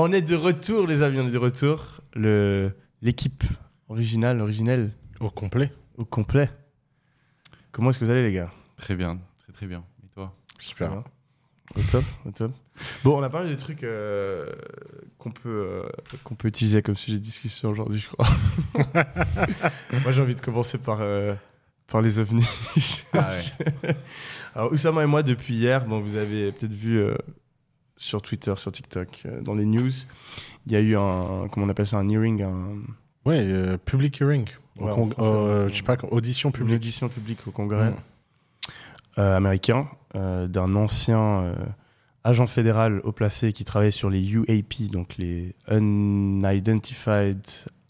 On est de retour, les amis, on est de retour. Le l'équipe originale, originelle, Au complet. au complet. Comment est-ce que vous allez, les gars? Très bien, très très bien. Et toi? Super. Au top, au top. Bon, on a parlé des trucs euh, qu'on peut, euh, qu'on peut utiliser comme sujet de discussion aujourd'hui, je crois. Moi, j'ai envie de commencer par, euh, par les ovnis. Ah Alors, Oussama et moi, depuis hier, bon, vous avez peut-être vu euh, sur Twitter, sur TikTok, euh, dans les news, il y a eu un, comment on appelle ça, un hearing, un, Ouais, euh, public hearing. Au Ouais, en con- français, euh, on- je sais pas, audition une publique. audition publique au Congrès américain d'un ancien agent fédéral haut placé qui travaillait sur les UAP, donc les Unidentified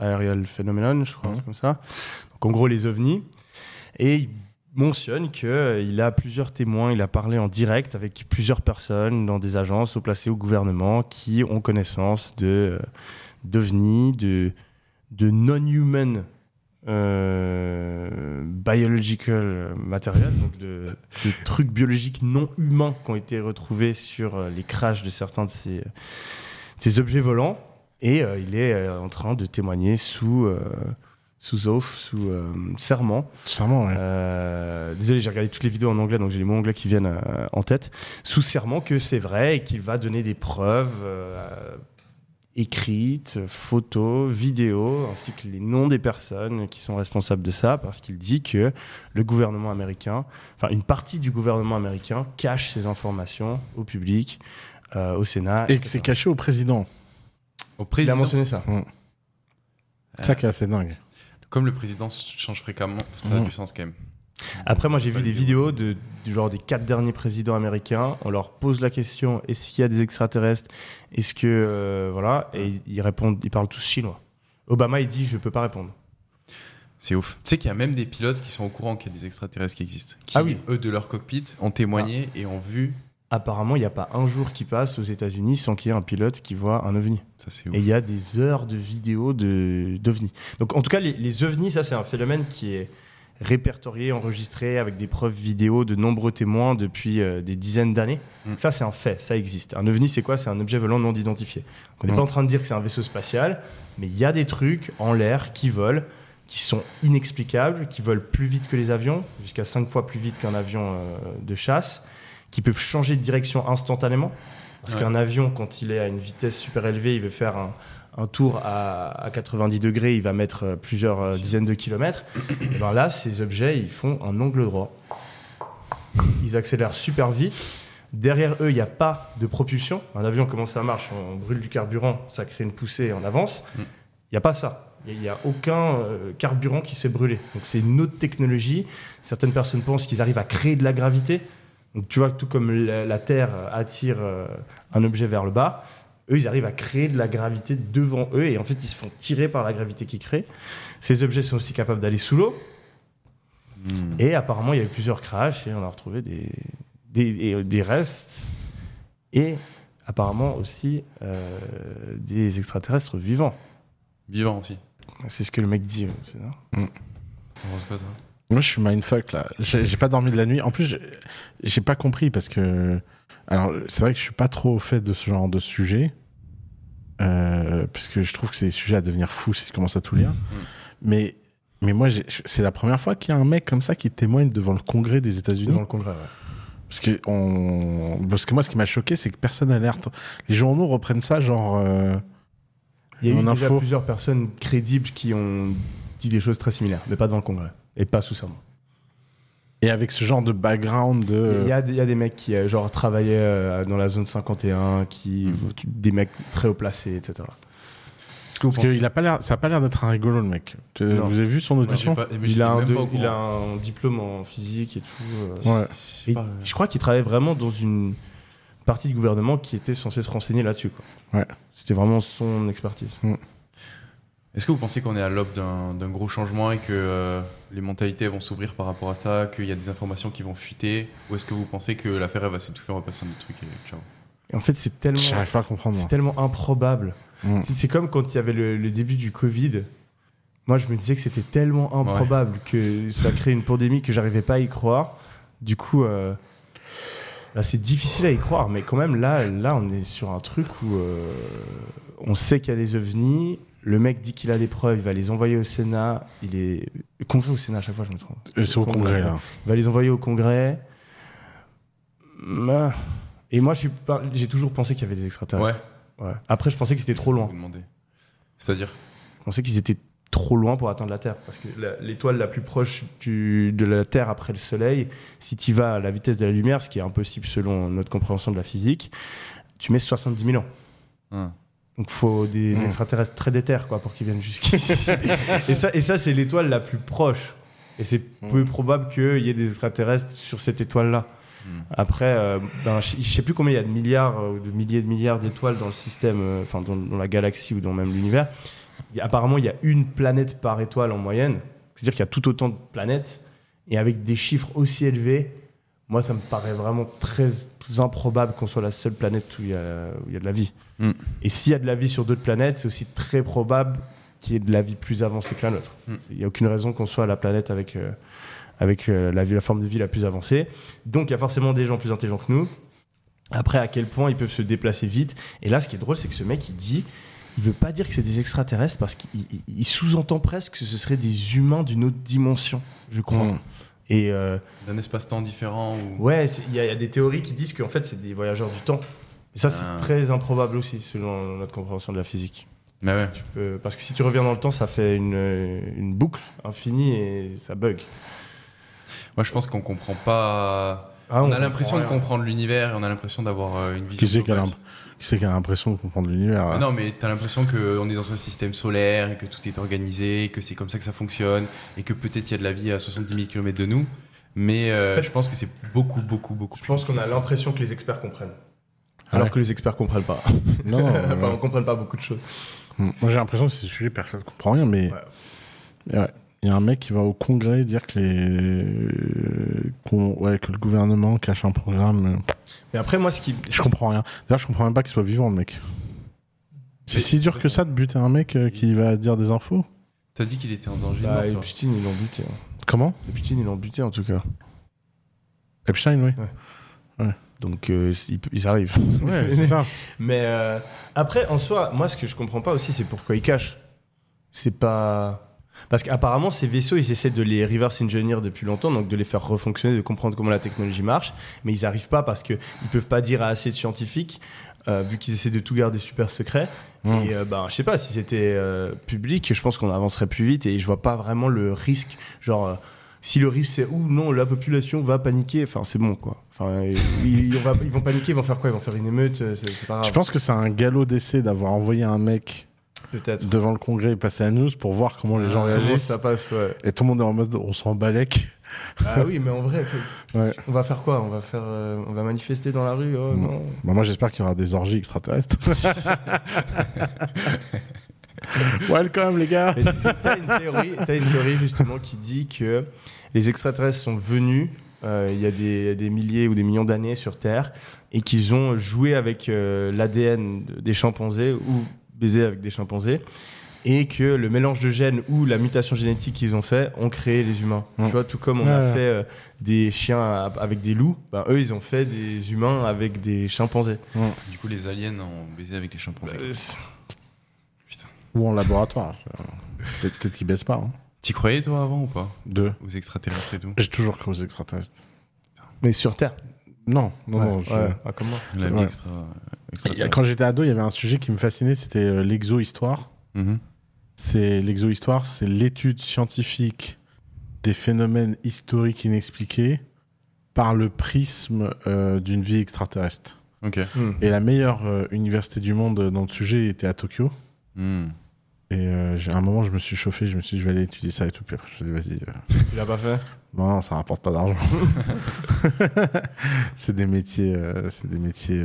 Aerial Phenomenon, je crois, Mhm. c'est comme ça. Donc en gros les ovnis. Et il mentionne qu'il a plusieurs témoins, il a parlé en direct avec plusieurs personnes dans des agences haut placées au gouvernement qui ont connaissance de euh, d'ovnis, de, de non-human euh, biological material, donc de, trucs biologiques non humains qui ont été retrouvés sur euh, les crashs de certains de ces, ces objets volants. Et euh, il est euh, en train de témoigner sous, euh, sous oath, sous euh, serment. Sûrement, ouais. Euh, désolé, j'ai regardé toutes les vidéos en anglais, donc j'ai les mots anglais qui viennent euh, en tête. Sous serment que c'est vrai et qu'il va donner des preuves euh, écrites, photos, vidéos, ainsi que les noms des personnes qui sont responsables de ça, parce qu'il dit que le gouvernement américain, enfin une partie du gouvernement américain cache ces informations au public, euh, au Sénat. Et que c'est caché au président. Au Il a président. mentionné ça. C'est ça qui est assez dingue. Comme le président change fréquemment, ça a Mhm. du sens quand même. Après, moi, j'ai vu des vidéos de, du genre des quatre derniers présidents américains. On leur pose la question est-ce qu'il y a des extraterrestres? Est-ce que. euh, voilà. Et ils- répondent, ils parlent tous chinois. Obama, il dit je peux pas répondre. C'est ouf. Tu sais qu'il y a même des pilotes qui sont au courant qu'il y a des extraterrestres qui existent. Qui, Ah oui. eux, de leur cockpit, ont témoigné et ont vu. Apparemment, il n'y a pas un jour qui passe aux États-Unis sans qu'il y ait un pilote qui voit un ovni. Ça, c'est. Et il y a des heures de vidéos de- d'ovnis. Donc, en tout cas, les, les ovnis, ça, c'est un phénomène qui est répertorié, enregistré avec des preuves vidéo de nombreux témoins depuis euh, des dizaines d'années. Mm. Ça, c'est un fait, ça existe. Un ovni, c'est quoi? C'est un objet volant non identifié. Donc, on n'est Mm. pas en train de dire que c'est un vaisseau spatial, mais il y a des trucs en l'air qui volent, qui sont inexplicables, qui volent plus vite que les avions, jusqu'à 5 fois plus vite qu'un avion euh, de chasse, qui peuvent changer de direction instantanément. Parce Ouais. qu'un avion, quand il est à une vitesse super élevée, il veut faire un, un tour à, à 90 degrés, il va mettre euh, plusieurs euh, dizaines de kilomètres. Et ben là, ces objets, ils font un angle droit. Ils accélèrent super vite. Derrière eux, il n'y a pas de propulsion. Un avion, comment ça marche? On brûle du carburant, ça crée une poussée et on avance. Mm. Il n'y a pas ça. Il n'y a, aucun euh, carburant qui se fait brûler. Donc c'est une autre technologie. Certaines personnes pensent qu'ils arrivent à créer de la gravité. Donc tu vois, tout comme la, la Terre attire euh, un objet vers le bas, eux, ils arrivent à créer de la gravité devant eux et en fait, ils se font tirer par la gravité qu'ils créent. Ces objets sont aussi capables d'aller sous l'eau. Mhm. Et apparemment, il y a eu plusieurs crashs et on a retrouvé des, des, restes et apparemment aussi euh, des extraterrestres vivants. Vivant aussi. C'est ce que le mec dit. euh, c'est ça? On pense quoi, toi Moi, je suis mindfuck là. J'ai pas dormi de la nuit. En plus, j'ai- pas compris parce que. Alors, c'est vrai que je suis pas trop au fait de ce genre de sujet. Euh, parce que je trouve que c'est des sujets à devenir fous si tu commences à tout lire. Mais, mais moi, c'est la première fois qu'il y a un mec comme ça qui témoigne devant le Congrès des États-Unis. Dans le congrès, ouais. Parce que, on... parce que moi, ce qui m'a choqué, c'est que personne n'a l'air. Les journaux reprennent ça, genre. euh, Il y a eu déjà plusieurs personnes crédibles qui ont dit des choses très similaires, mais pas devant le congrès et pas sous serment. Et avec ce genre de background de. Il y, a, des- il y a des mecs qui euh, genre travaillaient euh, dans la zone 51, qui, Mhm. des mecs très haut placés, etc. Parce qu'il a pas l'air, ça a pas l'air d'être un rigolo, le mec. Vous avez vu son audition pas- Il a, un de- il a diplôme en physique et tout. euh. Ouais. Je sais Et pas, je crois qu'il travaillait vraiment dans une partie du gouvernement qui était censée se renseigner là-dessus. quoi. Ouais. C'était vraiment son expertise. Est-ce que vous pensez qu'on est à l'aube d'un gros changement et que euh, les mentalités vont s'ouvrir par rapport à ça, qu'il y a des informations qui vont fuiter Ou est-ce que vous pensez que l'affaire elle va s'étouffer, on va passer à un autre truc et ciao Et en fait, c'est tellement, J'arrive pas à comprendre. c'est moi. tellement improbable. Mm. C'est- comme quand il y avait le, le début du Covid. Moi, je me disais que c'était tellement improbable que ça crée une pandémie que j'arrivais pas à y croire. Du coup, euh, c'est difficile à y croire, mais quand même, là, là, on est sur un truc où, euh, on sait qu'il y a des ovnis. Le mec dit qu'il a des preuves, il va les envoyer au Sénat. Il est le Congrès ou au Sénat à chaque fois, je me trompe. Euh, C'est au congrès, là. Il va les envoyer au Congrès. Ah. Et moi, j'ai toujours pensé qu'il y avait des extraterrestres. Ouais. Après, je pensais que c'était trop loin. C'est-à-dire Je pensais qu'ils étaient trop loin pour atteindre la Terre. Parce que l'étoile la plus proche du- de la Terre après le Soleil, si tu vas à la vitesse de la lumière, ce qui est impossible selon notre compréhension de la physique, tu mets 70 000 ans. Hein. Donc faut des Mmh. extraterrestres très déter quoi pour qu'ils viennent jusqu'ici. et ça, et ça c'est l'étoile la plus proche. Et c'est peu probable qu'il y ait des extraterrestres sur cette étoile-là. Mmh. Après, euh, ben, je sais plus combien il y a de milliards euh, ou de milliers de milliards d'étoiles dans le système, euh, enfin dans, dans la galaxie ou dans même l'univers. Il Apparemment, il y a une planète par étoile en moyenne. C'est-à-dire qu'il y a tout autant de planètes. Et avec des chiffres aussi élevés, moi, ça me paraît vraiment très improbable qu'on soit la seule planète où il y y a de la vie. Mm. Et s'il y a de la vie sur d'autres planètes, c'est aussi très probable qu'il y ait de la vie plus avancée que la nôtre. Mm. Il n'y a aucune raison qu'on soit la planète avec, euh, avec euh, la, vie, la forme de vie la plus avancée. Donc il y a forcément des gens plus intelligents que nous. Après, à quel point ils peuvent se déplacer vite. Et là, ce qui est drôle, c'est que ce mec, il dit, il veut pas dire que c'est des extraterrestres parce qu'il il- il sous-entend presque que ce seraient des humains d'une autre dimension, je crois. Mm. Et euh, D'un espace-temps différent ou... ouais, il y, a- il y a des théories qui disent qu'en fait, c'est des voyageurs du temps. Mais ça, c'est Ah. très improbable aussi, selon notre compréhension de la physique. Mais ouais. Euh, parce que si tu reviens dans le temps, ça fait une, une boucle infinie et ça bug. Moi, je pense qu'on comprend pas. Ah, on, a l'impression de comprendre l'univers et on a l'impression d'avoir euh, une vision. Qui c'est qui c'est qui a l'impression de comprendre l'univers Non, mais t'as l'impression qu'on est dans un système solaire et que tout est organisé, que c'est comme ça que ça fonctionne et que peut-être il y a de la vie à 70 000 km de nous. Mais euh, En fait, je pense que c'est beaucoup, beaucoup, beaucoup. Je pense qu'on a l'impression que les experts comprennent. Ah Alors ouais. que les experts comprennent pas. Non, enfin, on comprenne pas beaucoup de choses. Moi, j'ai l'impression que c'est ce sujet, personne ne comprend rien, mais Ouais. Ouais. Il y a un mec qui va au congrès dire que, les... ouais, que le gouvernement cache un programme. Mais après, moi, ce qui. Je comprends rien. D'ailleurs, je comprends même pas qu'il soit vivant, le mec. C'est si dur que ça. ça de buter un mec euh, qui va dire des infos T'as dit qu'il était en danger de Bah. Epstein, ils l'ont buté. hein. Comment? Epstein, ils l'ont buté en tout cas. Epstein, oui. Donc, euh, il, il arrive. Ouais, c'est ça. Mais euh, après, en soi, moi, ce que je comprends pas aussi, c'est pourquoi ils cachent. C'est pas. Parce qu'apparemment, ces vaisseaux, ils essaient de les reverse engineer depuis longtemps, donc de les faire refonctionner, de comprendre comment la technologie marche, mais ils n'arrivent pas parce qu'ils peuvent pas dire à assez de scientifiques, euh, vu qu'ils essaient de tout garder super secret. Mm. Et euh, ben, je sais pas, si c'était euh, public, je pense qu'on avancerait plus vite et je vois pas vraiment le risque. Genre, euh, si le risque c'est ou non, la population va paniquer, enfin, c'est bon quoi. Enfin, ils, vont paniquer, ils vont faire quoi? Ils vont faire une émeute, c'est c'est pas grave. Je pense que c'est un galop d'essai d'avoir envoyé un mec Peut-être. devant le congrès et passer à news pour voir comment les gens Comment réagissent. ça passe, ouais. Et tout le monde est en mode on s'en balèque. Ah oui, mais en vrai, tu- Ouais. on va faire quoi? On va faire, euh, on va manifester dans la rue Oh, Mm. non. Bah, moi, j'espère qu'il y aura des orgies extraterrestres. Welcome, les gars. T'as une théorie, une théorie justement qui dit que les extraterrestres sont venus euh, il y a des, il y a des milliers ou des millions d'années sur Terre et qu'ils ont joué avec euh, l'ADN des chimpanzés ou baisé avec des chimpanzés et que le mélange de gènes ou la mutation génétique qu'ils ont fait ont créé les humains. Tu vois, tout comme on Ouais, a ouais. fait euh, des chiens à- avec des loups, ben, eux ils ont fait des humains avec des chimpanzés. Du coup, les aliens ont baisé avec les chimpanzés. Euh, Ou en laboratoire. Peut-être peut-être qu'ils baissent pas. Hein. T'y croyais, toi, avant ou pas? Deux. Aux extraterrestres et tout J'ai toujours cru aux extraterrestres. mais sur Terre? Non, non, non. je- ouais. Ah, comme moi. La vie Ouais. extra. Quand j'étais ado, il y avait un sujet qui me fascinait, c'était euh, l'exo-histoire. Mhm. C'est l'exo-histoire, c'est l'étude scientifique des phénomènes historiques inexpliqués par le prisme euh, d'une vie extraterrestre. Hmm. Et la meilleure euh, université du monde dans le sujet était à Tokyo. Hmm. Et euh, à un moment, je me suis chauffé, je me suis dit, je vais aller étudier ça et tout. Puis après, je me suis dit, vas-y. Tu l'as pas fait? Non, ça rapporte pas d'argent. c'est des métiers, euh, c'est des métiers.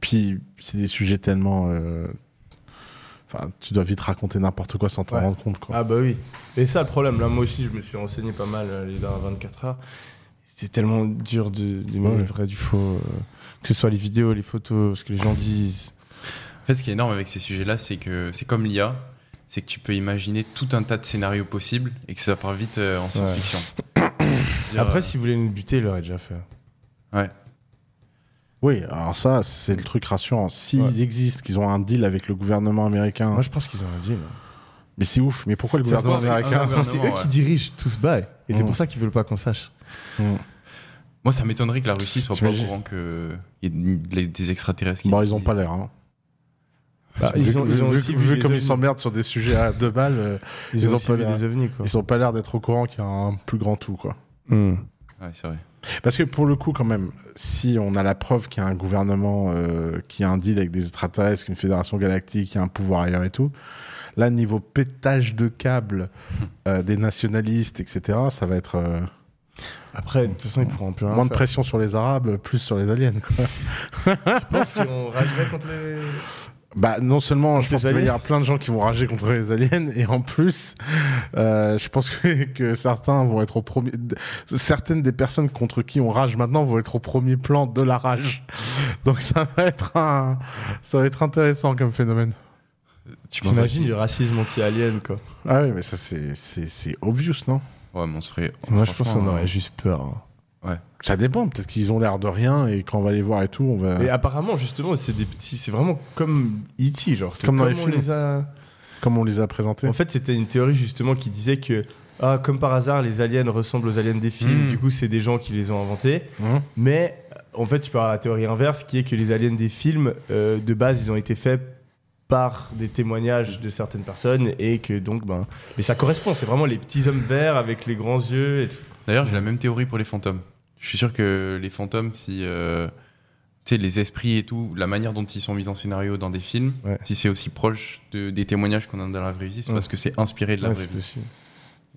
Puis c'est des sujets tellement. euh, Enfin, tu dois vite raconter n'importe quoi sans t'en Ouais. rendre compte, quoi. Ah bah oui. Et ça le problème, là moi aussi je me suis renseigné pas mal euh, les dernières 24 heures. C'est tellement dur de Ouais. le vrai du faux. euh, que ce soit les vidéos, les photos, ce que les gens disent. En fait, ce qui est énorme avec ces sujets-là, c'est que c'est comme l'IA, c'est que tu peux imaginer tout un tas de scénarios possibles et que ça part vite euh, en science-fiction. Après si vous voulez nous buter, il l'aurait déjà fait. Ouais. Oui, alors ça, c'est le truc rassurant. S'ils Ouais. existent, qu'ils ont un deal avec le gouvernement américain. Moi, je pense qu'ils ont un deal. Mais c'est ouf. Mais pourquoi le gouvernement américain C'est eux qui dirigent tout ce bail. Et c'est Mm. pour ça qu'ils veulent pas qu'on sache. Moi, ça m'étonnerait que la Russie soit pas au courant qu'il y ait des- extraterrestres qui Bon, ils ont pas l'air. Hein. Bah, vu ils ont, vu- ils ont vu- aussi vu vu des comme ils s'emmerdent sur des sujets à deux balles, euh, Ils, ils ont, ont pas vu l'air- des ovnis, quoi. ils ont pas l'air d'être au courant qu'il y a un plus grand tout, quoi. Hmm. Ouais, c'est vrai. Parce que pour le coup, quand même, si on a la preuve qu'il y a un gouvernement euh, qui a un deal avec des extraterrestres, une fédération galactique, qui a un pouvoir ailleurs et tout, là, niveau pétage de câbles euh, des nationalistes, etc., ça va être euh, Après, de toute façon, ils pourront plus rien moins de pression sur les Arabes, plus sur les aliens. Quoi. Je pense qu'ils vont rager contre les. Bah, non seulement, je pense qu'il va y avoir plein de gens qui vont rager contre les aliens, et en plus, euh, je pense que, que certains vont être au premier. Certaines des personnes contre qui on rage maintenant vont être au premier plan de la rage. Donc ça va être un, ça va être intéressant comme phénomène. Tu T'imagines qui du racisme anti-alien, quoi. Ah oui, mais ça c'est c'est c'est obvious, non? Ouais, mais on se ferait. Moi, je pense qu'on euh, aurait juste peur. hein. Ça dépend. Peut-être qu'ils ont l'air de rien, et quand on va les voir et tout, on va. Mais apparemment, justement, c'est des petits. C'est vraiment comme E.T., genre. C'est Comme dans les on films. les a. Comme on les a présentés. En fait, c'était une théorie justement qui disait que, ah, comme par hasard, les aliens ressemblent aux aliens des films. Mm. Du coup, c'est des gens qui les ont inventés. Hein Mais en fait, tu peux avoir la théorie inverse qui est que les aliens des films, euh, de base, ils ont été faits par des témoignages de certaines personnes et que donc, ben. Mais ça correspond, c'est vraiment les petits hommes verts avec les grands yeux et tout. D'ailleurs, j'ai la même théorie pour les fantômes. Je suis sûr que les fantômes, si. euh, Tu sais, les esprits et tout, la manière dont ils sont mis en scénario dans des films, Ouais. si c'est aussi proche de- des témoignages qu'on a dans la vraie vie, c'est Ouais. parce que c'est inspiré de la Ouais, vraie vie. possible.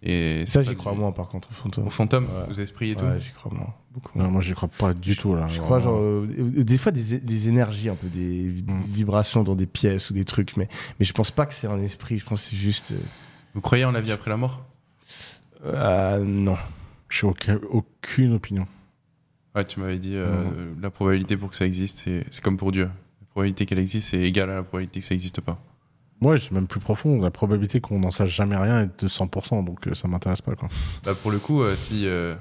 Et Ça, j'y crois du- moins, par contre, aux fantômes. Aux fantômes, Ouais. aux esprits et tout. Ouais, j'y crois moins. Beaucoup Non, moi, j'y crois pas du tout là. Je crois, genre, euh, des fois, des, des énergies, un peu, des, Mm. des vibrations dans des pièces ou des trucs, mais, mais je pense pas que c'est un esprit, je pense que c'est juste. euh, Vous croyez en la vie après la mort? Euh, non. Je n'ai aucun, aucune opinion. Ouais, tu m'avais dit, euh, la probabilité pour que ça existe, c'est c'est comme pour Dieu. La probabilité qu'elle existe, c'est égal à la probabilité que ça n'existe pas. Moi, c'est même plus profond. La probabilité qu'on n'en sache jamais rien est de 100%, donc euh, ça m'intéresse pas. Quoi. Bah, pour le coup, euh, si euh,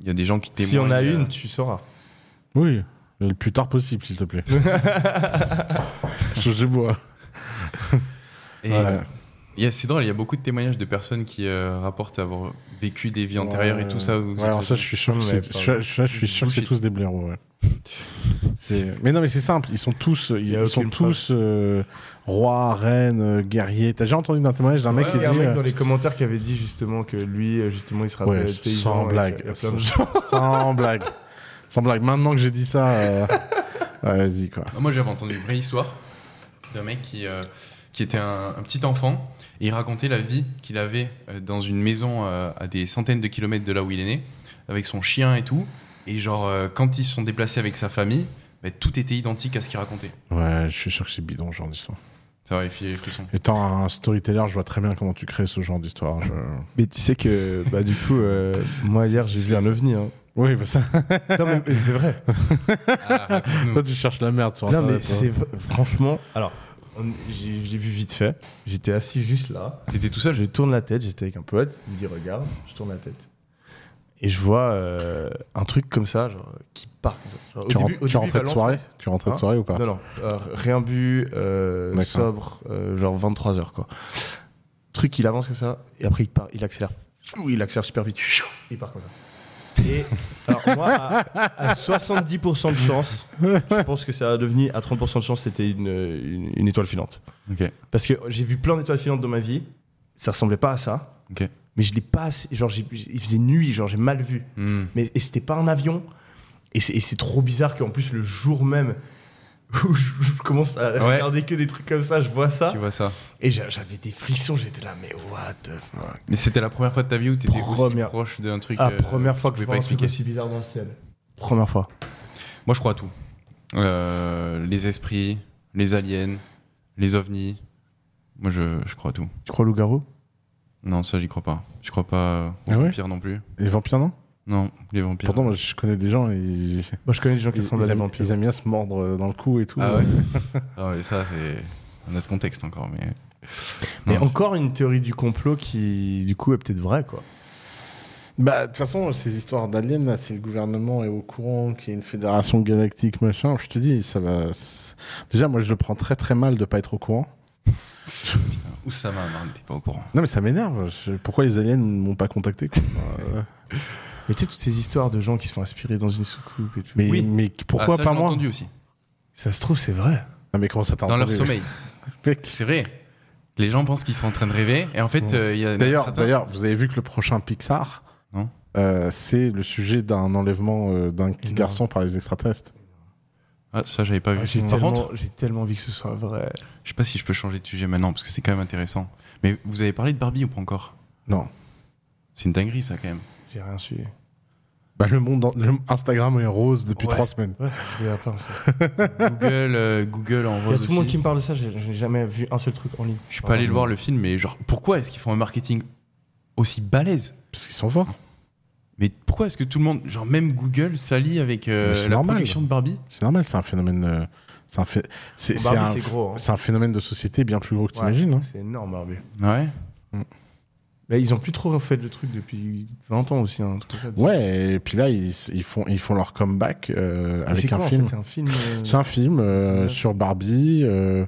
il y a des gens qui témoignent. Si on a euh, une, tu sauras. Oui, le plus tard possible, s'il te plaît. je, je bois. et, Ouais. Il y a- c'est drôle, il y a beaucoup de témoignages de personnes qui euh, rapportent avoir vécu des vies antérieures et tout ça. Ouais, alors ça, je suis sûr que c'est, je, je- je suis sûr que c'est tous des blaireaux. Ouais. Mais non, mais c'est simple. Ils sont tous, ils, sont tous euh, rois, reines, euh, guerriers. T'as déjà entendu un témoignage d'un mec qui Il y a un dit mec dans les commentaires qui avait dit justement que lui, justement, il se rappelle Ouais, être paysan. sans blague. sans blague, sans blague. Maintenant que j'ai dit ça, euh, ouais, vas-y quoi. Ah, Moi, j'avais entendu une vraie histoire d'un mec qui, euh, qui était un, un petit enfant et il racontait la vie qu'il avait euh, dans une maison euh, à des centaines de kilomètres de là où il est né, avec son chien et tout. Et genre, euh, quand ils se sont déplacés avec sa famille, bah, tout était identique à ce qu'il racontait. Ouais, je suis sûr que c'est bidon ce genre d'histoire. Ça va, il fait les frissons. Étant un storyteller, je vois très bien comment tu crées ce genre d'histoire. Je... Mais tu sais que, bah, du coup, euh, moi, hier, j'ai vu un ovni. hein. Oui, mais ça. Non, mais mais c'est vrai. Ah. Toi, tu cherches la merde sur Non, mais Internet. hein. c'est v- franchement. Alors, j'ai- vu vite fait. J'étais assis juste là. T'étais tout seul Je tourne la tête. J'étais avec un pote. Il me dit Regarde. Je tourne la tête. Et je vois euh, un truc comme ça, genre, qui part. comme ça. Genre, au Tu, début- rentres- au tu début, rentrais de soirée? Tu rentrais de Hein? soirée ou pas? Non, non. euh, rien bu, euh, sobre, euh, genre 23h, quoi. Truc, il avance comme ça. Et après, il, part, il accélère. Il accélère super vite. Il part comme ça. Et alors, moi, à, à 70% de chance, je pense que ça a devenu à 30% de chance, c'était une, une, une étoile filante. Ok. Parce que j'ai vu plein d'étoiles filantes dans ma vie. Ça ressemblait pas à ça. Ok. Mais je l'ai pas assez. Genre, j'ai- j'ai- il faisait nuit, genre, j'ai mal vu. Hmm. Mais et c'était pas un avion. Et c'est et c'est trop bizarre qu'en plus, le jour même où je, commence à Ouais. regarder que des trucs comme ça, je vois ça. Tu vois ça. Et j'a- j'avais des frissons, j'étais là, mais what the fuck. Mais c'était la première fois de ta vie où t'étais aussi Première- proche d'un truc. Ah, euh, première fois que je je pas expliquer. aussi bizarre dans le ciel. Première fois. Moi, je crois à tout. Euh, les esprits, les aliens, les ovnis. Moi, je, je crois à tout. Tu crois au loup-garou? Non, ça, j'y crois pas. Je crois pas aux Ah ouais? vampires non plus. Les vampires, non? Non, les vampires. Pourtant, moi, je connais des gens, ils, Moi, je connais des gens qui ils, ressemblent à ils des vampires. ils aiment bien se mordre dans le cou et tout. Ah ouais Ah ouais, ça, c'est un autre contexte encore. Mais, encore une théorie du complot qui, du coup, est peut-être vraie, quoi. Bah, de toute façon, ces histoires d'aliens, là, si le gouvernement est au courant qu'il y a une fédération galactique, machin, je te dis, ça va. c'est- Déjà, moi, je le prends très très mal de pas être au courant. Putain, où ça va, Marne T'es pas au courant. Non, mais ça m'énerve. Pourquoi les aliens ne m'ont pas contacté quoi Euh, Mais tu sais, toutes ces histoires de gens qui se font aspirer dans une soucoupe et tout. mais, Oui. mais pourquoi Ah, ça, pas moi entendu aussi. Ça se trouve, c'est vrai. Ah, mais comment ça t'a Dans leur sommeil. C'est vrai. Les gens pensent qu'ils sont en train de rêver, et en fait, euh, il y a D'ailleurs, certains- d'ailleurs, vous avez vu que le prochain Pixar, Non. euh, c'est le sujet d'un enlèvement euh, d'un petit garçon par les extraterrestres. Ah, ça, j'avais pas vu. Ah, J'ai tellement, tellement envie que ce soit vrai. je sais pas si je peux changer de sujet maintenant, parce que c'est quand même intéressant. Mais vous avez parlé de Barbie ou pas encore? Non. C'est une dinguerie, ça, quand même. J'ai rien su. Bah, le monde, le Instagram est rose depuis Ouais. trois semaines. Ouais, je regarde plein ça. Google, euh, Google en Il y rose a tout le monde qui me parle de ça, j'ai j'ai jamais vu un seul truc en ligne. Je suis pas allé le voir le film, mais genre, pourquoi est-ce qu'ils font un marketing aussi balèze? Parce qu'ils sont forts. Mais pourquoi est-ce que tout le monde, genre même Google, s'allie avec euh, la normal. production de Barbie? C'est normal, c'est un phénomène. euh, c'est un, fait, c'est, Bon, c'est Barbie, un, c'est gros. hein. c'est un phénomène de société bien plus gros que Ouais, t'imagines. hein. C'est énorme, Barbie. Ouais. Mais ils ont plus trop refait le truc depuis 20 ans aussi. Hein. Ouais, et puis là, ils, ils font, ils font leur comeback euh, avec un quoi, en film. fait C'est un film. euh, C'est un film euh, Ouais. sur Barbie euh,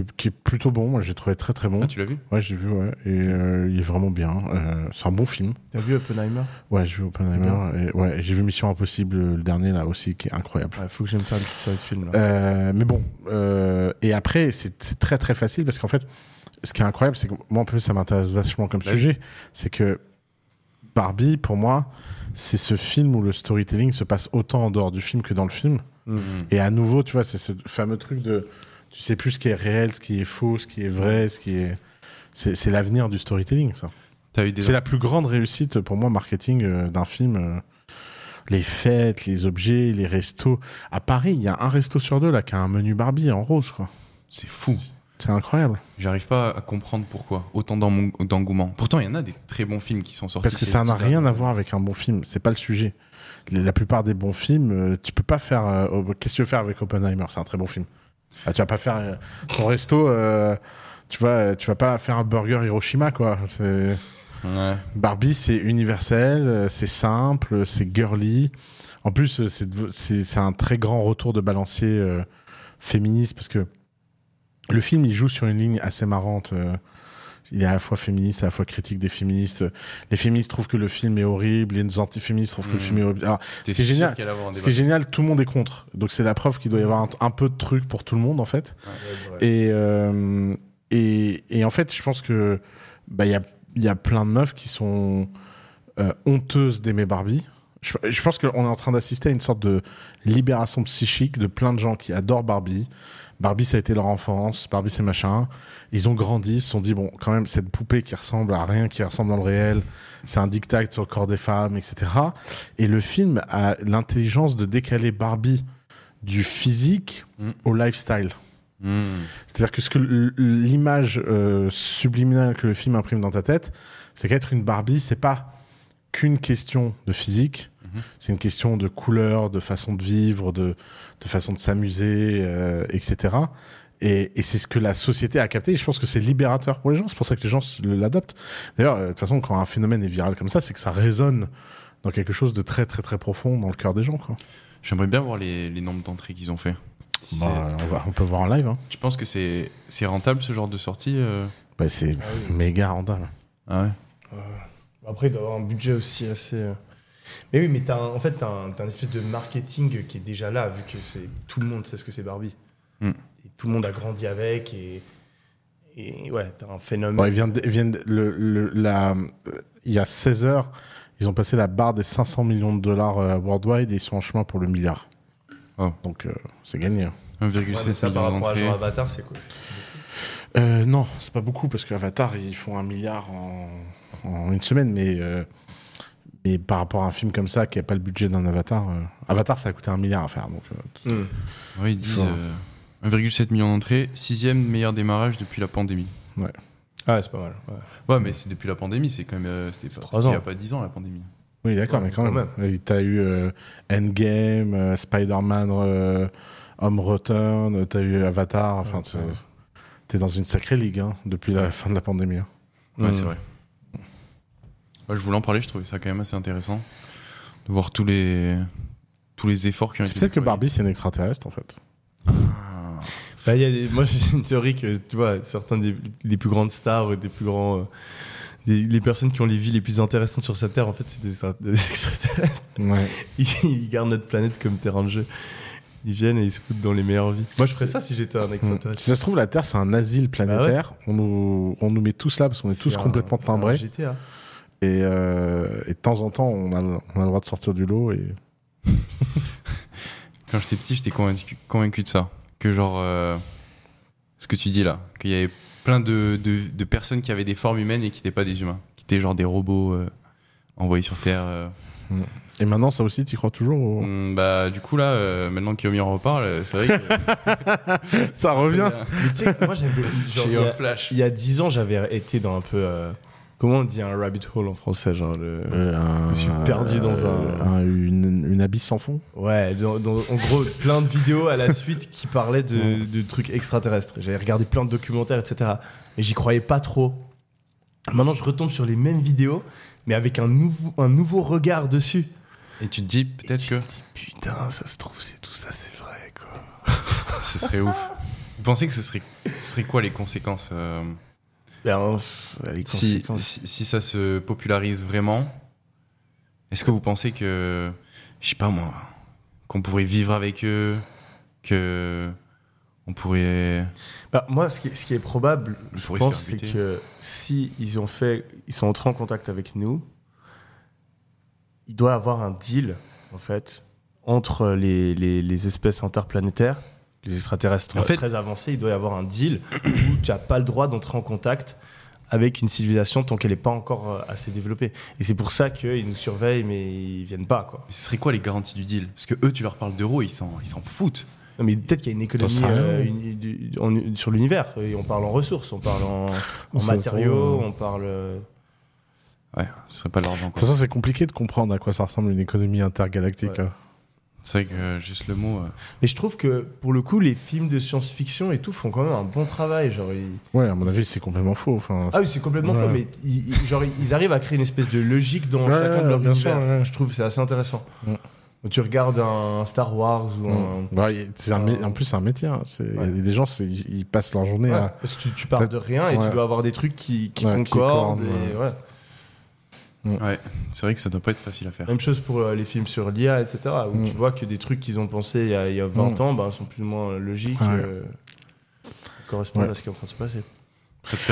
qui, qui est plutôt bon. Moi, j'ai trouvé très très bon. Ah, tu l'as vu Ouais, j'ai vu, ouais. Et euh, il est vraiment bien. Euh, c'est un bon film. T'as vu Oppenheimer? Ouais, j'ai vu Oppenheimer. Et, ouais, j'ai vu Mission Impossible, le dernier là aussi, qui est incroyable. Ouais, faut que j'aime faire de films. Là. Euh, mais bon, euh, et après, c'est très très facile parce qu'en fait, ce qui est incroyable, c'est que moi, en plus, ça m'intéresse vachement comme Bah sujet. C'est que Barbie, pour moi, c'est ce film où le storytelling se passe autant en dehors du film que dans le film. Mm. Et à nouveau, tu vois, c'est ce fameux truc de. Tu sais plus ce qui est réel, ce qui est faux, ce qui est vrai, ce qui est. C'est l'avenir du storytelling, ça. C'est la plus grande réussite pour moi, marketing euh, d'un film. euh, les fêtes, les objets, les restos. À Paris, il y a un resto sur deux là qui a un menu Barbie en rose, quoi. C'est fou. C'est incroyable. J'arrive pas à comprendre pourquoi. Autant d'eng- d'engouement. Pourtant, il y en a des très bons films qui sont sortis. Parce que ça n'a rien à voir avec un bon film. C'est pas le sujet. La plupart des bons films, euh, tu peux pas faire. Qu'est-ce que tu veux faire avec Oppenheimer? C'est un très bon film. Ah, tu vas pas faire euh, ton resto. euh, tu vas, tu vas pas faire un burger Hiroshima, quoi. Ouais. Barbie, c'est universel, euh, c'est simple, c'est girly. En plus, c'est un très grand retour de balancier euh, féministe parce que le film, il joue sur une ligne assez marrante. euh, il est à la fois féministe, à la fois critique des féministes. Les féministes trouvent que le film est horrible, les antiféministes trouvent que le Mhm. film est horrible. Alors, C'était Ce qui est sûr génial- ce débat. qui est génial, tout le monde est contre. Donc c'est la preuve qu'il doit y avoir un, un peu de trucs pour tout le monde, en fait. Et, euh, et, et en fait, je pense que bah, il y, a, il y a plein de meufs qui sont euh, honteuses d'aimer Barbie. Je, je pense qu'on est en train d'assister à une sorte de libération psychique de plein de gens qui adorent Barbie. Barbie, ça a été leur enfance. Barbie, c'est machin. Ils ont grandi, ils se sont dit, bon, quand même, cette poupée qui ressemble à rien, qui ressemble dans le réel, c'est un dictat sur le corps des femmes, etc. Et le film a l'intelligence de décaler Barbie du physique Mm. au lifestyle. Hmm. C'est-à-dire que ce que l'image euh, subliminale que le film imprime dans ta tête, c'est qu'être une Barbie, c'est pas qu'une question de physique, Mhm. c'est une question de couleur, de façon de vivre, de, de façon de s'amuser, euh, etc. Et, et c'est ce que la société a capté. Et je pense que c'est libérateur pour les gens. C'est pour ça que les gens l'adoptent. D'ailleurs, euh, de toute façon, quand un phénomène est viral comme ça, c'est que ça résonne dans quelque chose de très très très profond dans le cœur des gens. J'aimerais bien voir les, les nombres d'entrées qu'ils ont fait. Si Bah, on, va, on peut voir en live. Hein. Tu penses que c'est c'est rentable ce genre de sortie euh? Bah, c'est Ah oui. méga rentable. Ah ouais. Après, il doit avoir un budget aussi assez. Mais oui, mais t'as un- en fait, t'as un, t'as un espèce de marketing qui est déjà là, vu que c'est tout le monde sait ce que c'est Barbie. Mm. Et tout le monde a grandi avec, et, et ouais, t'as un phénomène. Bon, ils viennent, ils viennent de- le, le- la, euh, il y a 16 heures, ils ont passé la barre des 500 millions de dollars euh, worldwide et ils sont en chemin pour le milliard. Oh. Donc euh, c'est gagné. hein. 1,7 Ouais, mais ça, par million rapport à genre Avatar, c'est quoi? Euh, non, c'est pas beaucoup parce qu'Avatar ils font un milliard en, en une semaine, mais, euh, mais par rapport à un film comme ça qui a pas le budget d'un Avatar, euh, Avatar ça a coûté un milliard à faire. Donc, euh, Mm. Ouais, ils disent Faut- euh, 1,7 million d'entrées, sixième meilleur démarrage depuis la pandémie. Ah, c'est pas mal. ouais. Ouais, mais c'est depuis la pandémie, c'est quand même. euh, C'était il ans. y a pas 10 ans la pandémie. oui, d'accord, Ouais, mais quand, quand même. T'as eu euh, Endgame, euh, Spider-Man, euh, Home Return, t'as eu Avatar. Enfin, Ouais, ouais. t'es dans une sacrée ligue hein, depuis la fin de la pandémie. hein. Ouais, Mm. c'est vrai. Ouais, je voulais en parler, je trouvais ça quand même assez intéressant de voir tous les tous les efforts qui ont été peut-être que. Barbie, c'est une extraterrestre, en fait. Bah, il y a des- Moi, j'ai une théorie que, tu vois, certains des, des plus grandes stars, ou des plus grands. euh, des- les personnes qui ont les vies les plus intéressantes sur cette terre, en fait, c'est des, des extraterrestres. Ouais. Ils, ils gardent notre planète comme terrain de jeu. Ils viennent et ils se foutent dans les meilleures vies. Moi, je ferais ça si j'étais un Mm. extraterrestre. Si ça se trouve, la Terre, c'est un asile planétaire. on, nous, on nous met tous là parce qu'on est tous un- complètement c'est un timbrés. GTA. Et, euh, et de temps en temps, on a, le- on a le droit de sortir du lot. Et... Quand j'étais petit, j'étais convaincu, convaincu de ça. Que genre, euh, ce que tu dis là, qu'il y avait plein de, de, de personnes qui avaient des formes humaines et qui n'étaient pas des humains, qui étaient genre des robots euh, envoyés sur Terre. euh. et maintenant, ça aussi, tu crois toujours Hum, bah, du coup là, euh, maintenant qu'Yomi en reparle, c'est vrai que Ça revient Mais tu sais, moi, j'avais. il y a- flash. Il y a 10 ans, j'avais été dans un peu. euh, comment on dit un rabbit hole en français genre le... Euh, un- Je suis perdu dans un- une, une abysse sans fond. Ouais, dans- dans- en gros, plein de vidéos à la suite qui parlaient de, de trucs extraterrestres. J'avais regardé plein de documentaires, etc. Mais j'y croyais pas trop. Maintenant, je retombe sur les mêmes vidéos, mais avec un nouveau, un nouveau regard dessus. Et tu te dis Et peut-être que dis, putain, ça se trouve, c'est tout ça, c'est vrai, quoi. ce serait ouf. Vous pensez que ce serait, ce serait quoi les conséquences euh, Ben, si, conséquences. si, si ça se popularise vraiment, est-ce que vous pensez que, je sais pas moi, qu'on pourrait vivre avec eux, que on pourrait. Bah, moi, ce qui, est- ce qui est probable, On je pense, c'est que si ils ont fait, ils sont entrés en contact avec nous, il doit y avoir un deal, en fait, entre les, les- les espèces interplanétaires, les extraterrestres En fait- très avancés. Il doit y avoir un deal où tu n'as pas le droit d'entrer en contact avec une civilisation tant qu'elle n'est pas encore euh, assez développée. Et c'est pour ça qu'ils nous surveillent, mais ils viennent pas, quoi. Mais ce serait quoi les garanties du deal? Parce que eux, tu leur parles d'euros, ils s'en, ils s'en foutent. Non, mais peut-être qu'il y a une économie euh, une- sur l'univers. Et on parle en ressources, on parle en, matériaux, on parle. euh, Ouais, ce serait pas l'argent. De toute façon, c'est compliqué de comprendre à quoi ça ressemble une économie intergalactique. Ouais. hein. C'est vrai que euh, juste le mot. euh, Mais je trouve que pour le coup, les films de science-fiction et tout font quand même un bon travail. Genre, ils- Ouais, à mon avis, c'est complètement faux. Enfin, Ah oui, c'est complètement Ouais. faux, mais ils, ils- genre, ils arrivent à créer une espèce de logique dans Ouais, chacun de leurs bien sûr, univers. ouais. Je trouve que c'est assez intéressant. Mm. Tu regardes un Star Wars ou un. Mm. Ouais, y- c'est un mé- en plus, c'est un métier. hein. C'est- Il y a Ouais. des gens, c'est- ils passent leur journée Ouais, à. parce que tu, tu pars de rien et Ouais. tu dois avoir des trucs qui, qui Ouais, qui concordent. et, ouais. Ouais, c'est vrai que ça doit pas être facile à faire. Même chose pour euh, les films sur l'IA, etc. Où Mm. tu vois que des trucs qu'ils ont pensé il y a, il y a 20 Mm. ans bah, sont plus ou moins logiques. Ouais. euh, correspondent Ouais. à ce qui est en train de se passer.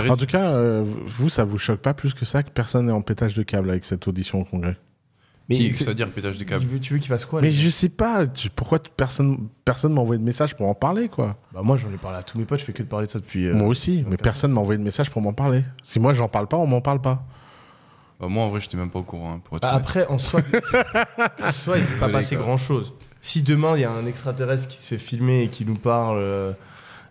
En tout cas, euh, vous, ça vous choque pas plus que ça que personne n'est en pétage de câble avec cette audition au Congrès? Qui- c'est- ça veut dire pétage de câble? tu veux qu'il fasse quoi Mais je sais pas, tu- pourquoi tu- personne personne m'a envoyé de message pour en parler, quoi? Bah, Moi, j'en ai parlé à tous mes potes, je fais que de parler de ça depuis. euh, Moi aussi, mais personne m'a envoyé de message pour m'en parler. Si moi j'en parle pas, on m'en parle pas. Bah, moi, en vrai, j'étais même pas au courant. hein, pour être Bah, honnête. après, en soi, en soi, il s'est pas Désolé, passé quoi. grand chose. Si demain il y a un extraterrestre qui se fait filmer et qui nous parle euh,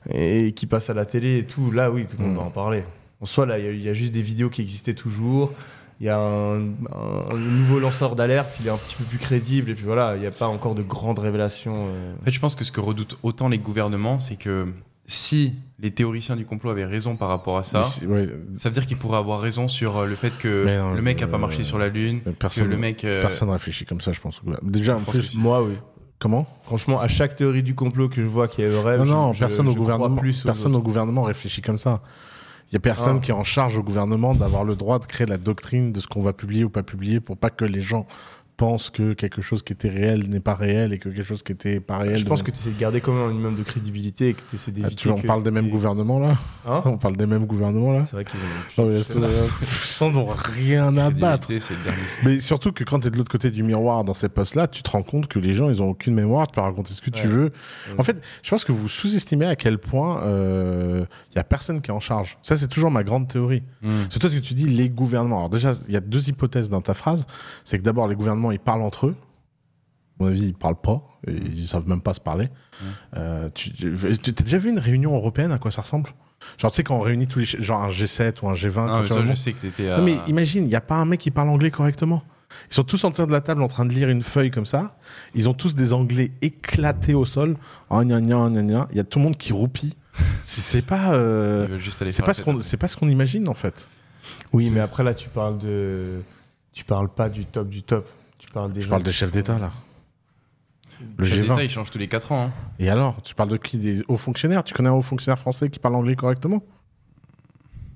et qui passe à la télé et tout, là oui, tout le monde Mm. va en parler. En soi, là, il y a- il y, a juste des vidéos qui existaient toujours. Il y a un, un- un nouveau lanceur d'alerte, il est un petit peu plus crédible et puis voilà, il n'y a pas encore de grandes révélations. euh. En fait, je pense que ce que redoutent autant les gouvernements, c'est que si les théoriciens du complot avaient raison par rapport à ça, ouais, ça veut dire qu'ils pourraient avoir raison sur euh, le fait que non, le mec a pas euh, marché sur la Lune, personne, que le mec. euh, personne réfléchit comme ça, je pense. Déjà, en pense plus. Moi, oui. comment? Franchement, à chaque théorie du complot que je vois qui est vraie, Non, je- non, je- personne, au je gouvernement, plus personne au gouvernement réfléchit comme ça. Il y a personne Ah. qui est en charge au gouvernement d'avoir le droit de créer la doctrine de ce qu'on va publier ou pas publier pour pas que les gens pensent que quelque chose qui était réel n'est pas réel et que quelque chose qui était pas réel. Je pense que tu essaies de garder quand même un minimum de crédibilité et que tu essaies Ah, d'éviter. tu, on que parle des mêmes gouvernements là Hein On parle des mêmes gouvernements là C'est vrai qu'ils ont. Sans n'ont rien à battre. Mais surtout que quand tu es de l'autre côté du miroir dans ces postes-là, tu te rends compte que les gens, ils ont aucune mémoire, tu peux raconter ce que tu Ouais. veux. En fait, je pense que vous sous-estimez à quel point il y a personne qui est en charge. Ça, c'est toujours ma grande théorie. Hmm. C'est toi que tu dis les gouvernements. Alors déjà, il y a deux hypothèses dans ta phrase. C'est que d'abord, les gouvernements, ils parlent entre eux. À mon avis, ils parlent pas. Et Ils savent même pas se parler. Euh, tu t'as déjà vu une réunion européenne? À quoi ça ressemble? Genre, tu sais, quand on réunit tous les... Genre un G7 ou un G20. Ah, quand mais tu toi, remontes- je sais que t'étais à. non, mais imagine, il n'y a pas un mec qui parle anglais correctement. Ils sont tous en train de la table en train de lire une feuille comme ça. Ils ont tous des anglais éclatés au sol. Oh, gna, gna, gna, gna. Il y a tout le monde qui roupille. C'est pas, euh, c'est pas ce qu'on, c'est pas ce qu'on imagine en fait. Oui, mais après là, tu parles de Tu parles pas du top du top. Tu parles des Je parle des chefs d'État, là. Le Le G20. il change tous les 4 ans. hein. Et alors Tu parles de qui Des hauts fonctionnaires? Tu connais un haut fonctionnaire français qui parle anglais correctement?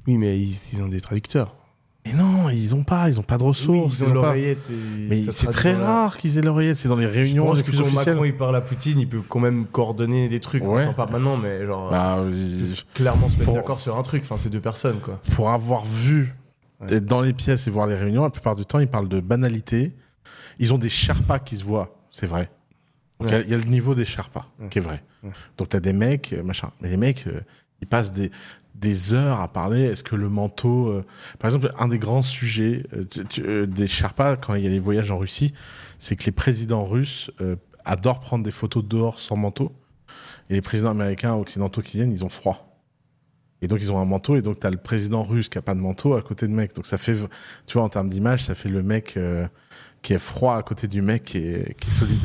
Oui, mais ils, ils ont des traducteurs. Mais non, ils ont pas, ils ont pas de ressources. ils ont ils ont pas- l'oreillette. et Mais ça c'est très dans la- rare qu'ils aient l'oreillette, c'est dans les Je réunions pense les que plus quand officielles. Macron il parle à Poutine, il peut quand même coordonner des trucs. Ouais. Enfin, pas maintenant, mais genre. Bah, euh, euh, clairement se mettre pour- d'accord sur un truc. Enfin, c'est deux personnes, quoi. pour avoir vu Ouais. être dans les pièces et voir les réunions, la plupart du temps, ils parlent de banalité. Ils ont des Sherpas qui se voient, c'est vrai. Il y a- Ouais. il y, a le niveau des Sherpas Ouais. qui est vrai. Ouais. Donc t'as des mecs, euh, machin. Mais les mecs, euh, ils passent des, des heures à parler. Est-ce que le manteau. euh, Par exemple, un des grands sujets tu- tu- des Sherpas, quand il y a les voyages en Russie, c'est que les présidents russes adorent prendre des photos dehors sans manteau. Et les présidents américains occidentaux qui viennent, ils ont froid. Et donc ils ont un manteau, et donc tu as le président russe qui a pas de manteau à côté de mec. Donc ça fait, tu vois, en termes d'image, ça fait le mec euh, qui est froid à côté du mec qui est, qui est solide.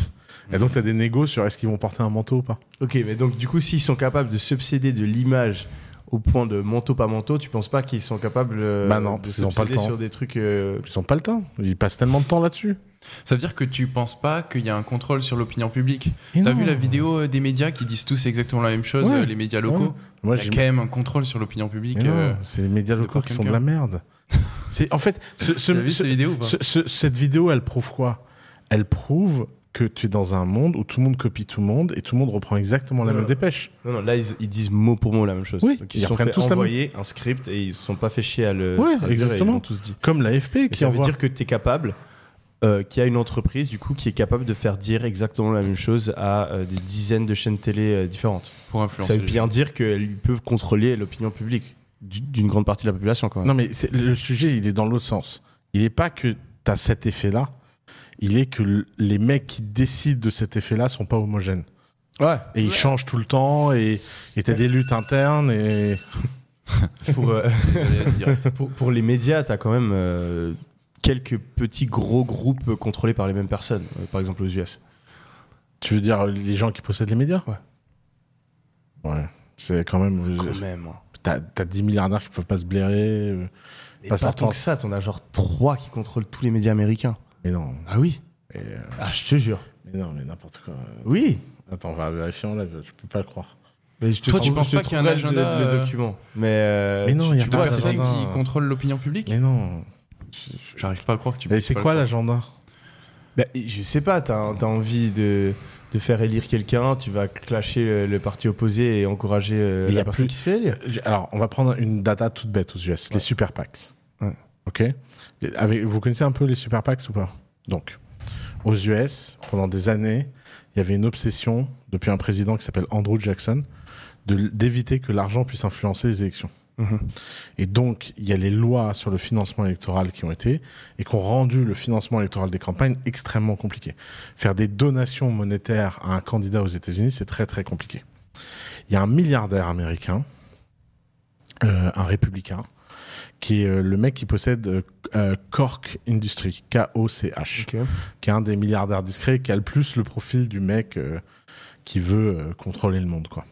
Et donc tu as des négos sur est-ce qu'ils vont porter un manteau ou pas? Ok, mais donc du coup, s'ils sont capables de s'obséder de l'image au point de manteau pas manteau, tu penses pas qu'ils sont capables euh, Bah non, de parce qu'ils ont pas le s'obséder temps. sur des trucs euh, Ils ont pas le temps. Ils passent tellement de temps là-dessus. Ça veut dire que tu penses pas qu'il y a un contrôle sur l'opinion publique? T'as vu la vidéo euh, des médias qui disent tous exactement la même chose, Ouais. les médias locaux? Ouais. Moi, Il y a quand même un contrôle sur l'opinion publique. Euh, c'est les médias de locaux qui sont de la merde. C'est en fait ce- ce- Tu as vu ce- cette vidéo ou pas ce- ce- cette vidéo, elle prouve quoi? Elle prouve que tu es dans un monde où tout le monde copie tout le monde et tout le monde reprend exactement la même dépêche. Non, non, là, ils, ils disent mot pour mot la même chose. Oui, Donc, ils ils se sont fait tous envoyer un script et ils se sont pas fait chier à le et exactement. Tous dit. Comme l'AFP qui ça veut dire que tu es capable, euh, qu'il y a une entreprise du coup qui est capable de faire dire exactement la même chose à euh, des dizaines de chaînes télé euh, différentes. Pour influencer. Ça veut bien dire qu'ils peuvent contrôler l'opinion publique d'une grande partie de la population. Quoi. Non, mais c'est- le sujet, il est dans l'autre sens. Il n'est pas que tu as cet effet-là, il est que les mecs qui décident de cet effet-là sont pas homogènes. Ouais. Et ils changent tout le temps, et tu as des luttes internes, et. Pour, euh, pour, pour les médias, tu as quand même euh, quelques petits gros groupes contrôlés par les mêmes personnes, euh, par exemple aux US. Tu veux dire les gens qui possèdent les médias? Ouais. Ouais. C'est quand même. Quand même. T'as as 10 milliardaires qui peuvent pas se blairer. euh, Mais Pas tant que ça, t'en as genre trois qui contrôlent tous les médias américains. Mais non. Ah oui Et, euh, Ah, je te jure. mais non, mais n'importe quoi. Oui Attends, on va vérifier en live. Je peux pas le croire. Mais je te Toi, tu penses je pas qu'il y a un agenda, le, euh, document. Mais, euh, Mais non, tu- il y a pas de personne qui contrôle l'opinion publique Mais non. J'arrive pas à croire que tu puisses c'est quoi l'agenda? Bah, je sais pas, t'as as envie de, de faire élire quelqu'un, tu vas clasher le, le parti opposé et encourager euh, la a personne plus- qui se fait élire. Alors, on va prendre une data toute bête aux US, les super PACs. Ouais. Ok avec, Vous connaissez un peu les super PACs ou pas? Donc, aux US, pendant des années, il y avait une obsession, depuis un président qui s'appelle Andrew Jackson, d'éviter que l'argent puisse influencer les élections. Mhm. Et donc, il y a les lois sur le financement électoral qui ont été et qui ont rendu le financement électoral des campagnes extrêmement compliqué. Faire des donations monétaires à un candidat aux États-Unis, c'est très très compliqué. Il y a un milliardaire américain, euh, un républicain, qui est euh, le mec qui possède euh, Cork Industries, K-O-C-H, qui est un des milliardaires discrets, qui a le plus le profil du mec qui veut contrôler le monde, quoi.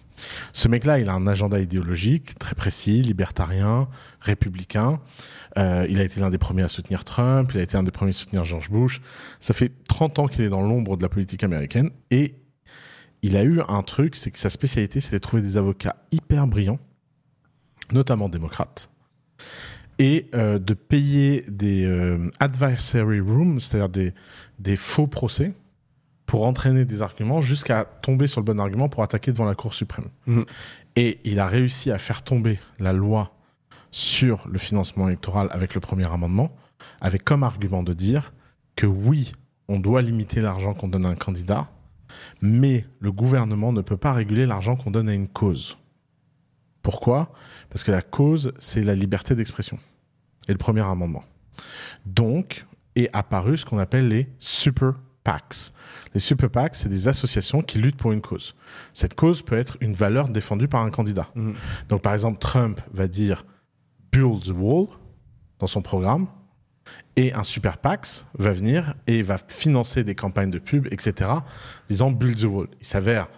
Ce mec-là, il a un agenda idéologique très précis, libertarien, républicain. Euh, il a été l'un des premiers à soutenir Trump, il a été un des premiers à soutenir George Bush. Ça fait 30 ans qu'il est dans l'ombre de la politique américaine et il a eu un truc, c'est que sa spécialité, c'était de trouver des avocats hyper brillants, notamment démocrates, et euh, de payer des euh, advisory rooms, c'est-à-dire des faux procès, pour entraîner des arguments jusqu'à tomber sur le bon argument pour attaquer devant la Cour suprême. Mhm. Et il a réussi à faire tomber la loi sur le financement électoral avec le premier amendement, avec comme argument de dire que oui, on doit limiter l'argent qu'on donne à un candidat, mais le gouvernement ne peut pas réguler l'argent qu'on donne à une cause. Pourquoi? Parce que la cause, c'est la liberté d'expression. Et le premier amendement. Donc, est apparu ce qu'on appelle les super PACs. Les super PACs, c'est des associations qui luttent pour une cause. Cette cause peut être une valeur défendue par un candidat. Mhm. Donc, par exemple, Trump va dire Build the Wall dans son programme, et un super PAC va venir et va financer des campagnes de pub, etc., disant Build the Wall. Il s'avère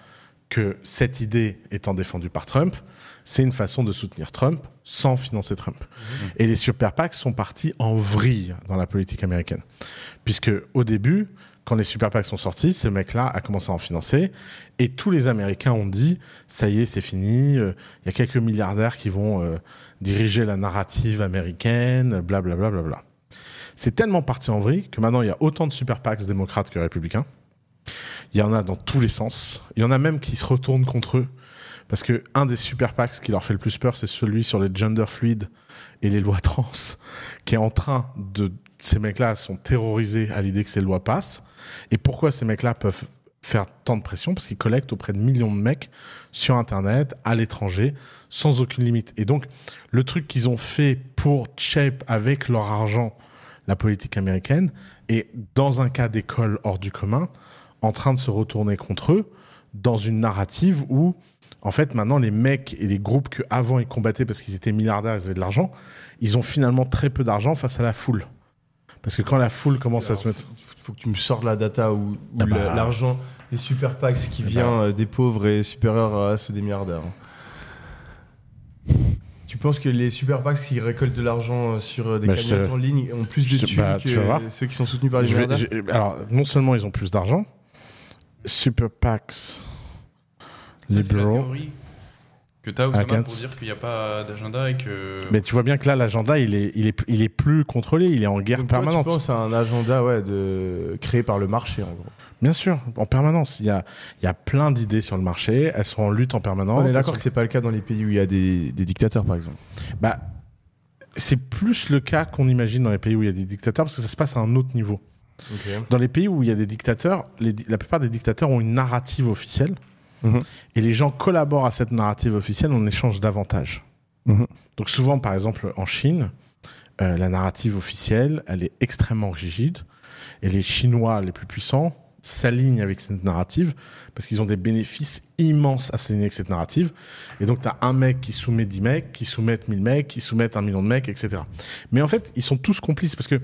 que cette idée étant défendue par Trump, c'est une façon de soutenir Trump sans financer Trump. Et les super PAC sont partis en vrille dans la politique américaine. Puisque au début, quand les super PAC sont sortis, ce mec-là a commencé à en financer. Et tous les Américains ont dit, ça y est, c'est fini. euh, Il y a quelques milliardaires qui vont euh, diriger la narrative américaine, blablabla. Bla, bla, bla. C'est tellement parti en vrille que maintenant, il y a autant de super PACs démocrates que républicains. Il y en a dans tous les sens. Il y en a même qui se retournent contre eux. Parce que un des super PACs qui leur fait le plus peur, c'est celui sur les gender fluides et les lois trans, qui est en train de. Ces mecs-là sont terrorisés à l'idée que ces lois passent. Et pourquoi ces mecs-là peuvent faire tant de pression? Parce qu'ils collectent auprès de millions de mecs sur Internet, à l'étranger, sans aucune limite. Et donc, le truc qu'ils ont fait pour shape avec leur argent la politique américaine est, dans un cas d'école hors du commun, en train de se retourner contre eux dans une narrative où, en fait, maintenant, les mecs et les groupes qu'avant ils combattaient parce qu'ils étaient milliardaires, ils avaient de l'argent, ils ont finalement très peu d'argent face à la foule. Parce que quand la foule commence à se mettre. Il faut que tu me sortes la data où, où Ah bah. l'argent des super packs qui Ah vient euh, des pauvres est supérieur à ceux des milliardaires. Tu penses que les super packs qui récoltent de l'argent euh, sur euh, des Bah, cagnottes en ligne ont plus de thunes bah, que ceux qui sont soutenus par les Je vais- milliardaires je- alors, non seulement ils ont plus d'argent, Super PACs, libéraux. Que t'as Oussama Against. pour dire qu'il n'y a pas d'agenda et que. Mais tu vois bien que là, l'agenda, il est, il, est, il est plus contrôlé, il est en guerre Donc toi, permanente. Tu penses à un agenda ouais, de... créé par le marché en gros? Bien sûr, en permanence. Il y a, il y a plein d'idées sur le marché, elles sont en lutte en permanence. On est d'accord que c'est pas le cas dans les pays où il y a des, des dictateurs par exemple. Bah, c'est plus le cas qu'on imagine dans les pays où il y a des dictateurs, parce que ça se passe à un autre niveau. Dans les pays où il y a des dictateurs, les la plupart des dictateurs ont une narrative officielle, Mhm. et les gens collaborent à cette narrative officielle en échange d'avantages. Mhm. Donc souvent, par exemple, en Chine, euh, la narrative officielle, elle est extrêmement rigide, et les Chinois les plus puissants s'alignent avec cette narrative parce qu'ils ont des bénéfices immenses à s'aligner avec cette narrative. Et donc, tu as un mec qui soumet 10 mecs, qui soumettent 1000 mecs, qui soumettent un million de mecs, etc. Mais en fait, ils sont tous complices parce que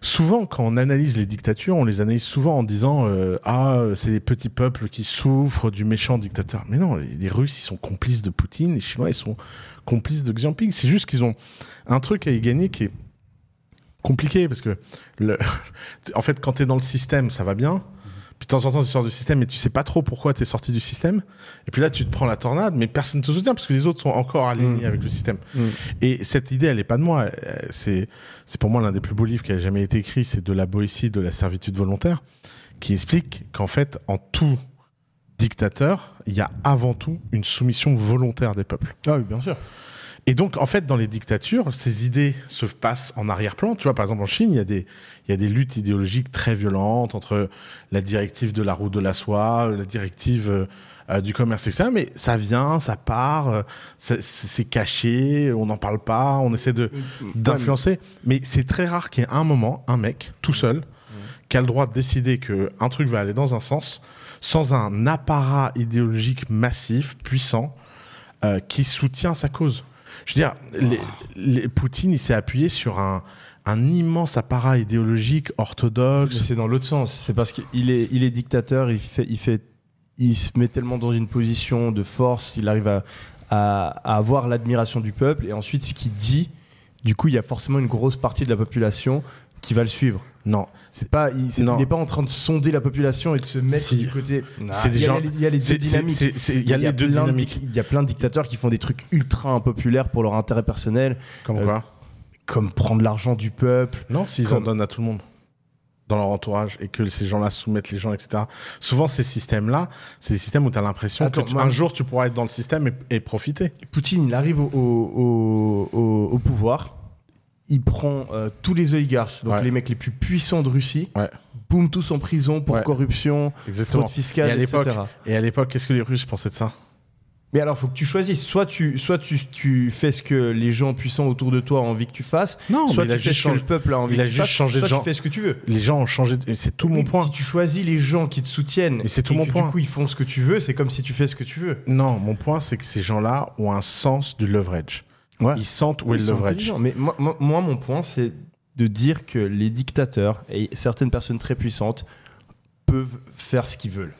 souvent, quand on analyse les dictatures, on les analyse souvent en disant euh, Ah, c'est des petits peuples qui souffrent du méchant dictateur. Mais non, les, Russes, ils sont complices de Poutine, les Chinois, ils sont complices de Xi Jinping. C'est juste qu'ils ont un truc à y gagner qui est compliqué parce que, en fait, quand tu dans le système, ça va bien. Puis de temps en temps, tu sors du système et tu sais pas trop pourquoi tu es sorti du système. Et puis là, tu te prends la tornade, mais personne ne te soutient parce que les autres sont encore alignés Mm. avec le système. Mm. Et cette idée, elle est pas de moi. Euh, C'est, c'est pour moi l'un des plus beaux livres qui a jamais été écrit. C'est de la Boétie, de la servitude volontaire, qui explique qu'en fait, en tout dictateur, il y a avant tout une soumission volontaire des peuples. Ah oui, bien sûr. Et donc, en fait, dans les dictatures, ces idées se passent en arrière-plan. Tu vois, par exemple, en Chine, il y a des, il y a des luttes idéologiques très violentes entre la directive de la roue de la soie, la directive euh, euh, du commerce, etc. Mais ça vient, ça part, euh, c'est caché, on n'en parle pas, on essaie d'influencer. Mais c'est très rare qu'il y ait un moment, un mec, tout seul, qui a le droit de décider que un truc va aller dans un sens, sans un apparat idéologique massif, puissant, euh, qui soutient sa cause. Je veux dire, les, les- Poutine, il s'est appuyé sur un, un immense apparat idéologique orthodoxe. c'est dans l'autre sens. C'est parce qu'il est, il est dictateur, il, fait, il, fait, il se met tellement dans une position de force, il arrive à, à, à avoir l'admiration du peuple. Et ensuite, ce qu'il dit, du coup, il y a forcément une grosse partie de la population qui va le suivre. Non, C'est pas, il c'est- Non. il n'est pas en train de sonder la population et de se mettre Si. du côté. C'est des il, y a, gens- il y a les deux dynamiques. il y a les deux plein de dynamiques. dic- Il y a plein de dictateurs qui font des trucs ultra impopulaires pour leur intérêt personnel, comme Euh, quoi comme prendre l'argent du peuple. Non, s'ils en donnent à tout le monde dans leur entourage et que ces gens-là soumettent les gens, etc. Souvent, ces systèmes-là, c'est des systèmes où tu as l'impression Attends, que tu- moi- un jour, tu pourras être dans le système et, et profiter. Poutine, il arrive au, au- au- au pouvoir, il prend euh, tous les oligarches, donc Ouais. les mecs les plus puissants de Russie, Ouais. boum, tous en prison pour Ouais. corruption, Exactement. fraude fiscale, Et à etc. l'époque- Et à l'époque, qu'est-ce que les Russes pensaient de ça? Mais alors, faut que tu choisisses. Soit tu, soit tu, tu fais ce que les gens puissants autour de toi ont envie que tu fasses, Non, soit mais il a tu fais juste ce que le peuple a envie il a tu juste fasses, changé de soit genre. tu fais ce que tu veux. Les gens ont changé. de- C'est tout mon point. Si tu choisis les gens qui te soutiennent Et c'est tout et mon que point. du coup ils font ce que tu veux, c'est comme si tu fais ce que tu veux. Non, mon point, c'est que ces gens-là ont un sens du leverage. Ouais. Ils sentent où Oui, est le ils leverage. Mais moi, moi- moi, mon point, c'est de dire que les dictateurs et certaines personnes très puissantes peuvent faire ce qu'ils veulent.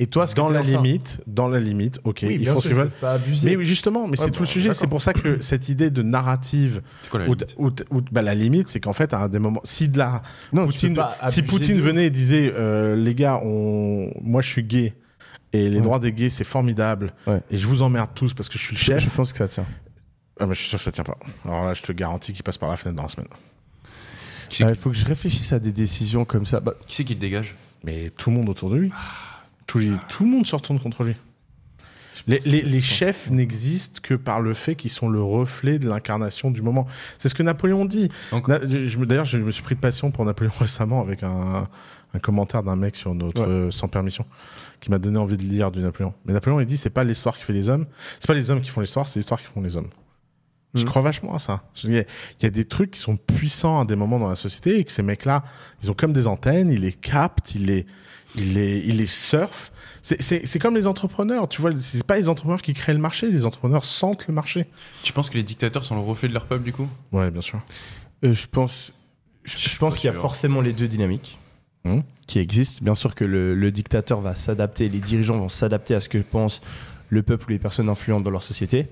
Et toi, ce que dans la limite, dans la limite, ok, Oui, ils font ce qu'ils ils veulent. peuvent pas abuser. Mais oui, justement, mais Ouais, c'est bon, tout le sujet. C'est pour ça que cette idée de narrative, C'est quoi la limite où- où- bah, la limite, c'est qu'en fait, à des moments, si de la non, Poutine, si Poutine de- venait et disait, euh, les gars, on, moi, je suis gay et les Ouais. droits des gays, c'est formidable, Ouais. et je vous emmerde tous parce que je suis le chef. je pense que ça tient. Ah, mais je suis sûr que ça tient pas. Alors là, je te garantis qu'il passe par la fenêtre dans la semaine. Qui Il c'est faut que je réfléchisse à des décisions comme ça. Bah, qui, c'est qui le dégage Mais tout le monde autour de lui, tout, les- tout le monde se retourne contre lui. Les, les- les chefs n'existent que par le fait qu'ils sont le reflet de l'incarnation du moment. C'est ce que Napoléon dit. D'ailleurs, je me suis pris de passion pour Napoléon récemment avec un, un commentaire d'un mec sur notre Ouais. euh, sans permission qui m'a donné envie de lire du Napoléon. Mais Napoléon, il dit c'est pas l'histoire qui fait les hommes, c'est pas les hommes qui font l'histoire, c'est l'histoire qui font les hommes. Je Mhm. crois vachement à ça. Je- Il y, a- il y a des trucs qui sont puissants à des moments dans la société et que ces mecs-là, ils ont comme des antennes, ils les captent, ils les, ils les, ils les surfent. C'est- C'est c'est comme les entrepreneurs, tu vois, c'est pas les entrepreneurs qui créent le marché, les entrepreneurs sentent le marché. Tu penses que les dictateurs sont le reflet de leur peuple du coup? Ouais, bien sûr. euh, je pense, je, Je suis je pense qu'il y a forcément les deux dynamiques Mhm. qui existent. Bien sûr que le, le dictateur va s'adapter, les dirigeants vont s'adapter à ce que pense le peuple ou les personnes influentes dans leur société.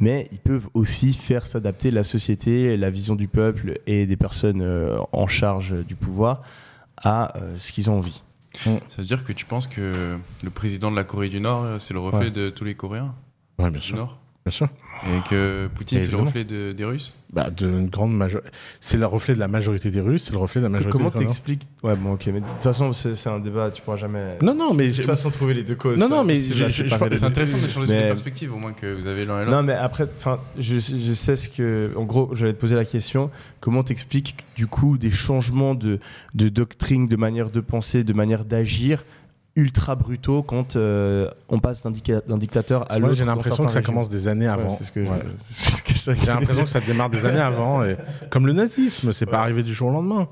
Mais ils peuvent aussi faire s'adapter la société, la vision du peuple et des personnes euh, en charge du pouvoir à euh, ce qu'ils ont envie. Ça veut dire que tu penses que le président de la Corée du Nord, euh, c'est le reflet Ouais. de tous les Coréens? Bien du sûr. Nord? Bien sûr. Et que Poutine, c'est le reflet de- des Russes Bah, de une grande majorité. C'est le reflet de la majorité des Russes, c'est le reflet de la majorité Comment des Coréens. t'expliques? Ouais, bon, ok, mais de toute façon, c'est c'est un débat, tu pourras jamais. Non, non, mais de toute façon, trouver les deux causes. Non, c'est non, mais C'est intéressant de changer cette perspective, au moins que vous avez l'un et l'autre. Non, mais après, enfin, je, je sais ce que. En gros, j'allais te poser la question. Comment t'expliques du coup des changements de, de doctrine, de manière de penser, de manière d'agir ultra brutaux quand euh, on passe d'un dica- dictateur à Moi, l'autre j'ai l'impression que ça commence des années avant. Ouais, c'est ce que Ouais. je- c'est ce que je- J'ai l'impression que ça démarre des années avant. Et... Comme le nazisme, c'est pas arrivé du jour au lendemain.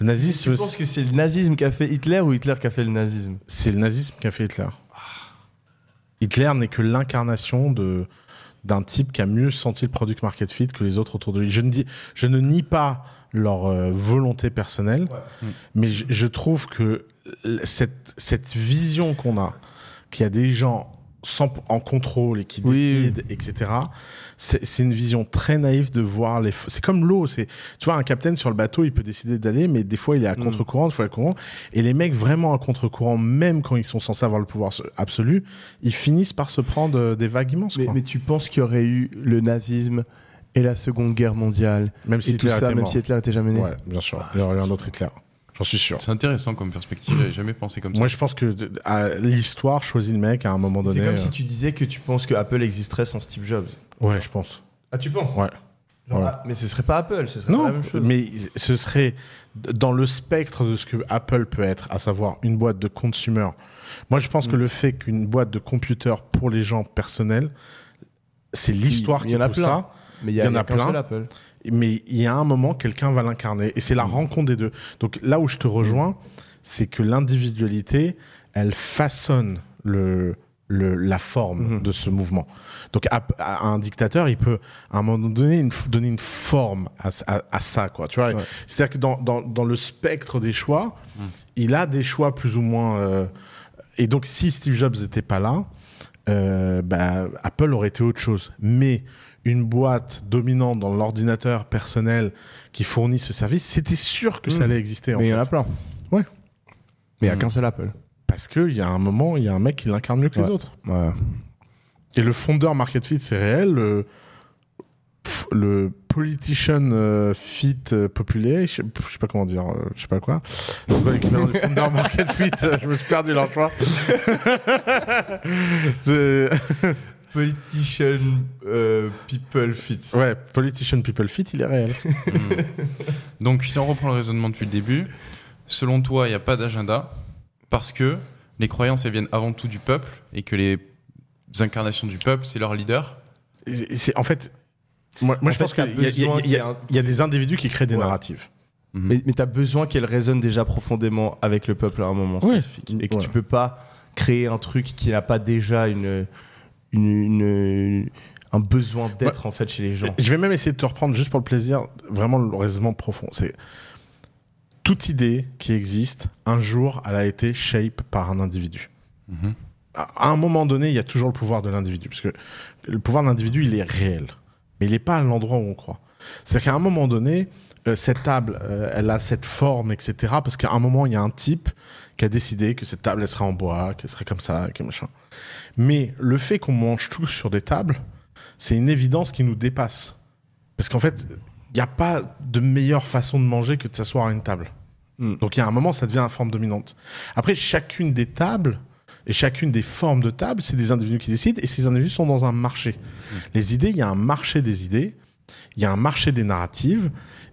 Le nazisme, penses que c'est le nazisme qui a fait Hitler ou Hitler qui a fait le nazisme? C'est le nazisme qui a fait Hitler. Hitler n'est que l'incarnation de d'un type qui a mieux senti le product market fit que les autres autour de lui. Je ne dis, je ne nie pas leur euh, volonté personnelle, mais je, je trouve que cette cette vision qu'on a, qu'il y a des gens sans, en contrôle et qui Oui, décident, etc. C'est une vision très naïve de voir les. C'est comme l'eau. C'est tu vois un capitaine sur le bateau, il peut décider d'aller, mais des fois il est à Mm. contre-courant, des fois à courant. Et les mecs vraiment à contre-courant, même quand ils sont censés avoir le pouvoir absolu, ils finissent par se prendre euh, des vagues immenses. mais, quoi. mais tu penses qu'il y aurait eu le nazisme et la Seconde Guerre mondiale même si et tout Hitler ça, était même si Hitler était jamais né? Ouais, bien sûr. Il y aurait eu un autre Hitler. J'en suis sûr. C'est intéressant comme perspective, j'avais jamais pensé comme ça. Moi, je pense que l'histoire choisit le mec à un moment donné. C'est comme euh, si tu disais que tu penses que Apple existerait sans Steve Jobs. Ouais, je pense. Ah, tu penses? Ouais. Genre, Ouais. ah, Mais ce serait pas Apple, ce serait pas la même chose. mais ce serait dans le spectre de ce que Apple peut être, à savoir une boîte de consumer. Moi, je pense Mm. que le fait qu'une boîte de computer pour les gens personnels, c'est l'histoire il y qui en a pousse plein. ça. mais il y en a plein. Mais il y a un moment, quelqu'un va l'incarner. Et c'est la rencontre des deux. Donc là où je te rejoins, c'est que l'individualité, elle façonne le, le, la forme Mhm. de ce mouvement. Donc à, à un dictateur, il peut à un moment donné une, donner une forme à, ça. Quoi, tu vois Ouais. C'est-à-dire que dans, dans, dans le spectre des choix, Mhm. il a des choix plus ou moins... euh, et donc si Steve Jobs n'était pas là, euh, bah, Apple aurait été autre chose. Mais une boîte dominante dans l'ordinateur personnel qui fournit ce service, c'était sûr que ça Mm. allait exister. En Mais il y en a plein. Ouais. Mais il n'y a Mm. qu'un seul Apple. Parce qu'il y a un moment, il y a un mec qui l'incarne mieux que les autres. Ouais. Et le fondeur Market Fit, c'est réel. Le, le politician euh, fit euh, populaire, je sais je sais pas comment dire, euh, je sais pas quoi. C'est quoi l'équivalent du fondeur Market Fit Je me suis perdu dans le choix. Politician euh, People Fit. ouais, politician people fit, il est réel. Hmm. Donc, si on reprend le raisonnement depuis le début, selon toi, il n'y a pas d'agenda parce que les croyances, elles viennent avant tout du peuple et que les incarnations du peuple, c'est leur leader? C'est en fait, moi, moi En je fait, pense qu'il y, a- y y un y des individus qui créent des Ouais. narratives. Mhm. Mais, mais tu as besoin qu'elle résonne déjà profondément avec le peuple à un moment Oui. spécifique. Et que Ouais. tu peux pas créer un truc qui n'a pas déjà une, une, une- un besoin d'être en fait chez les gens. Je vais même essayer de te reprendre juste pour le plaisir, vraiment le raisonnement profond. C'est toute idée qui existe, un jour, elle a été shape par un individu. Mhm. à un moment donné, il y a toujours le pouvoir de l'individu. Parce que le pouvoir de l'individu, il est réel. Mais il n'est pas à l'endroit où on croit. C'est-à-dire qu'à un moment donné, euh, cette table, euh, elle a cette forme, etc. Parce qu'à un moment, il y a un type qui a décidé que cette table, elle serait en bois, qu'elle serait comme ça, que machin. Mais le fait qu'on mange tous sur des tables, c'est une évidence qui nous dépasse. Parce qu'en fait, il n'y a pas de meilleure façon de manger que de s'asseoir à une table. Mm. Donc il y a un moment, ça devient une forme dominante. Après, chacune des tables et chacune des formes de table, c'est des individus qui décident et ces individus sont dans un marché. Les idées, il y a un marché des idées, il y a un marché des narratives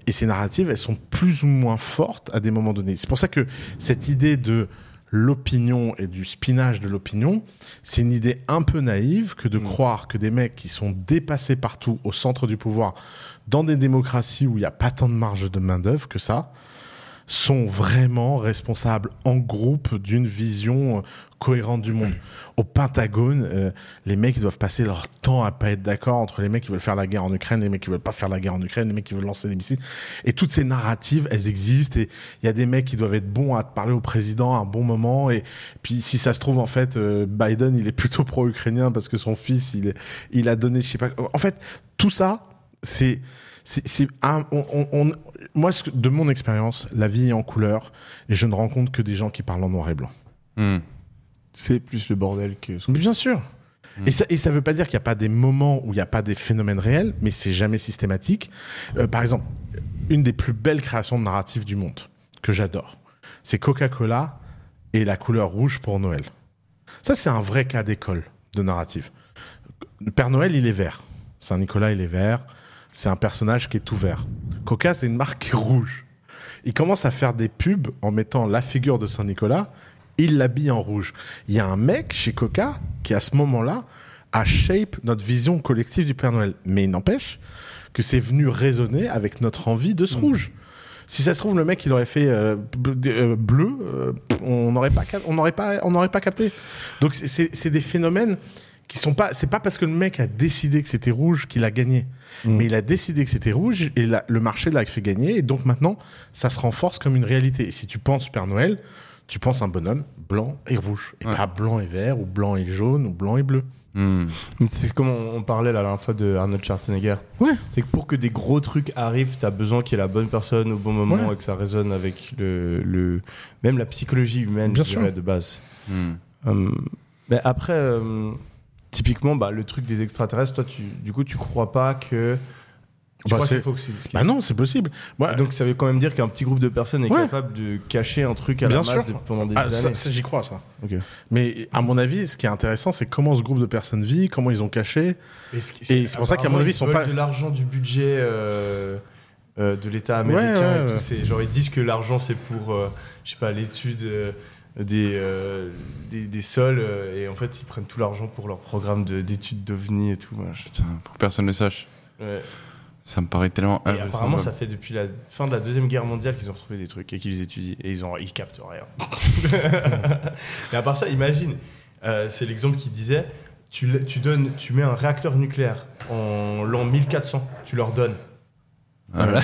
et ces narratives, elles sont plus ou moins fortes à des moments donnés. C'est pour ça que cette idée de l'opinion et du spinach de l'opinion, c'est une idée un peu naïve que de Mm. croire que des mecs qui sont dépassés partout au centre du pouvoir, dans des démocraties où il n'y a pas tant de marge de main-d'œuvre que ça, sont vraiment responsables en groupe d'une vision cohérente du monde. Au Pentagone, euh, les mecs doivent passer leur temps à pas être d'accord entre les mecs qui veulent faire la guerre en Ukraine, les mecs qui veulent pas faire la guerre en Ukraine, les mecs qui veulent lancer des missiles. Et toutes ces narratives, elles existent. Et il y a des mecs qui doivent être bons à parler au président à un bon moment. Et puis si ça se trouve en fait, euh, Biden il est plutôt pro-ukrainien parce que son fils il a donné, je sais pas. En fait, tout ça, c'est c'est on- moi de mon expérience, la vie est en couleur et je ne rencontre que des gens qui parlent en noir et blanc. Hmm. C'est plus le bordel que. Mais bien sûr. Et ça, et ça veut pas dire qu'il n'y a pas des moments où il n'y a pas des phénomènes réels, mais c'est jamais systématique. Euh, par exemple, une des plus belles créations de narrative du monde, que j'adore, c'est Coca-Cola et la couleur rouge pour Noël. Ça, c'est un vrai cas d'école de narrative. Le Père Noël, il est vert. Saint-Nicolas, il est vert. C'est un personnage qui est tout vert. Coca, c'est une marque qui est rouge. Il commence à faire des pubs en mettant la figure de Saint-Nicolas, il l'habille en rouge. Il y a un mec chez Coca qui, à ce moment-là, a shape notre vision collective du Père Noël. Mais il n'empêche que c'est venu résonner avec notre envie de ce rouge. Si ça se trouve, le mec, il aurait fait euh, euh, bleu, euh, on n'aurait pas, cap- on n'aurait pas, on n'aurait pas capté. Donc c'est- des phénomènes qui sont pas. C'est pas parce que le mec a décidé que c'était rouge qu'il a gagné, Mm. mais il a décidé que c'était rouge et la- le marché l'a fait gagner. Et donc maintenant, ça se renforce comme une réalité. Et si tu penses Père Noël, tu penses un bonhomme blanc et rouge, et Ouais. pas blanc et vert ou blanc et jaune ou blanc et bleu. Hmm. C'est comme on, on parlait la dernière fois de Arnold Schwarzenegger. Ouais. C'est que pour que des gros trucs arrivent, t'as besoin qu'il y ait la bonne personne au bon moment Ouais. et que ça résonne avec le, le- même la psychologie humaine, Bien je dirais, de base. Hmm. Hum, mais après, hum, typiquement, bah, le truc des extraterrestres, toi, tu, du coup, tu crois pas que. Tu Bah, crois que c'est- c'est faux que Bah non, c'est possible. Moi, Donc ça veut quand même dire qu'un petit groupe de personnes est Ouais. capable de cacher un truc à Bien la masse de- pendant des ah, années. j'y crois ça. Mais à mon avis, ce qui est intéressant, c'est comment ce groupe de personnes vit, comment ils ont caché. Et c'est pour ça qu'à mon avis, ils sont veulent pas- de l'argent du budget euh, euh, de l'État américain Ouais, ouais, et tout. Genre ils disent que l'argent c'est pour, euh, je sais pas, l'étude euh, des, euh, des, des sols euh, et en fait ils prennent tout l'argent pour leur programme de- d'études d'OVNI et tout. Putain, pour que personne ne le sache. Ouais. Ça me paraît tellement Et apparemment ça fait depuis la fin de la deuxième guerre mondiale qu'ils ont retrouvé des trucs et qu'ils étudient et ils ont ils captent rien. Mais à part ça, imagine, euh, c'est l'exemple qui disait, tu, tu donnes, tu mets un réacteur nucléaire en l'an 1400, tu leur donnes. Ah, là,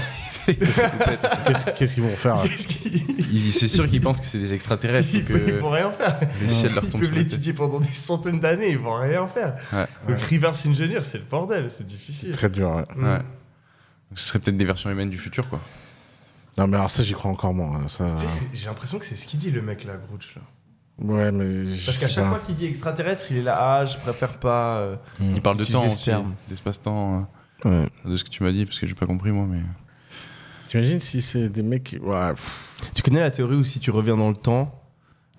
Qu'est-ce qu'ils vont faire C'est sûr qu'ils pensent que c'est des extraterrestres. ils, que ils vont rien faire. le ciel leur Ils tombe peuvent l'étudier pendant des centaines d'années, ils vont rien faire. Ouais. Donc reverse engineer, c'est le bordel, c'est difficile. Très dur. ouais. Ouais. Ce serait peut-être des versions humaines du futur, quoi. Non, mais alors ça, j'y crois encore moins. hein, Ça... J'ai l'impression que c'est ce qu'il dit le mec là, Grouch. Là. Ouais, mais. je Parce qu'à sais chaque pas. fois qu'il dit extraterrestre, il est là, ah, je préfère pas. euh, Il parle de Utiliser temps ce aussi, terme. d'espace-temps, euh, de ce que tu m'as dit, parce que j'ai pas compris, moi, mais... T'imagines si c'est des mecs qui. Ouais, pff, Tu connais la théorie où si tu reviens dans le temps,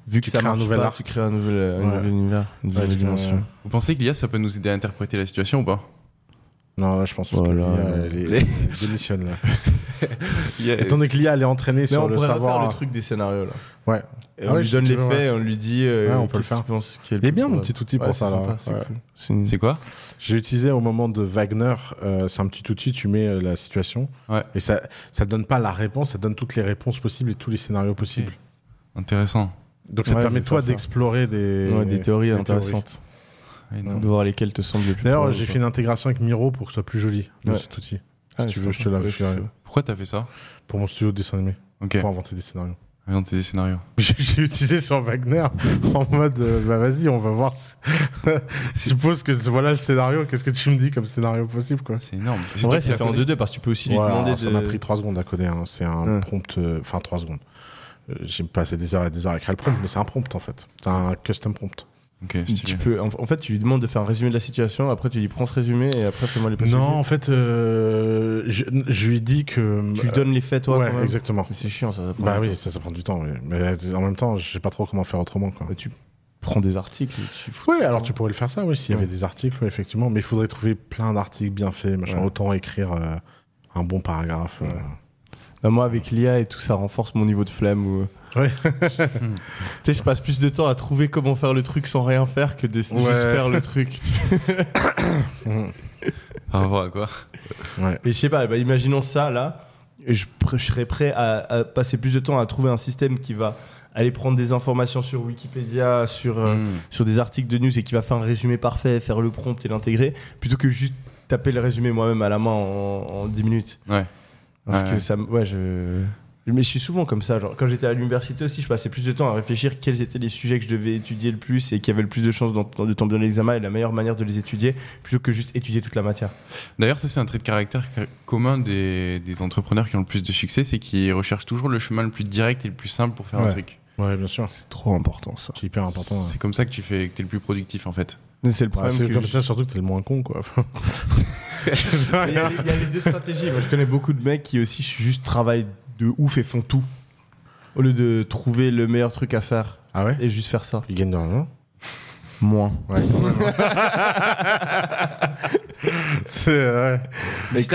vu que Tu ça crées un marche nouvel pas, arc. tu crées un nouvel, un Ouais. nouvel univers, une Ouais, nouvelle tu crées un- dimension. Vous pensez que l'IA, ça peut nous aider à interpréter la situation ou pas? Non, là, je pense Voilà. que l'IA, elle, est- démissionne là. L'IA, Étant donné que l'IA, elle est entraînée Mais sur on le pourrait savoir. refaire le truc des scénarios là. Ouais. Et Ah on ouais, lui donne les faits, ouais. on lui dit. euh, Ouais, on peut le faire. Il est bien, mon petit outil pour Ouais, ça, c'est là, c'est ouais. cool. C'est une- quoi J'ai utilisé au moment de Wagner, euh, c'est un petit outil, tu mets euh, la situation. Ouais. Et ça ça donne pas la réponse, ça donne toutes les réponses possibles et tous les scénarios possibles. Intéressant. Donc ça permet toi faire d'explorer des, Ouais, des théories des De voir lesquelles te semblent les plus D'ailleurs, j'ai fait une intégration avec Miro pour que ce soit plus joli, Ouais. cet outil. Ah, si tu c'est veux, je te la je- Pourquoi t'as fait ça Pour mon studio de dessin animé, pour inventer des scénarios. Inventer des scénarios. J'ai utilisé sur Wagner en mode euh, bah vas-y, on va voir. Suppose que voilà le scénario, qu'est-ce que tu me dis comme scénario possible quoi C'est énorme. En toi vrai, c'est fait en codé 2-2 parce que tu peux aussi lui Voilà, demander Ça de. m'a pris 3 secondes à coder. hein. C'est un Ouais. prompt. euh, Enfin, 3 secondes. Euh, J'ai passé des heures et des heures à écrire le prompt, mais c'est un prompt en fait. C'est un custom prompt. Tu peux, en, en fait, tu lui demandes de faire un résumé de la situation, après tu lui prends ce résumé et après fais-moi les Non, en fait, euh, je, je lui dis que. Tu lui donnes les faits, toi ouais, quand même exactement. C'est chiant, ça. ça prend Bah du oui, ça, ça prend du temps. oui. Mais en même temps, je sais pas trop comment faire autrement. Quoi. Bah, tu prends des articles et tu. Oui, alors tu pourrais le faire ça, oui, s'il y avait des articles, effectivement. Mais il faudrait trouver plein d'articles bien faits, machin. Ouais. Autant écrire euh, un bon paragraphe. euh. Bah, moi, avec l'IA et tout, ça renforce mon niveau de flemme. Ou... Ouais. tu sais, je passe plus de temps à trouver comment faire le truc sans rien faire que de juste Ouais. faire le truc. Par rapport à quoi? Ouais. Mais je sais pas, bah, imaginons ça là, et je, serais prêt à, à passer plus de temps à trouver un système qui va aller prendre des informations sur Wikipédia, sur, euh, Hmm. sur des articles de news et qui va faire un résumé parfait, faire le prompt et l'intégrer, plutôt que juste taper le résumé moi-même à la main en, en 10 minutes. Ouais. Parce Ouais, que ouais. ça, me- ouais, je. Mais je suis souvent comme ça. Genre, quand j'étais à l'université aussi, je passais plus de temps à réfléchir quels étaient les sujets que je devais étudier le plus et qui avaient le plus de chances de tomber dans l'examen et la meilleure manière de les étudier, plutôt que juste étudier toute la matière. D'ailleurs, ça, c'est un trait de caractère ca- commun des, des entrepreneurs qui ont le plus de succès, c'est qu'ils recherchent toujours le chemin le plus direct et le plus simple pour faire un truc. Ouais, bien sûr. C'est trop important ça. C'est hyper important. ouais. C'est comme ça que tu fais, que t'es le plus productif en fait. C'est le Ouais, problème. c'est que comme ça, surtout que t'es le moins con, quoi. Il y, a, il y a les deux stratégies. Moi, je connais beaucoup de mecs qui aussi juste travaillent de ouf et font tout. Au lieu de trouver le meilleur truc à faire ah ouais et juste faire ça. Il gagne de l'argent Moins. Ouais, quand même. c'est ouais. Mais C'est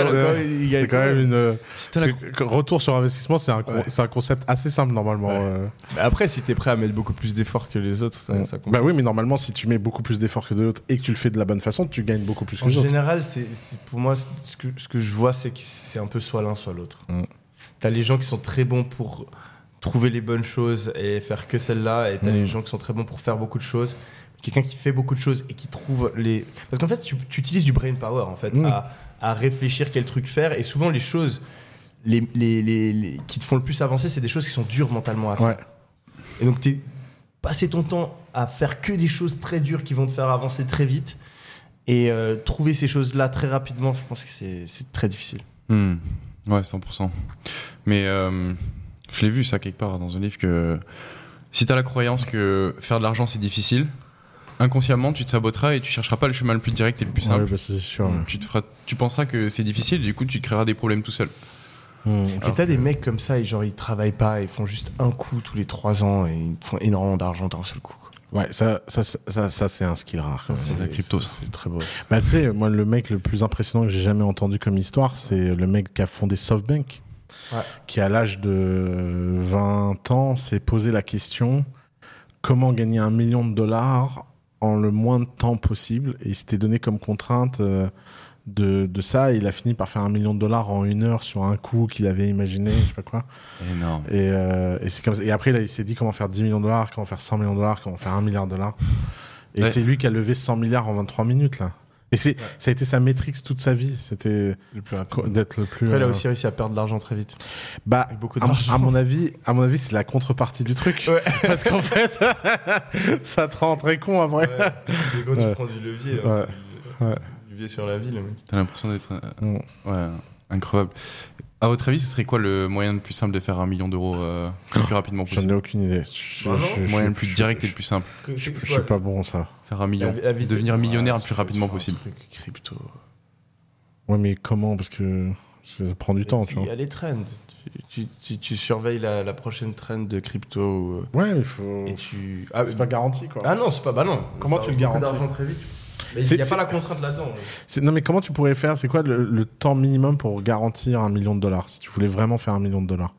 c'est quand même une. parce que Retour sur investissement, c'est un, con- Ouais. c'est un concept assez simple normalement. Ouais. euh. Mais après, si t'es prêt à mettre beaucoup plus d'efforts que les autres, ça, ça compte. bah oui, mais normalement, si tu mets beaucoup plus d'efforts que d'autres et que tu le fais de la bonne façon, tu gagnes beaucoup plus que En les autres. général, c'est c'est- pour moi, ce que, ce que je vois, c'est que c'est un peu soit l'un, soit l'autre. Mm. T'as les gens qui sont très bons pour trouver les bonnes choses et faire que celles-là, et t'as Mm. les gens qui sont très bons pour faire beaucoup de choses. Quelqu'un qui fait beaucoup de choses et qui trouve les. Parce qu'en fait, tu, tu utilises du brain power, en fait, Mm. à, à réfléchir quel truc faire, et souvent, les choses les, les- les- les- qui te font le plus avancer, c'est des choses qui sont dures mentalement à faire. Ouais. Et donc, t'es passer ton temps à faire que des choses très dures qui vont te faire avancer très vite et euh, trouver ces choses-là très rapidement, je pense que c'est très difficile. Hmm. Ouais, 100%. Mais euh, je l'ai vu ça quelque part dans un livre que si t'as la croyance que faire de l'argent c'est difficile, inconsciemment tu te saboteras et tu chercheras pas le chemin le plus direct et le plus Ouais, simple. bah, c'est sûr. ouais. Tu, te feras, tu penseras que c'est difficile et du coup tu te créeras des problèmes tout seul. Mm. Et t'as des mecs comme ça, et genre ils travaillent pas, ils font juste un coup tous les trois ans et ils font énormément d'argent d'un seul coup. Ouais, ça, ça, ça, ça, ça, c'est un skill rare. quand même. C'est de la crypto. C'est très beau. Bah, tu sais, moi, le mec le plus impressionnant que j'ai jamais entendu comme histoire, c'est le mec qui a fondé SoftBank, Ouais. qui à l'âge de 20 ans s'est posé la question comment gagner un million de dollars en le moins de temps possible? Et il s'était donné comme contrainte euh, de, de ça. Et il a fini par faire un million de dollars en une heure sur un coup qu'il avait imaginé, je sais pas quoi. Énorme. Et, euh, et, c'est comme ça. et après, là, il s'est dit comment faire 10 millions de dollars, comment faire 100 millions de dollars, comment faire 1 milliard de dollars. Et Ouais. c'est lui qui a levé 100 milliards en 23 minutes, là. Et c'est, ça a été sa métrique toute sa vie. C'était Le plus co- d'être le plus. Après, il a euh, aussi réussi à perdre de l'argent très vite. bah, beaucoup à, d'argent. à mon avis, à mon avis, c'est la contrepartie du truc. Ouais. Parce qu'en fait, ça te rend très con après. Et quand Ouais. tu prends du levier, Ouais. hein, sur la vie, le mec. T'as l'impression d'être euh, Mm. ouais, incroyable. À votre avis, ce serait quoi le moyen le plus simple de faire un million d'euros euh, le plus rapidement J'en ai possible? aucune idée. Je- Vraiment je- Le je- moyen le plus je- direct et le plus simple. Je je suis pas bon, ça. Faire un million. La- la Devenir millionnaire le Ouais, plus rapidement possible. un truc crypto. Ouais, mais comment? Parce que ça prend du temps, tu Il y vois. a les trends. Tu, tu- tu- tu surveilles la, la prochaine trend de crypto euh, Ouais, mais il faut. et tu. Ah, C'est pas garanti, quoi. ah non, c'est pas. Bah non. Comment tu le garantis d'argent très vite. Mais il C'est- n'y a pas la contrainte là-dedans. Non, mais comment tu pourrais faire? C'est quoi le, le temps minimum pour garantir un million de dollars Si tu voulais vraiment faire un million de dollars?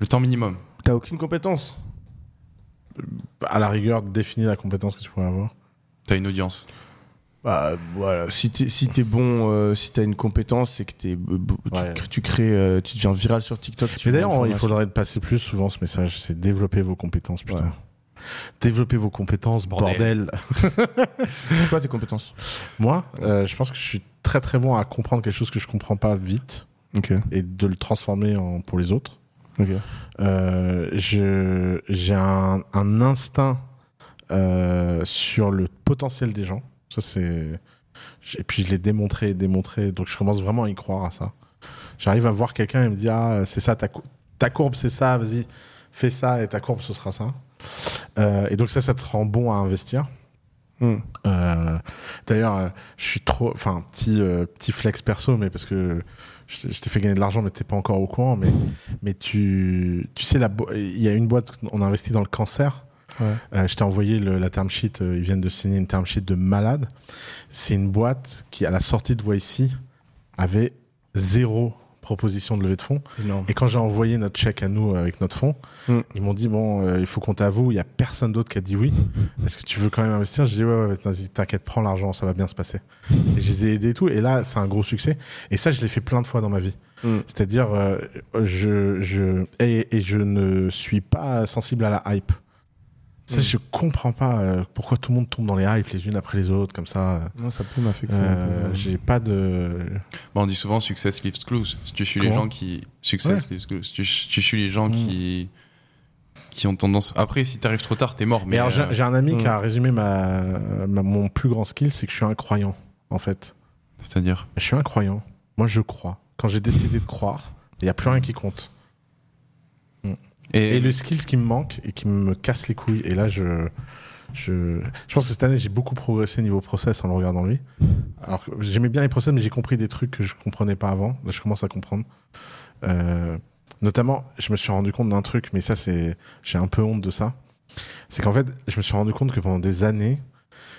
Le temps minimum. T'as aucune compétence. À la rigueur, définis la compétence que tu pourrais avoir. T'as une audience. Bah voilà, si t'es si t'es bon, euh, si t'as une compétence, c'est que t'es, euh, tu, Ouais. crées- tu crées, euh, tu deviens viral sur TikTok. tu Mais d'ailleurs, il faudrait passer plus souvent ce message c'est développer vos compétences, putain. Ouais. Développer vos compétences, bordel. Bordel. C'est quoi tes compétences? Moi, euh, je pense que je suis très très bon à comprendre quelque chose que je comprends pas vite et de le transformer en, pour les autres. Euh, je- j'ai un, un instinct euh, sur le potentiel des gens. Ça, c'est. Et puis, je l'ai démontré et démontré. Donc, je commence vraiment à y croire à ça. J'arrive à voir quelqu'un et me dit Ah, c'est ça, ta, cou- ta courbe, c'est ça, vas-y, fais ça et ta courbe, ce sera ça. Euh, et donc, ça, ça te rend bon à investir. Hmm. Euh, D'ailleurs, euh, je suis trop. Enfin, petit, petit flex perso, mais parce que je, t'ai fait gagner de l'argent, mais t'es pas encore au courant. Mais, mais tu, tu sais, la il y a une boîte, on a investi dans le cancer. Ouais. Euh, je t'ai envoyé le- la term sheet. euh, ils viennent de signer une term sheet de malade. C'est une boîte qui, à la sortie de YC, avait zéro proposition de levée de fonds. Et quand j'ai envoyé notre chèque à nous euh, avec notre fonds, Mm. ils m'ont dit bon, euh, il faut qu'on t'avoue, il y a personne d'autre qui a dit oui. Est-ce que tu veux quand même investir? Je dis ouais, ouais, vas-y, t'inquiète, prends l'argent, ça va bien se passer. Et je les ai aidés et tout. Et là, c'est un gros succès. Et ça, je l'ai fait plein de fois dans ma vie. Mm. C'est-à-dire, euh, je, je et, et je ne suis pas sensible à la hype. Ça, Mm. je comprends pas euh, pourquoi tout le monde tombe dans les hypes les unes après les autres comme ça. Moi, ça peut m'affecter. Euh, j'ai pas de. Bah, on dit souvent success leaves clues. Si tu suis les gens qui. Success leaves clues. Si tu, tu suis les gens Mm. qui. qui ont tendance. Après, si t'arrives trop tard, t'es mort. Mais Mais alors, j'ai- euh, j'ai un ami Mm. qui a résumé ma, ma- mon plus grand skill, c'est que je suis un croyant, en fait. C'est-à-dire. Je suis un croyant. Moi, je crois. Quand j'ai décidé de croire, il n'y a plus rien qui compte. Et, Et le skill qui me manque et qui me casse les couilles, et là, je. Je, je pense que cette année, j'ai beaucoup progressé niveau process en le regardant lui. Alors, j'aimais bien les process, mais j'ai compris des trucs que je comprenais pas avant. Là, je commence à comprendre. Euh, notamment, je me suis rendu compte d'un truc, mais ça, c'est, j'ai un peu honte de ça. C'est qu'en fait, je me suis rendu compte que pendant des années,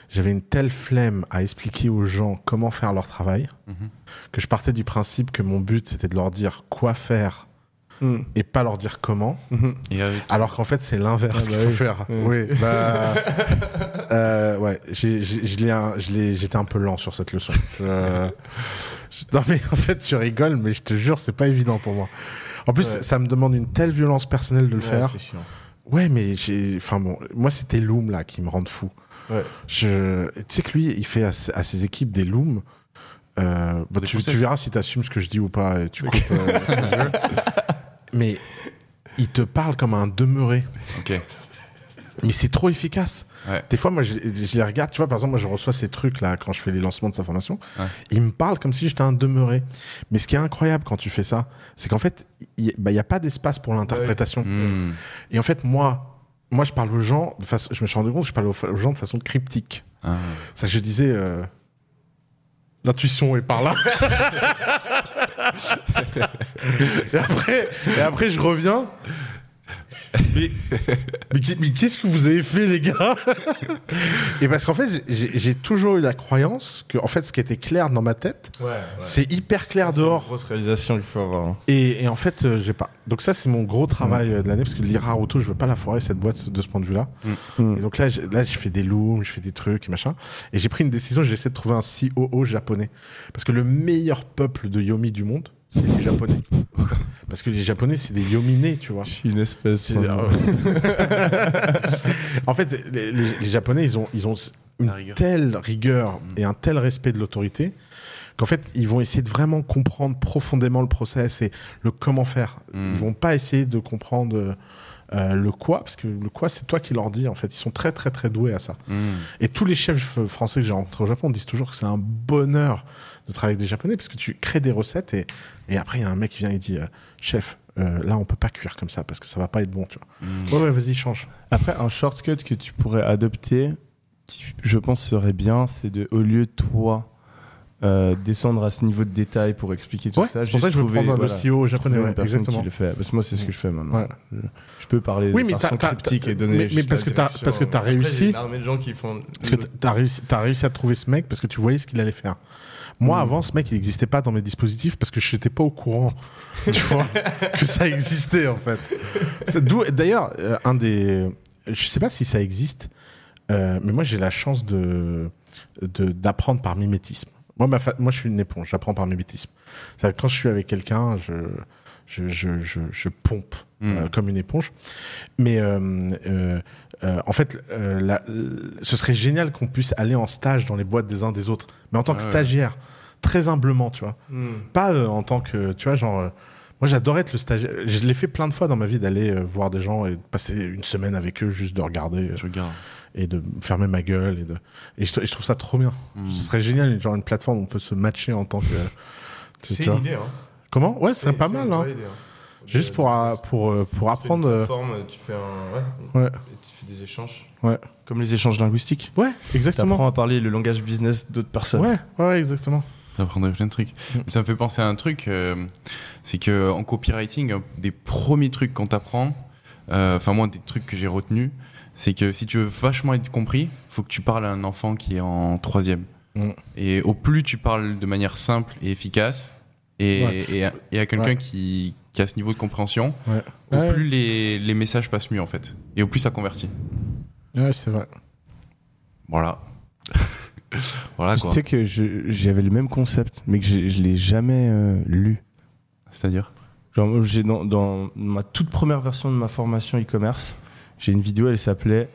j'avais une telle flemme à expliquer aux gens comment faire leur travail Mhm. que je partais du principe que mon but, c'était de leur dire quoi faire Mm. et pas leur dire comment. Mhm. et, euh, Alors qu'en fait, c'est l'inverse Ah qu'il bah faut oui. faire. Oui. Oui, bah. euh, ouais, j'ai- j'ai- je l'ai un- je l'ai- j'étais un peu lent sur cette leçon. Je- je- non, mais en fait, tu rigoles, mais je te jure, c'est pas évident pour moi. En plus, Ouais. ça me demande une telle violence personnelle de le Ouais, faire. c'est chiant. Ouais, mais j'ai. Enfin bon, moi, c'était Loom, là, qui me rend fou. Ouais. Je... Tu sais que lui, il fait à, ses- à ses équipes des Looms. Euh, bah, tu, verras si tu assumes ce que je dis ou pas et tu coupes. Mais il te parle comme un demeuré. Ok. Mais c'est trop efficace. Ouais. Des fois, moi, je, je les regarde. Tu vois, par exemple, moi, je reçois ces trucs-là quand je fais les lancements de sa formation. Ouais. Il me parle comme si j'étais un demeuré. Mais ce qui est incroyable quand tu fais ça, c'est qu'en fait, il n'y a pas d'espace pour l'interprétation. Hmm. Et en fait, moi, moi, je parle aux gens de façon. Je me suis rendu compte je parle aux, aux gens de façon cryptique. Ah. Ça, je disais. euh, L'intuition est par là. et, après, après, je reviens. Mais, mais qu'est- mais qu'est-ce que vous avez fait, les gars? Et parce qu'en fait, j'ai toujours eu la croyance que, en fait, ce qui était clair dans ma tête, Ouais, c'est hyper clair C'est une dehors. grosse réalisation qu'il faut avoir. hein. Et, et en fait, euh, j'ai pas. Donc ça, c'est mon gros travail euh, de l'année parce que l'IRA Auto, je veux pas la foirer cette boîte de ce point de vue-là. Mm. Et donc là, là, je fais des looms, je fais des trucs et machin. Et j'ai pris une décision. J'ai essayé de trouver un COO japonais parce que le meilleur peuple de Yomi du monde, c'est les Japonais. Parce que les Japonais, c'est des Yominés, tu vois. Je suis une espèce. En fait, les, les- les Japonais, ils ont, ils ont une rigueur. telle rigueur et un tel respect de l'autorité qu'en fait, ils vont essayer de vraiment comprendre profondément le process et le comment faire. Mm. Ils vont pas essayer de comprendre euh, le quoi, parce que le quoi, c'est toi qui leur dis. En fait, ils sont très, très, très doués à ça. Hmm. Et tous les chefs euh, français que j'ai rencontrés au Japon disent toujours que c'est un bonheur de travailler avec des Japonais parce que tu crées des recettes et, et après, il y a un mec qui vient et dit euh, Chef, euh, là, on peut pas cuire comme ça parce que ça va pas être bon, tu vois. Hmm. Ouais, ouais, vas-y, change. Après, un shortcut que tu pourrais adopter, qui je pense serait bien, c'est de, au lieu de toi, euh, descendre à ce niveau de détail pour expliquer tout Ouais, ça. c'est pour ça que je veux prendre trouver, le CEO japonais, ouais, exactement. qui le fait. Parce que moi, c'est ce que je fais maintenant. Ouais. Je, je peux parler Oui, de mais façon t'as- t'as- cryptique et donner mais- mais la parce que parce que t'as Après, réussi- il y a une armée de gens qui font. Parce que t'as réussi, t'as réussi à trouver ce mec parce que tu voyais ce qu'il allait faire. Moi, Mm. avant, ce mec, il n'existait pas dans mes dispositifs parce que je n'étais pas au courant, tu vois, que ça existait en fait. D'ailleurs, euh, un des, je sais pas si ça existe, euh, mais moi j'ai la chance de d'apprendre par mimétisme. Moi, ma fa- moi, je suis une éponge. J'apprends par mimétisme. Que quand je suis avec quelqu'un, je je, je, je, je pompe Mm. euh, comme une éponge. Mais euh, euh, euh, en fait, euh, la- l- ce serait génial qu'on puisse aller en stage dans les boîtes des uns des autres, mais en tant que Ouais, stagiaire, très humblement, tu vois. Hmm. Pas euh, en tant que, tu vois, genre, euh, Moi, j'adorais être le stagiaire. Je l'ai fait plein de fois dans ma vie d'aller euh, voir des gens et de passer une semaine avec eux, juste de regarder euh, Je regarde. et de fermer ma gueule. Et, de... et, je, et je trouve ça trop bien. Hmm. Ce serait génial, genre une plateforme où on peut se matcher en tant que. tu- tu vois. idée. Hein. Comment? Ouais, c'est pas mal. Hein. Juste pour, euh, pour, euh, pour apprendre. euh, tu fais un. Ouais. Tu des échanges. Ouais. Comme les échanges linguistiques. Ouais, exactement. apprends à parler le langage business d'autres personnes. Ouais, ouais, exactement. T'apprendrais plein de trucs. Mm. Ça me fait penser à un truc, euh, c'est que en copywriting, un des premiers trucs qu'on t'apprend, euh, enfin moi des trucs que j'ai retenus, c'est que si tu veux vachement être compris, faut que tu parles à un enfant qui est en troisième. Mm. Et au plus tu parles de manière simple et efficace, et, Ouais. et à, et à quelqu'un Ouais. qui, qui a ce niveau de compréhension, Ouais. Au Ouais. plus les, les messages passent mieux en fait, et au plus ça convertit. Ouais, c'est vrai. Voilà. voilà quoi. Sais que je- j'avais le même concept, mais que j'ai- je l'ai jamais euh, lu. C'est-à-dire? Genre, j'ai dans, dans ma toute première version de ma formation e-commerce, j'ai une vidéo, elle s'appelait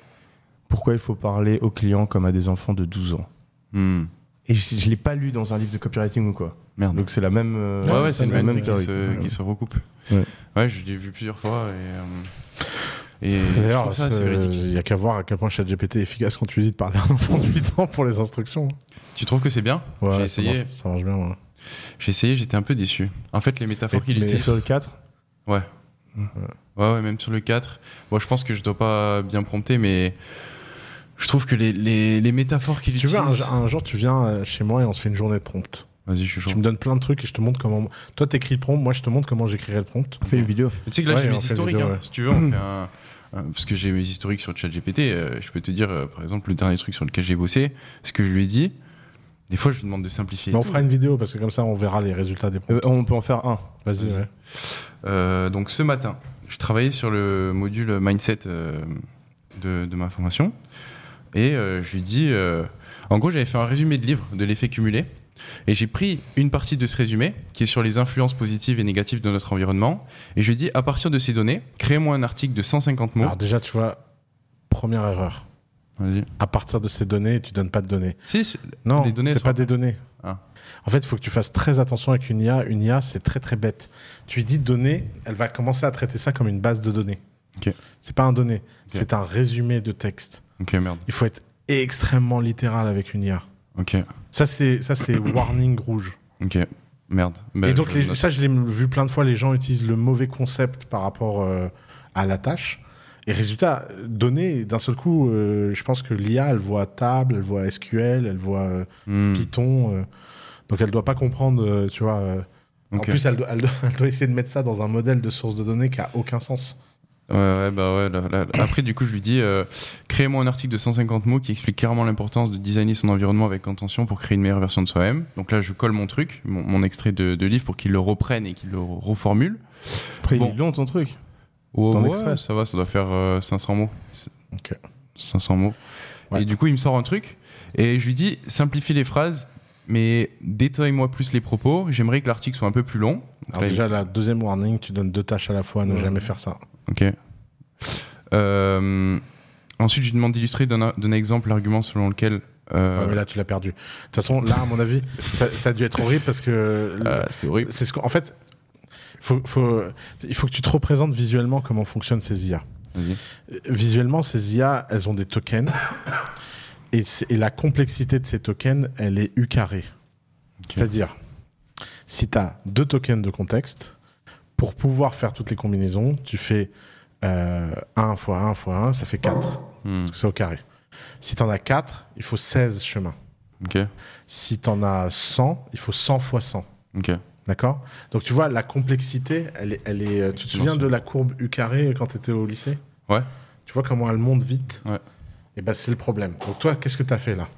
Pourquoi il faut parler aux clients comme à des enfants de 12 ans? Hmm. Et je, je l'ai pas lu dans un livre de copywriting ou quoi. Merde. Donc c'est la même. euh, Ouais, ouais, c'est le la même truc qui se, Ouais. qui se recoupe. Ouais. Ouais, je l'ai vu plusieurs fois et. euh, et D'ailleurs, il y a qu'à voir à quel point ChatGPT est efficace quand tu lui dis de parler à un enfant de 8 ans pour les instructions. Tu trouves que c'est bien? Ouais, J'ai ça essayé. marche- Ça marche bien, ouais. J'ai essayé, j'étais un peu déçu. En fait, les métaphores qu'il utilise. sur le 4 Ouais. ouais, ouais, même sur le 4. Bon, je pense que je dois pas bien prompter, mais je trouve que les, les, les métaphores qu'il Si tu veux, utilise. un, un jour, tu viens euh, chez moi et on se fait une journée de prompt. Vas-y, je suis chaud. Tu me donnes plein de trucs et je te montre comment. Toi, t'écris le prompt, moi, je te montre comment j'écrirai le prompt. Fais une vidéo. Mais Tu sais que là, Ouais, j'ai on mes fait historiques. vidéo, hein. ouais. Si tu veux, on fait un. Parce que j'ai mes historiques sur ChatGPT. euh, je peux te dire, euh, par exemple, le dernier truc sur lequel j'ai bossé, ce que je lui ai dit. Des fois, je lui demande de simplifier. Mais on fera une vidéo parce que comme ça, on verra les résultats des prompts. Euh, on peut en faire un. Vas-y, ouais. Euh, donc ce matin, je travaillais sur le module mindset euh, de, de ma formation et euh, je lui dis, euh, en gros j'avais fait un résumé de livre de l'effet cumulé et j'ai pris une partie de ce résumé qui est sur les influences positives et négatives de notre environnement et je lui dis à partir de ces données, crée-moi un article de 150 mots. Alors, déjà, tu vois, première erreur. Vas-y. À partir de ces données, tu donnes pas de données. Si, Non, Les données c'est sont- pas des données. Ah. En fait, il faut que tu fasses très attention avec une IA. Une IA, c'est très très bête. Tu lui dis données, elle va commencer à traiter ça comme une base de données. Ok. C'est pas un donné, c'est un résumé de texte. merde, Il faut être extrêmement littéral avec une IA. Ok, Ça, c'est ça, c'est warning rouge. ok, merde. Ben, Et donc, je les- ça, je l'ai vu plein de fois. Les gens utilisent le mauvais concept par rapport euh, à la tâche. Et résultat, données, d'un seul coup, euh, je pense que l'IA, elle voit table, elle voit SQL, elle voit euh, Hmm, Python. donc, elle doit pas comprendre, tu vois. En plus, elle doit, elle doit- elle doit essayer de mettre ça dans un modèle de source de données qui a aucun sens. Ouais, ouais, bah ouais. là, là, là. Après, du coup, je lui dis euh, créez-moi un article de 150 mots qui explique clairement l'importance de designer son environnement avec intention pour créer une meilleure version de soi-même. Donc là, je colle mon truc, mon, mon extrait de, de livre pour qu'il le reprenne et qu'il le reformule. Après, Bon. il est long ton truc. Ouais, Ton ouais, extrait. ça va, ça doit faire euh, 500 mots. C'est- Ok. 500 mots. Ouais. Et du coup, il me sort un truc et je lui dis simplifie les phrases, mais détaille-moi plus les propos. J'aimerais que l'article soit un peu plus long. Alors, là, il- déjà, la deuxième warning, tu donnes deux tâches à la fois, ne Ouais. jamais faire ça. Ok. Euh, ensuite, je lui demande d'illustrer d'un exemple l'argument selon lequel. euh, Ouais, mais là, tu l'as perdu. De toute façon, là, à mon avis, ça, ça a dû être horrible parce que. euh, C'était horrible. C'est ce qu'en fait, faut, faut, il faut que tu te représentes visuellement comment fonctionnent ces IA. Visuellement, ces IA, elles ont des tokens. Et la complexité de ces tokens, elle est U carré. C'est-à-dire, si tu as deux tokens de contexte, pour pouvoir faire toutes les combinaisons, tu fais euh, 1 fois 1 fois 1, ça fait 4. Hmm, Parce que c'est au carré. Si tu en as 4, il faut 16 chemins. Ok. Si tu en as 100, il faut 100 fois 100. Ok. D'accord? Donc tu vois, la complexité, elle est. Elle est euh, tu te souviens de la courbe U carré quand tu étais au lycée? Ouais. Tu vois comment elle monte vite? Ouais. Et ben c'est le problème. Donc toi, qu'est-ce que tu as fait là?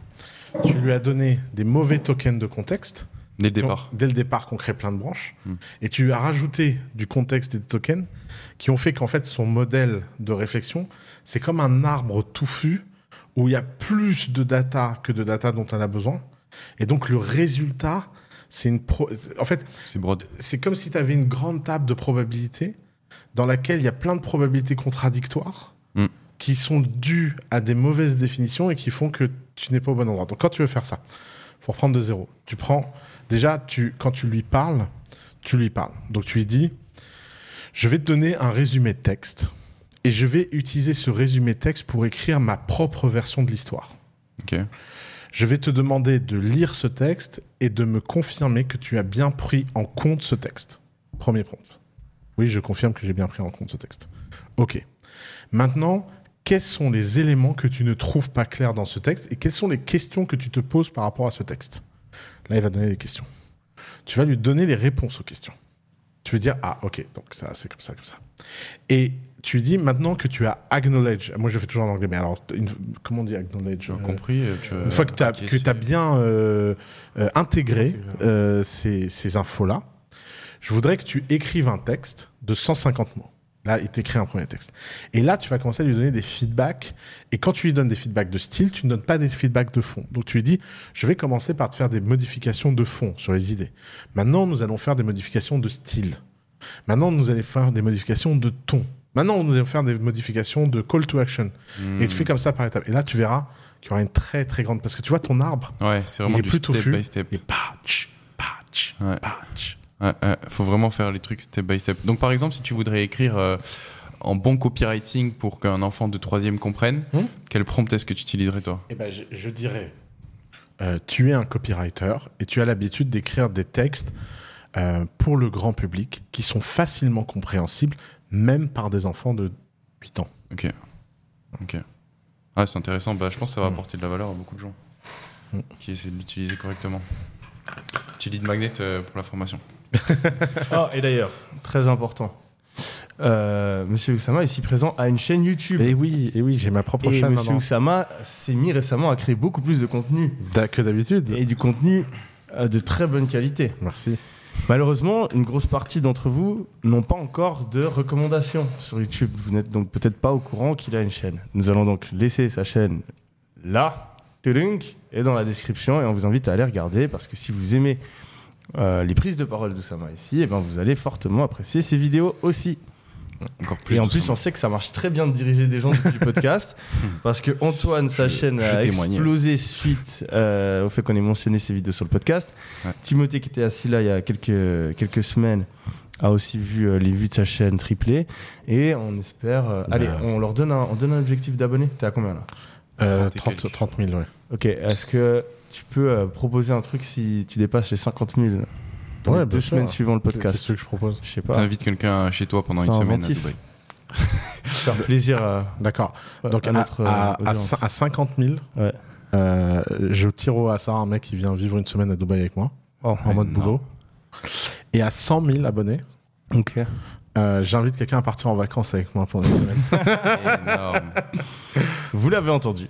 Tu lui as donné des mauvais tokens de contexte. Dès le départ. dès le départ, qu'on crée plein de branches. Hmm. Et tu as rajouté du contexte et des tokens qui ont fait qu'en fait, son modèle de réflexion, c'est comme un arbre touffu où il y a plus de data que de data dont elle a besoin. Et donc, le résultat, c'est une. pro- En fait, C'est comme si tu avais une grande table de probabilités dans laquelle il y a plein de probabilités contradictoires Mm. qui sont dues à des mauvaises définitions et qui font que tu n'es pas au bon endroit. Donc quand tu veux faire ça, faut reprendre de zéro. Tu prends déjà tu quand tu lui parles, tu lui parles. Donc tu lui dis Je vais te donner un résumé de texte et je vais utiliser ce résumé de texte pour écrire ma propre version de l'histoire. Ok. Je vais te demander de lire ce texte et de me confirmer que tu as bien pris en compte ce texte. Premier prompt. Oui, je confirme que j'ai bien pris en compte ce texte. Ok. Maintenant, quels sont les éléments que tu ne trouves pas clairs dans ce texte et quelles sont les questions que tu te poses par rapport à ce texte? Là, il va donner des questions. Tu vas lui donner les réponses aux questions. Tu veux dire, ah, ok, donc ça, c'est comme ça, comme ça. Et tu lui dis maintenant que tu as acknowledge. Moi, je fais toujours en anglais, mais alors, une- comment on dit acknowledge Euh, compris euh, tu une fois que tu as, que bien euh, euh, intégré ces, ces infos-là, je voudrais que tu écrives un texte de 150 mots. Là, il t'écrit un premier texte. Et là, tu vas commencer à lui donner des feedbacks. Et quand tu lui donnes des feedbacks de style, tu ne donnes pas des feedbacks de fond. Donc tu lui dis, je vais commencer par te faire des modifications de fond sur les idées. Maintenant, nous allons faire des modifications de style. Maintenant, nous allons faire des modifications de ton. Maintenant, nous allons faire des modifications de call to action. Hmm. Et tu fais comme ça par étapes. Et là, tu verras qu'il y aura une très très grande. Parce que tu vois, ton arbre, Ouais, c'est vraiment il est du plus step touffu. by step. Et patch, patch, Ouais. patch. Ouais, ouais, faut vraiment faire les trucs step by step. Donc, par exemple, si tu voudrais écrire euh, en bon copywriting pour qu'un enfant de troisième comprenne, Hmm. quel prompt est-ce que tu utiliserais toi? Eh ben, je, je dirais, euh, tu es un copywriter et tu as l'habitude d'écrire des textes euh, pour le grand public qui sont facilement compréhensibles, même par des enfants de 8 ans. Ok. Ok. Ah, c'est intéressant. Bah, je pense que ça va Hmm. apporter de la valeur à beaucoup de gens Hmm. qui essaient de l'utiliser correctement. Tu lis de Magnet euh, pour la formation. Ah, et d'ailleurs, très important. Euh, Monsieur Oussama, ici présent, a une chaîne YouTube. Et oui, et oui, j'ai ma propre Et chaîne Monsieur maintenant. Oussama s'est mis récemment à créer beaucoup plus de contenu. Que d'habitude. Et du contenu euh, de très bonne qualité. Merci. Malheureusement, une grosse partie d'entre vous n'ont pas encore de recommandations sur YouTube. Vous n'êtes donc peut-être pas au courant qu'il a une chaîne. Nous allons donc laisser sa chaîne là, et dans la description, et on vous invite à aller regarder parce que si vous aimez euh, les prises de parole de Sama ici, et ben vous allez fortement apprécier ses vidéos aussi. Encore plus. et en plus, on sait que ça marche très bien de diriger des gens depuis le podcast parce que Antoine, sa Je- chaîne je a explosé suite euh, au fait qu'on ait mentionné ses vidéos sur le podcast. Ouais. Timothée, qui était assis là il y a quelques, quelques semaines, a aussi vu euh, les vues de sa chaîne tripler. Et on espère. euh, Bah. Allez, on leur donne un, on donne un objectif d'abonnés. T'es à combien là? Euh, 50 et 30, quelques. 30 000, ouais. Ok, est-ce que tu peux euh, proposer un truc si tu dépasses les 50 000 dans Ouais, les deux semaines suivant le podcast que je propose Je sais pas. T'invites quelqu'un chez toi pendant C'est une semaine à inventif. Dubaï. Faire plaisir à, D'accord. Donc, à à, notre euh, à- à audience. cin- à 50 000, Ouais. euh, je tire au hasard un mec qui vient vivre une semaine à Dubaï avec moi, Oh, en mode non. boulot. Et à 100 000 abonnés, ok. euh, j'invite quelqu'un à partir en vacances avec moi pendant une semaine. Énorme. Vous l'avez entendu.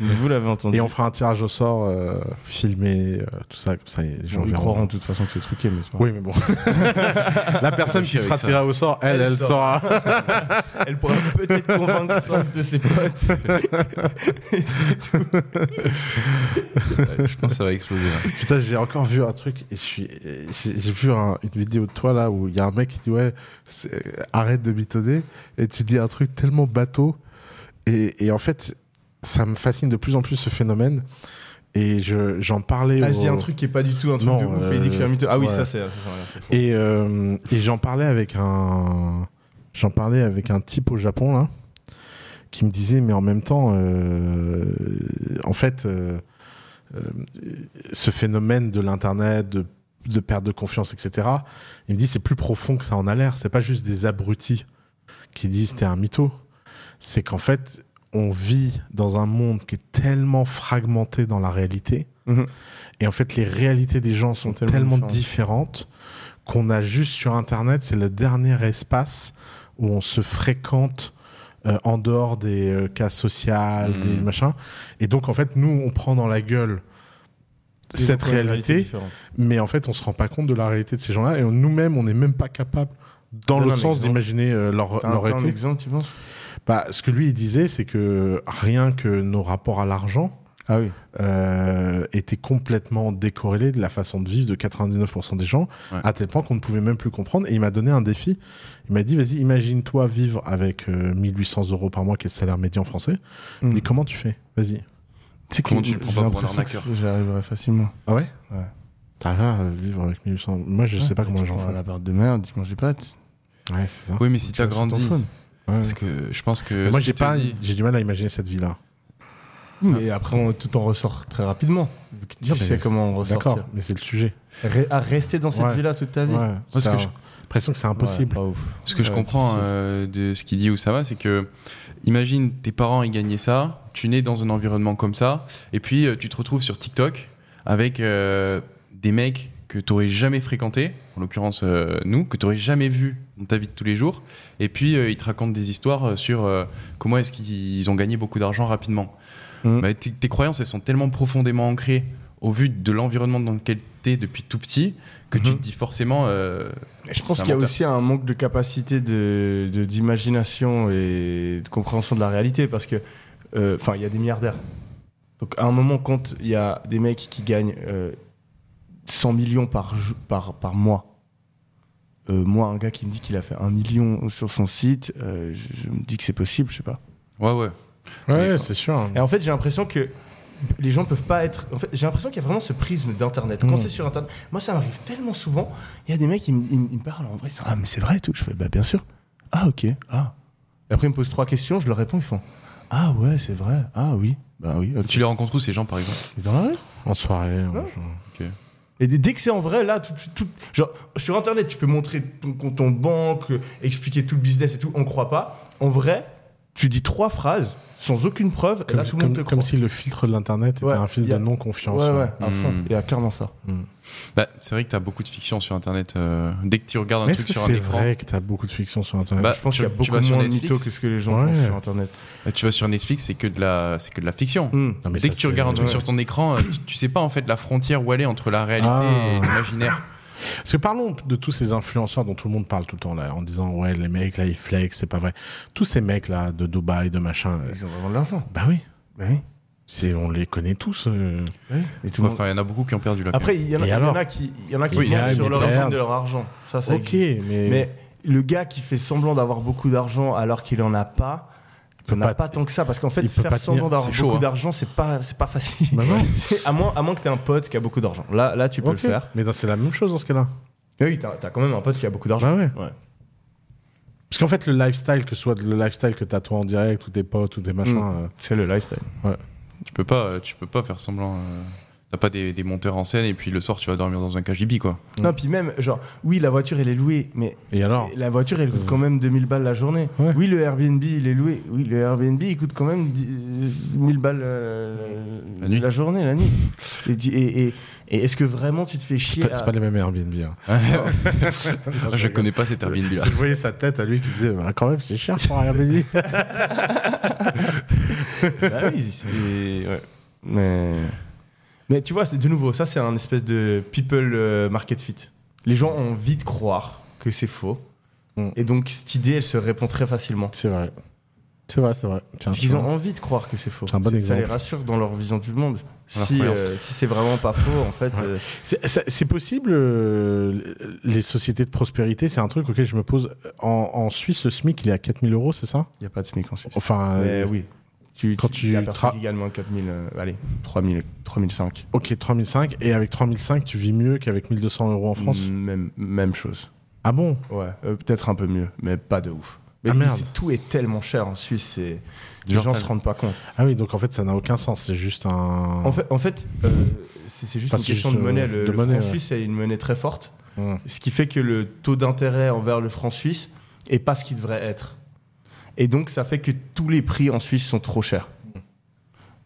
Vous l'avez entendu. Et on fera un tirage au sort euh, filmé, euh, tout ça, comme ça, les gens Ils croiront de toute façon que c'est truqué, mais c'est pas Oui, mais bon. La personne qui sera tirée au sort, elle, Elle elle, grave. Elle pourra peut-être convaincre cinq de ses potes. Et c'est tout. Ouais, je pense que ça va exploser là. Putain, j'ai encore vu un truc et je suis, j'ai j'ai vu un- une vidéo de toi là où il y a un mec qui dit ouais, arrête de mitonner et tu dis un truc tellement bateau et, et en fait, ça me fascine de plus en plus ce phénomène et je j'en parlais. Ah, au- je dis un truc qui est pas du tout un truc Non, de ouf mytho. Ah oui, ouais. ça c'est. Et, euh, et j'en parlais avec un, j'en parlais avec un type au Japon là, qui me disait mais en même temps, euh, en fait, euh, euh, ce phénomène de l'internet, de, de perte de confiance, etc. Il me dit c'est plus profond que ça en a l'air. C'est pas juste des abrutis qui disent t'es un mytho. C'est qu'en fait on vit dans un monde qui est tellement fragmenté dans la réalité. Mhm. Et en fait, les réalités des gens sont Sont tellement tellement différentes. différentes qu'on a juste sur Internet, c'est le dernier espace où on se fréquente euh, en dehors des euh, cas sociales, Mhm. des machins. Et donc, en fait, nous, on prend dans la gueule cette réalité, mais en fait, on se rend pas compte de la réalité de ces gens-là. Et nous-mêmes, on n'est même pas capable, dans l'autre sens, d'imaginer euh, leur, leur réalité. exemple, tu penses? Bah, ce que lui, il disait, c'est que rien que nos rapports à l'argent, Ah oui. euh, était complètement décorrélé de la façon de vivre de 99% des gens, Ouais. à tel point qu'on ne pouvait même plus comprendre. Et il m'a donné un défi. Il m'a dit, vas-y, imagine-toi vivre avec euh, 1800 euros par mois, qui est le salaire médian français. Hmm. Et comment tu fais? Vas-y. Comment C'est tu le prends pas pour un arnaqueur que J'y arriverai facilement. Ah ouais? Ouais. T'as là, euh, vivre avec 1800. Moi, je sais pas comment les gens font. font. Un appart de merde, tu manges des pâtes. Ouais, c'est ça. Oui, mais si t'as Tu ton grandi. Parce que je pense que. Mais moi, j'ai pas, dit- j'ai du mal à imaginer cette vie-là. Mais après, on, tout en ressort très rapidement. Tu sais comment en D'accord, ressortir. mais c'est le sujet. Re- à rester dans cette Ouais. vie-là toute ta vie. Ouais. Parce que je- l'impression que c'est impossible. Ouais. Ce que je comprends euh, de ce qu'il dit Oussama, c'est que imagine tes parents ils gagnaient ça, tu nais dans un environnement comme ça, et puis euh, tu te retrouves sur TikTok avec euh, des mecs que tu n'aurais jamais fréquentés, en l'occurrence euh, nous, que tu n'aurais jamais vus dans ta vie de tous les jours, et puis euh, ils te racontent des histoires euh, sur euh, comment est-ce qu'ils ont gagné beaucoup d'argent rapidement. Bah, tes, tes croyances, elles sont tellement profondément ancrées au vu de l'environnement dans lequel tu es depuis tout petit, que tu Mhm. te dis forcément... euh, Je pense qu'il y a aussi un manque de capacité de de- d'imagination et de compréhension de la réalité parce que, euh, enfin, il y a des milliardaires. Donc, à un moment, quand il y a des mecs qui gagnent euh, 100 millions par, par, par mois, euh, moi, un gars qui me dit qu'il a fait un million sur son site, euh, je, je me dis que c'est possible, je sais pas. Ouais, ouais. Ouais, c'est sûr. Et en fait, j'ai l'impression que les gens peuvent pas être. En fait, j'ai l'impression qu'il y a vraiment ce prisme d'internet. Quand Mm. c'est sur internet, moi, ça m'arrive tellement souvent. Il y a des mecs qui me, ils me- ils me parlent en vrai. Ils disent, ah, mais c'est vrai et tout. Je fais, bah, bien sûr. Ah, ok. Ah. Et après, ils me posent trois questions. Je leur réponds. Ils font, ah, ouais, c'est vrai. Ah, oui. Bah, oui. ok. Tu les rencontres où ces gens par exemple? Dans la rue. En soirée. en- Et dès- que c'est en vrai, là, genre, sur internet, tu peux montrer ton compte en banque, expliquer tout le business et tout. On croit pas. En vrai, tu dis trois phrases sans aucune preuve. et Comme, là, tout le comme- monde te comme croit. si le filtre de l'internet était Ouais, un filtre a- de non-confiance. Ouais, ouais, à Mm. Il y a clairement ça. Bah, c'est vrai que tu as beaucoup de fiction sur Internet. euh, dès que tu regardes un Mais truc que sur un c'est écran, vrai que t'as beaucoup de fiction sur internet? Bah, je pense tu- qu'il y a tu beaucoup moins de mythos que ce que les gens Ouais. pensent sur Internet. bah, tu vas sur Netflix, c'est que de la, c'est que de la fiction. Non, mais Dès ça, que tu c'est- regardes un truc ouais. sur ton écran, euh, tu, tu sais pas en fait la frontière où elle est entre la réalité Ah. et l'imaginaire. Parce que parlons de tous ces influenceurs dont tout le monde parle tout le temps là, en disant ouais les mecs là ils flex, c'est pas vrai. Tous ces mecs là de Dubaï, de machin. euh, Ils ont vraiment de l'argent. Bah oui, Bah oui. c'est on les connaît tous. euh. Et tout le monde- Enfin, il y en a beaucoup qui ont perdu quand Après, il y, en a- y en a qui, il y en a qui Oui, a sur leur de leur argent. Ça, ça Ok, existe. mais, Mais le gars qui fait semblant d'avoir beaucoup d'argent alors qu'il en a pas, ça n'a pas tant que ça. Parce qu'en fait, faire pas semblant d'avoir beaucoup hein. d'argent, c'est pas, c'est pas facile. Bah non. À, moins, à moins que tu aies un pote qui a beaucoup d'argent. Là, là, tu peux le faire. Mais dans- c'est la même chose dans ce cas-là. Mais oui, t'as as quand même un pote qui a beaucoup d'argent. Bah ouais. Ouais. Parce qu'en fait le lifestyle, que ce soit le lifestyle que t'as toi en direct, ou tes potes, ou tes machins. Mm. euh, C'est le lifestyle. Tu peux pas, euh, tu peux pas faire semblant. euh, T'as pas des, des monteurs en scène et puis le soir tu vas dormir dans un KGB quoi. Non, puis même, genre, oui, la voiture, elle est louée, mais Et alors la voiture, elle coûte quand même 2000 balles la journée. Ouais. Oui, le Airbnb, il est loué. Oui, le Airbnb, il coûte quand même 10 1000 balles euh, La nuit. journée, la nuit. Et, di- et, et- et est-ce que vraiment tu te fais C'est chier pas, c'est à- pas les mêmes Airbnb. hein. je connais pas cet Airbnb là. Je voyais sa tête à lui qui disait bah, quand même c'est cher pour un Airbnb. Bah oui, c'est- ouais. Mais... Mais tu vois, c'est de nouveau, ça c'est un espèce de people euh, market fit. Les gens ont envie de croire que c'est faux. Mm. Et donc, cette idée, elle se répand très facilement. c'est vrai. C'est vrai, c'est vrai. Parce qu'ils ont envie de croire que c'est faux. C'est un bon Ça exemple. les rassure dans leur vision du monde. Si, euh, si c'est vraiment pas faux, en fait. Ouais. euh, C'est- possible, euh, les sociétés de prospérité, c'est un truc auquel je me pose. En, en Suisse, le SMIC, il est à 4000 euros, c'est ça? Il n'y a pas de SMIC en Suisse. Enfin, Mais oui. Tu, quand tu, tu de 4000, euh, allez, 3000, 3005. ok, 3005, et avec 3005, tu vis mieux qu'avec 1200 euros en France Même, même chose. Ah bon? Ouais, euh, peut-être un peu mieux, mais pas de ouf. Mais Ah, merde. tout est tellement cher en Suisse, les Genre, gens se rendent pas compte. Ah oui, donc en fait, ça n'a aucun sens, c'est juste un. En fait, en fait euh, c'est juste Enfin, une question juste, de monnaie. euh, Le, de le monnaie, franc ouais. suisse est une monnaie très forte, Hmm. ce qui fait que le taux d'intérêt envers le franc suisse est pas ce qu'il devrait être. Et donc, ça fait que tous les prix en Suisse sont trop chers.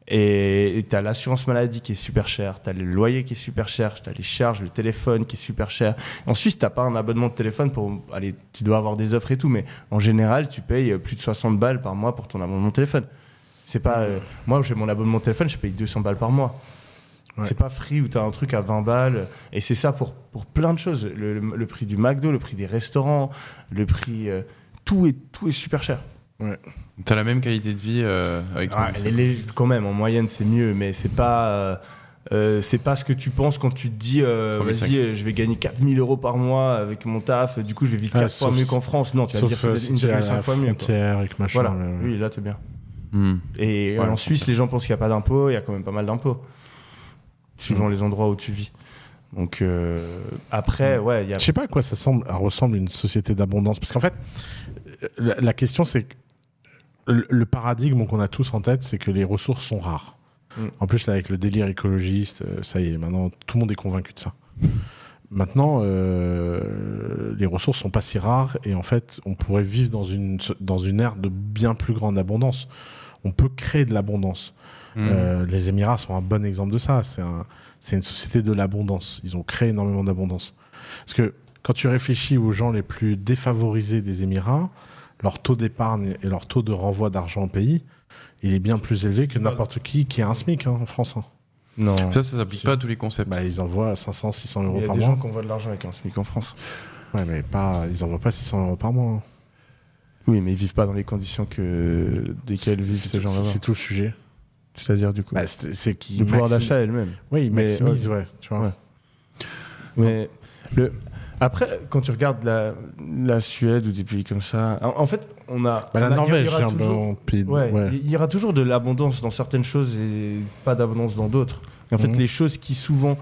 Et tu as l'assurance maladie qui est super chère, tu as le loyer qui est super cher, tu as les charges, le téléphone qui est super cher. En Suisse, tu pas un abonnement de téléphone pour. Allez, tu dois avoir des offres et tout, mais en général, tu payes euh, plus de 60 balles par mois pour ton abonnement de téléphone. C'est pas. euh, moi, j'ai mon abonnement de téléphone, je paye 200 balles par mois. Ouais. C'est pas free où tu as un truc à 20 balles. Et c'est ça pour, pour plein de choses. Le, le- le prix du McDo, le prix des restaurants, le prix. euh, tout, est, tout est super cher. T'as la même qualité de vie euh, avec Ah, ton- les- les- quand même, en moyenne, c'est mieux, mais c'est pas. euh, euh, c'est pas ce que tu penses quand tu te dis euh, 3500. vas-y je vais gagner 4000 euros par mois avec mon taf du coup je vais vivre Ah, 4 fois mieux qu'en France non tu vas peut-être une à 1,5 la fois mieux avec machin. voilà mais ouais. oui là t'es bien Hmm. et Ouais, en Suisse les gens pensent qu'il n'y a pas d'impôts il y a quand même pas mal d'impôts suivant les endroits où tu vis Donc euh, après, ouais, il y a. Je sais pas à quoi ça semble, ça ressemble une société d'abondance. Parce qu'en fait, la, la question c'est que le, le paradigme qu'on a tous en tête, c'est que les ressources sont rares. Mm. En plus, là, avec le délire écologiste, euh, ça y est, maintenant tout le monde est convaincu de ça. Maintenant, euh, les ressources sont pas si rares et en fait, on pourrait vivre dans une, dans une ère de bien plus grande abondance. On peut créer de l'abondance. Mhm. Euh, les Émirats sont un bon exemple de ça. C'est un, c'est une société de l'abondance. Ils ont créé énormément d'abondance. Parce que quand tu réfléchis aux gens les plus défavorisés des Émirats, leur taux d'épargne et leur taux de renvoi d'argent au pays, il est bien plus élevé que n'importe qui qui a un SMIC hein, en France. hein. Non. Ça, ça s'applique pas à tous les concepts. Bah, ils envoient 500, 600 euros il y a par des mois. gens qui envoient de l'argent avec un SMIC en France. Ouais, mais pas, ils envoient pas 600 euros par mois. hein. Oui, mais ils vivent pas dans les conditions que desquelles vivent ces gens-là. C'est tout le sujet. C'est-à-dire du coup. Bah, c'est le pouvoir d'achat est le même. Oui, ils Mais, maximisent, ouais. tu vois. Ouais. Mais le... après, quand tu regardes la, la Suède ou des pays comme ça, en, en fait, on a. Bah, la on a- il y Norvège, j'ai un toujours- bon pays. Ouais, ouais. il y aura toujours de l'abondance dans certaines choses et pas d'abondance dans d'autres. En fait, Mhm. les choses qui souvent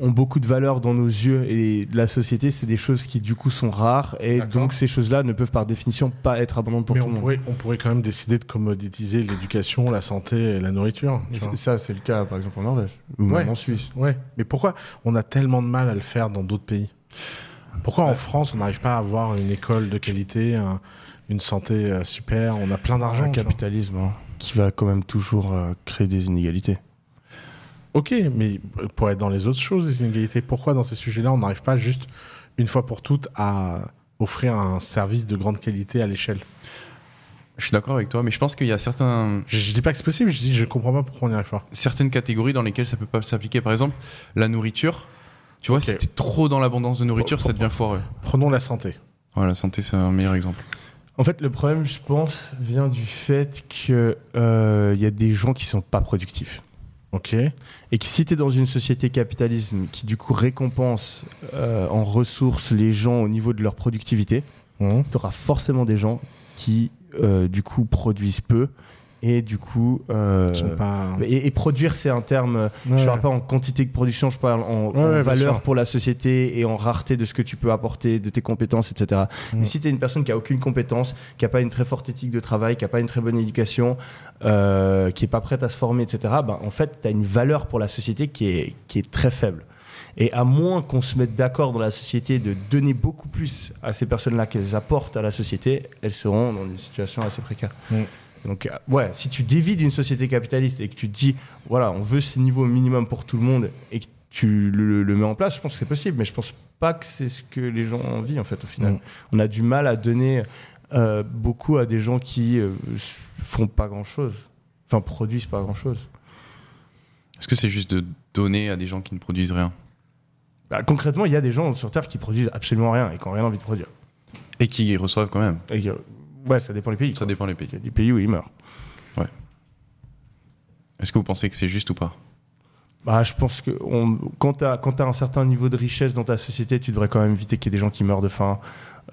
ont beaucoup de valeur dans nos yeux et de la société, c'est des choses qui du coup sont rares et donc ces choses-là ne peuvent par définition pas être abondantes pour Mais tout on le monde. pourrait, on pourrait quand même décider de commoditiser l'éducation, la santé et la nourriture. Et c'est- ça, c'est le cas par exemple en Norvège ou Ouais. en Suisse. Ouais, mais pourquoi on a tellement de mal à le faire dans d'autres pays? Pourquoi en France on n'arrive pas à avoir une école de qualité, un- une santé euh, super? On a plein d'argent. Un capitalisme hein, qui va quand même toujours euh, créer des inégalités. Ok, mais pour être dans les autres choses, les inégalités, pourquoi dans ces sujets-là on n'arrive pas juste une fois pour toutes à offrir un service de grande qualité à l'échelle? Je suis d'accord avec toi, mais je pense qu'il y a certains, je, je dis pas que c'est possible, je dis je comprends pas pourquoi on n'y arrive pas. certaines catégories dans lesquelles ça peut pas s'appliquer. Par exemple, la nourriture. Tu vois, Ok. si t'es trop dans l'abondance de nourriture, ça devient foireux. Prenons la santé. Ouais, la santé, c'est un meilleur exemple. En fait, le problème, je pense, vient du fait qu'il y a des gens qui sont pas productifs. Ok. Et que si tu es dans une société capitalisme qui du coup récompense euh, en ressources les gens au niveau de leur productivité, Mmh. tu auras forcément des gens qui euh, du coup produisent peu et du coup... euh, pas. et, et produire, c'est un terme, je Ouais. parle pas en quantité de production, je parle en, Ouais, en ouais, bien valeur pour la société et en rareté de ce que tu peux apporter, de tes compétences, etc. Mais si tu es une personne qui a aucune compétence, qui a pas une très forte éthique de travail, qui a pas une très bonne éducation, euh, qui est pas prête à se former, etc., ben, en fait, tu as une valeur pour la société qui est, qui est très faible. Et à moins qu'on se mette d'accord dans la société de donner beaucoup plus à ces personnes-là qu'elles apportent à la société, elles seront dans des situations assez précaires. Mm. Donc, euh, ouais, si tu dévies d'une société capitaliste et que tu te dis, voilà, on veut ce niveau minimum pour tout le monde et que tu le, le mets en place, je pense que c'est possible, mais je pense pas que c'est ce que les gens ont envie, en fait, au final. Mm. On a du mal à donner euh, beaucoup à des gens qui euh, font pas grand-chose, enfin, produisent pas grand-chose. Est-ce que c'est juste de donner à des gens qui ne produisent rien? Bah, concrètement, il y a des gens sur Terre qui produisent absolument rien et qui n'ont rien envie de produire. Et qui reçoivent quand même Et, ouais, ça dépend des pays. Ça quoi. dépend des pays. Il y a des pays où ils meurent. Est-ce que vous pensez que c'est juste ou pas? Bah, je pense que on, quand tu as, un certain niveau de richesse dans ta société, tu devrais quand même éviter qu'il y ait des gens qui meurent de faim,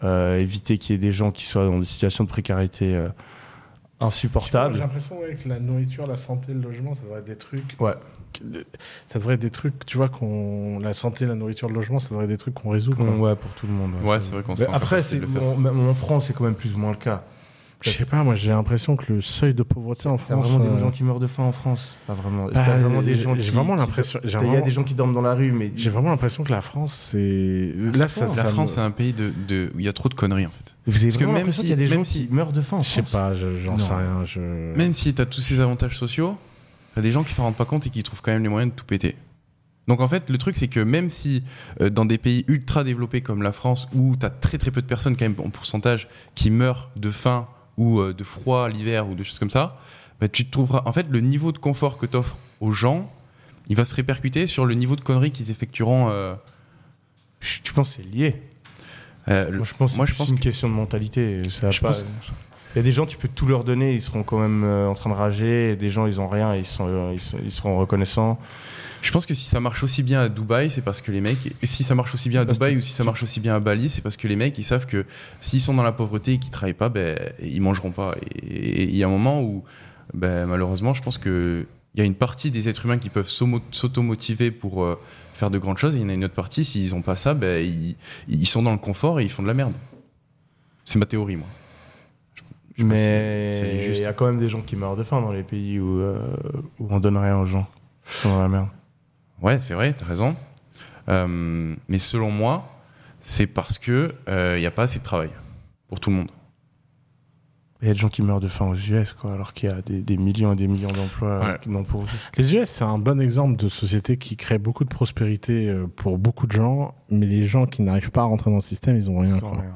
euh, éviter qu'il y ait des gens qui soient dans des situations de précarité euh, J'ai insupportables. l'impression ouais, que la nourriture, la santé, le logement, ça devrait être des trucs. Ouais. Ça devrait être des trucs, tu vois, qu'on la santé, la nourriture, le logement, ça devrait être des trucs qu'on résout. quoi. Ouais, pour tout le monde. Ouais, c'est vrai qu'on Après, c'est, en France, c'est quand même plus ou moins le cas. Je sais pas, moi j'ai l'impression que le seuil de pauvreté en T'as France. vraiment euh, des gens qui meurent de faim en France? Pas vraiment. bah, T'as vraiment des j'ai- gens J'ai qui- vraiment l'impression. Il y a vraiment- des gens qui dorment dans la rue, mais J'ai vraiment l'impression que la France, c'est. Là, ça. La ça France, me- c'est un pays de, de- où il y a trop de conneries en fait. vous avez Parce que vraiment même l'impression si- qu'il y a des même gens si- qui meurent de faim en Je sais France pas, je- j'en sais rien. Je... Même si tu as tous ces avantages sociaux, tu as des gens qui s'en rendent pas compte et qui trouvent quand même les moyens de tout péter. Donc en fait, le truc, c'est que même si euh, dans des pays ultra développés comme la France, où tu as très très peu de personnes, quand même en pourcentage, qui meurent de faim ou euh, de froid l'hiver ou des choses comme ça, bah, tu te trouveras. En fait, le niveau de confort que tu offres aux gens, il va se répercuter sur le niveau de conneries qu'ils effectueront. euh, Tu penses que c'est lié? Moi, je pense, moi, que je c'est pense une que- question de mentalité. Ça Je pas- pense- y a des gens, tu peux tout leur donner, ils seront quand même euh, en train de rager. Et des gens, ils ont rien, ils, sont, euh, ils, sont- ils seront reconnaissants. Je pense que si ça marche aussi bien à Dubaï, c'est parce que les mecs, et si ça marche aussi bien à Dubaï ou si ça marche aussi bien à Bali, c'est parce que les mecs, ils savent que s'ils sont dans la pauvreté et qu'ils travaillent pas, ben, ils mangeront pas. Et et il y a un moment où, ben, malheureusement, je pense que il il y a une partie des êtres humains qui peuvent s'automotiver pour euh, faire de grandes choses, et il y en a une autre partie, s'ils n'ont pas ça, ben, ils, ils sont dans le confort et ils font de la merde. C'est ma théorie, moi. Je- si- Mais il y a quand même des gens qui meurent de faim dans les pays où, euh, où on donne rien aux gens. Ils sont dans la merde. Ouais, c'est vrai, t'as raison. Euh, mais selon moi, c'est parce que euh, il n'y a pas assez de travail pour tout le monde. Il y a des gens qui meurent de faim aux US, quoi, alors qu'il y a des, des millions et des millions d'emplois Ouais. euh, non pourvus. Les US, c'est un bon exemple de société qui crée beaucoup de prospérité euh, pour beaucoup de gens, mais les gens qui n'arrivent pas à rentrer dans le système, ils ont rien. Ils ont quoi. rien.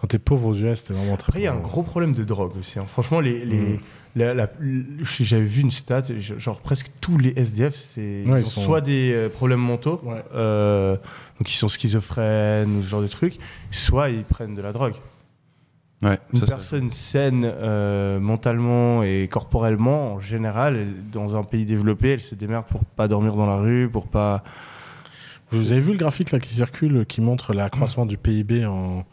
Quand t'es pauvre aux US, t'es vraiment très Après, il y a un gros problème de drogue aussi. hein. Franchement, les, les, Mm. la- la- l- j'avais vu une stat, genre presque tous les SDF, c'est ils Ouais, ont sont- soit des euh, problèmes mentaux, Ouais. euh, donc ils sont schizophrènes ou ce genre de trucs, soit ils prennent de la drogue. Ouais, Une ça, personne saine euh, mentalement et corporellement, en général, elle- dans un pays développé, elle se démerde pour pas dormir dans la rue, pour pas. Vous avez vu le graphique là qui circule, qui montre l'accroissement du PIB en,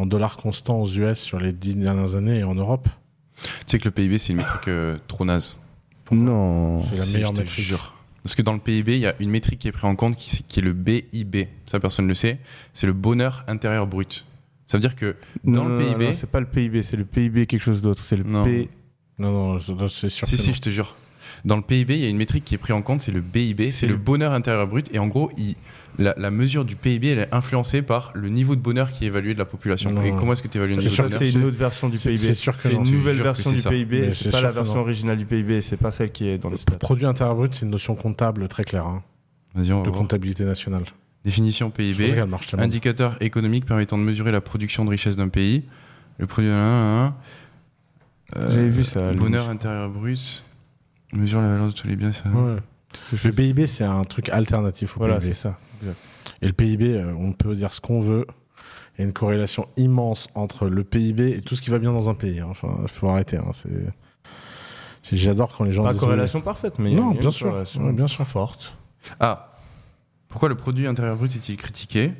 en dollars constants aux US sur les dix dernières années et en Europe Tu sais que le PIB, c'est une métrique euh, trop naze. Non. C'est la Si, meilleure je métrique. jure. Parce que dans le PIB, il y a une métrique qui est prise en compte qui, qui est le BIB. Ça, personne ne le sait. C'est le bonheur intérieur brut. Ça veut dire que dans le PIB. c'est pas le PIB, c'est le PIB quelque chose d'autre. C'est le Non. P. Non, non, je- c'est sûr. Si, que si, non. je te jure. Dans le PIB, il y a une métrique qui est prise en compte, c'est le BIB, c'est le le- bonheur intérieur brut. Et en gros, il- la, la mesure du PIB, elle est influencée par le niveau de bonheur qui est évalué de la population. Non. Et comment est-ce que tu évalues le niveau sûr de Ça, bonheur c'est une autre version du PIB. c'est sûr que C'est non. une nouvelle version du ça. PIB. C'est pas la version non. originale du PIB. C'est pas celle qui est dans les stats. Produit intérieur brut, c'est une notion comptable très claire, hein, Vas-y, on va de voir. comptabilité nationale. Définition PIB. Indicateur économique permettant de mesurer la production de richesse d'un pays. Le produit. euh, J'avais vu ça, Bonheur intérieur brut. Mesure la valeur de tous les biens. ça- Ouais. Le PIB, c'est un truc alternatif au Voilà, PIB. c'est ça. Exact. Et le PIB, euh, on peut dire ce qu'on veut. Il y a une corrélation immense entre le PIB et tout ce qui va bien dans un pays. hein. Enfin, il faut arrêter. hein. C'est- J'adore quand les gens Pas disent. corrélation parfaite, mais il y a- Non, y a bien une sûr. corrélation Ouais, bien sûr. forte. Ah Pourquoi le produit intérieur brut est-il critiqué?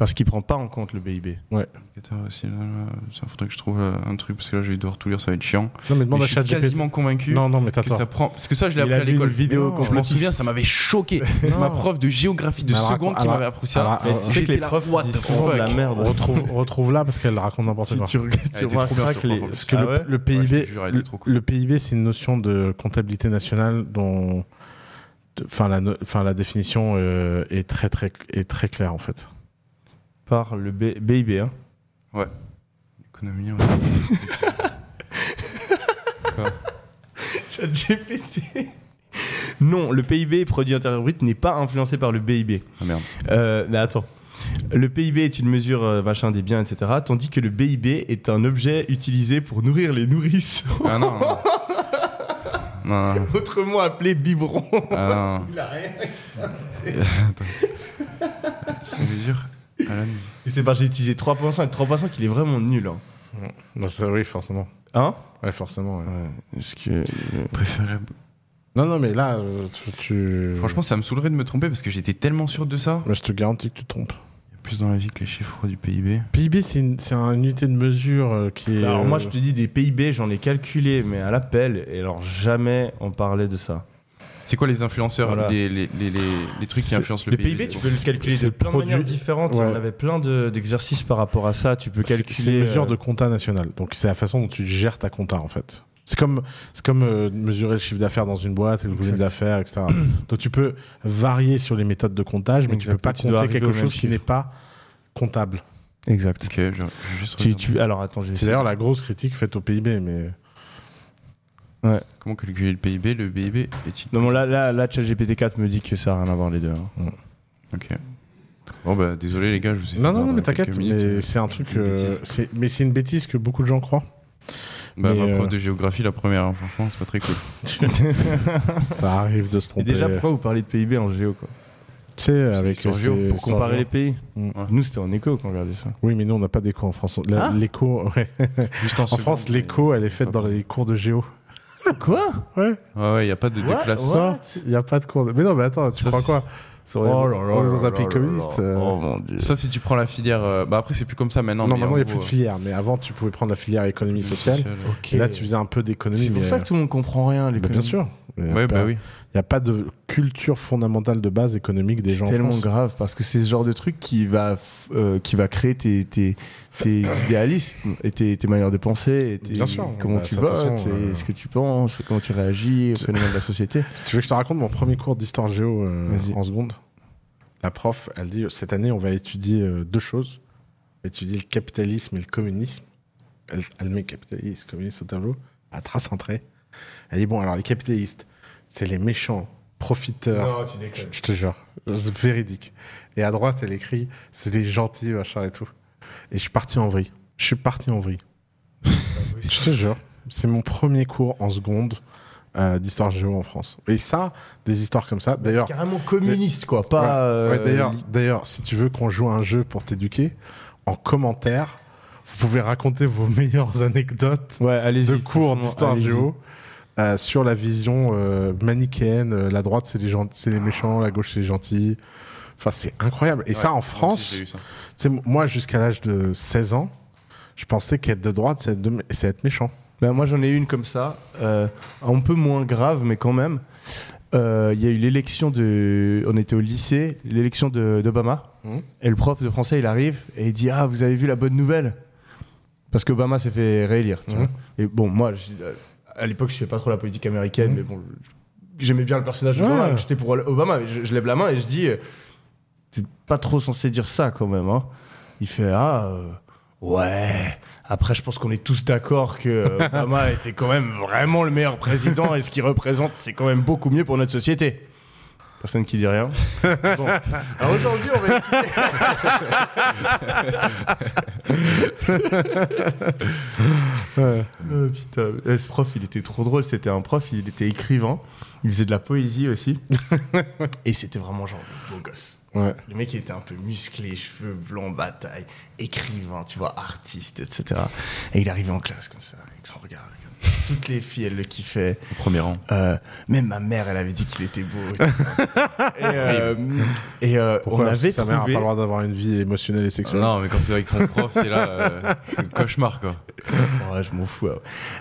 Parce qu'il prend pas en compte le PIB. Indicateur aussi, là, là, Ça faudrait que je trouve euh, un truc parce que là je vais devoir tout lire, ça va être chiant. Non, mais demande Mais à je suis quasiment convaincu Non, non, mais t'as que tort. ça prend. Parce que ça, je l'ai appris à l'école. vidéo Non, Je me complotiste. souviens, ça m'avait choqué. C'est ma prof de géographie de seconde qui elle m'avait appris ça. ra- Mais tu sais que les profs what disent la merde. retrouve, retrouve là parce qu'elle raconte n'importe quoi. tu, remarqueras que Ah le, ouais PIB, Ouais, le, PIB, c'est une notion de comptabilité nationale dont, enfin la, enfin la définition euh, est très très est très claire en fait. Par le B- BIB. Hein. Ouais. ChatGPT. Non, le PIB, produit intérieur brut, n'est pas influencé par le BIB. Ah merde. Euh, mais attends. Le PIB est une mesure euh, machin des biens, etc. Tandis que le BIB est un objet utilisé pour nourrir les nourrissons, Ah non, non. Non, non. autrement appelé biberon. Ah non. Il a rien. C'est mesure. Alan. Et c'est parce que j'ai utilisé 3.5. 3.5, il est vraiment nul. Hein, Bah, ça, oui, forcément. Hein? Ouais, forcément. ouais. Parce que. Préférable. Non, non, mais là, euh, tu, tu- Franchement, ça me saoulerait de me tromper parce que j'étais tellement sûr de ça. Bah, je te garantis que tu te trompes. Il y a plus dans la vie que les chiffres du PIB. PIB, c'est une, c'est une unité de mesure euh, qui est. Alors, moi, euh, je te dis des PIB, j'en ai calculé, mais à l'appel, et alors jamais on parlait de ça. C'est quoi les influenceurs, Voilà. les, les, les, les, les trucs qui influencent le, Le PIB, tu peux le calculer c'est de le plein de produit- manières différentes. Ouais. On avait plein de- d'exercices par rapport à ça. Tu peux calculer. C'est une mesure euh, de compta nationale. Donc c'est la façon dont tu gères ta compta en fait. C'est comme, c'est comme euh, mesurer le chiffre d'affaires dans une boîte, le volume d'affaires, etc. Donc tu peux varier sur les méthodes de comptage, mais tu Exact. peux pas Tu compter quelque chose qui n'est pas comptable. Exact. Je, je juste Tu, tu- alors attends, C'est d'ailleurs la grosse critique faite au PIB, mais Comment calculer le PIB Le PIB est-il Non, bon, là, là, là, ChatGPT 4 me dit que ça n'a rien à voir les deux. hein. Ok. Bon bah désolé les gars, je vous ai fait non, non, perdre non, mais quelques t'inquiète. minutes. Mais c'est un truc, Une euh, bêtise. c'est- mais c'est une bêtise que beaucoup de gens croient. Bah, mais, ma prof euh, de géographie, la première, hein, franchement, c'est pas très cool. Ça arrive de se Et tromper. déjà, pourquoi vous parlez de PIB en géo quoi? Tu sais, avec histoire ces- géo, Pour comparer géo. les pays Mm. Ouais. Nous, c'était en écho qu'on regardait ça. Oui, mais nous, on n'a pas d'écho en France. La- Ah L'écho, ouais. Juste En France, l'écho, elle est faite dans les cours de géo. Quoi Ouais. Ouais, ouais, y a pas de, de What classe. What Non, il n'y a pas de cours de. Mais non, mais attends, tu Ça, crois c'est- quoi Oh On est- on est dans un pays communiste. euh. Oh mon dieu. Sauf si tu prends la filière. euh, Bah après, c'est plus comme ça maintenant. Non, mais maintenant, en il n'y a plus gros, de filière. Mais avant, tu pouvais prendre la filière euh, économie sociale. Ok. Et là, tu faisais un peu d'économie. C'est pour mais, ça que tout le monde comprend rien. euh, bah, bien sûr. Il y a Ouais, pas- bah oui. N'y a pas de culture fondamentale de base économique des gens. en tellement grave parce que c'est ce genre de truc qui va, euh, qui va créer tes, tes, tes idéalismes et tes, tes manières de penser. Et tes- Bien sûr. Comment Bah, tu votes, façon, et euh, ce que tu penses, comment tu réagis aux phénomènes de la société. Tu veux que je te raconte mon premier cours d'histoire géo euh, en seconde? La prof, elle dit cette année, on va étudier euh, deux choses. Étudier le capitalisme et le communisme. Elle, elle met capitalisme, communisme au tableau. Elle trace un trait. Elle dit bon, alors les capitalistes, c'est les méchants, profiteurs. tu déconnes. Je te jure, c'est véridique. Et à droite, elle écrit c'est des gentils, machin et tout. Et je suis parti en vrille. Je suis parti en vrille. Je te jure, c'est mon premier cours en seconde euh, d'histoire géo en France. Et ça, des histoires comme ça. D'ailleurs, Carrément communiste, quoi. Pas. Ouais, euh, ouais, d'ailleurs, si tu veux qu'on joue à un jeu pour t'éduquer, en commentaire, vous pouvez raconter vos meilleures anecdotes Ouais, de cours d'histoire allez-y. géo euh, sur la vision euh, manichéenne. euh, la droite, c'est les, gens, c'est les méchants, la gauche, c'est les gentils. Enfin, c'est incroyable. Et ça, en aussi, France, ça. moi, jusqu'à l'âge de 16 ans, je pensais qu'être de droite, c'est être, de- c'est être méchant. Ben, moi, j'en ai eu une comme ça, euh, un peu moins grave, mais quand même. Euh, Il y a eu l'élection de. On était au lycée, l'élection de- d'Obama. Mhm. Et le prof de français, il arrive et il dit Ah, vous avez vu la bonne nouvelle? Parce qu'Obama s'est fait réélire. tu vois. Et bon, moi, je- à l'époque, je ne pas trop la politique américaine, Mhm. mais bon, j'aimais bien le personnage Ouais. d'Obama. J'étais pour Obama. mais Je, je lève la main et je dis euh, C'est pas trop censé dire ça quand même. hein. Il fait Ah, euh, ouais. Après, je pense qu'on est tous d'accord que euh, Obama était quand même vraiment le meilleur président et ce qu'il représente, c'est quand même beaucoup mieux pour notre société. Personne qui dit rien. Bon. Alors aujourd'hui, on va étudier. Oh, putain, Eh, ce prof, il était trop drôle. C'était un prof, il était écrivain. Il faisait de la poésie aussi. et c'était vraiment genre beau gosse. Ouais. Le mec, il était un peu musclé, cheveux blancs, bataille, écrivain, tu vois, artiste, etc. Et il arrivait en classe comme ça, avec son regard. Toutes les filles, elles le kiffaient. Au premier rang. Euh, même ma mère, elle avait dit qu'il était beau. Et, euh, et, euh, Pourquoi on avait sa mère n'a pas le droit d'avoir une vie émotionnelle et sexuelle Non, mais quand c'est avec ton prof, t'es là, euh, c'est le cauchemar, quoi. Ouais, je m'en fous. ouais.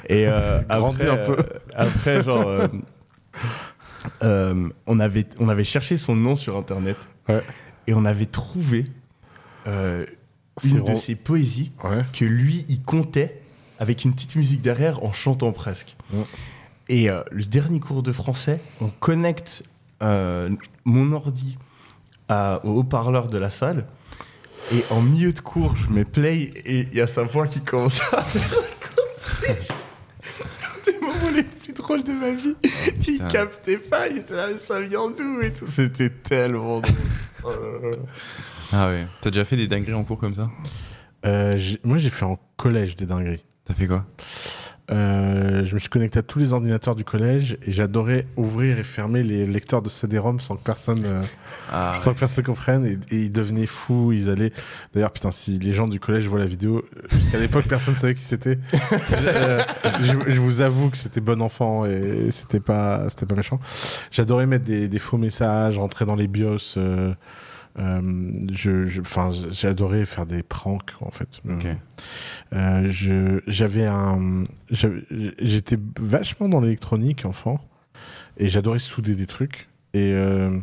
Et euh, après, un peu. euh, après, genre, euh, euh, on, avait, on avait cherché son nom sur Internet Ouais. et on avait trouvé euh, C'est une de ses poésies Ouais. que lui, il comptait avec une petite musique derrière en chantant presque. Ouais. Et euh, le dernier cours de français, on connecte euh, mon ordi à- au haut-parleur de la salle. Et en milieu de cours, je mets play et il y a sa voix qui commence à faire des moments les plus drôles de ma vie. il putain. captait pas, il était là, mais ça vient d'où et tout. C'était tellement drôle. Oh là là. Ah ouais. T'as déjà fait des dingueries en cours comme ça? Euh, moi, j'ai fait en collège des dingueries. T'as fait quoi? Euh, je me suis connecté à tous les ordinateurs du collège et j'adorais ouvrir et fermer les lecteurs de CD-ROM sans que personne, euh, Ah sans que personne comprenne. Et, et ils devenaient fous. Ils allaient. D'ailleurs, putain, si les gens du collège voient la vidéo, euh, jusqu'à l'époque, personne savait qui c'était. Euh, je, je vous avoue que c'était bon enfant et c'était pas, c'était pas méchant. J'adorais mettre des, des faux messages, rentrer dans les BIOS. Euh, je, enfin, j'adorais faire des pranks en fait. Euh, je, j'avais un, j'étais vachement dans l'électronique enfant et j'adorais souder des trucs. Et euh,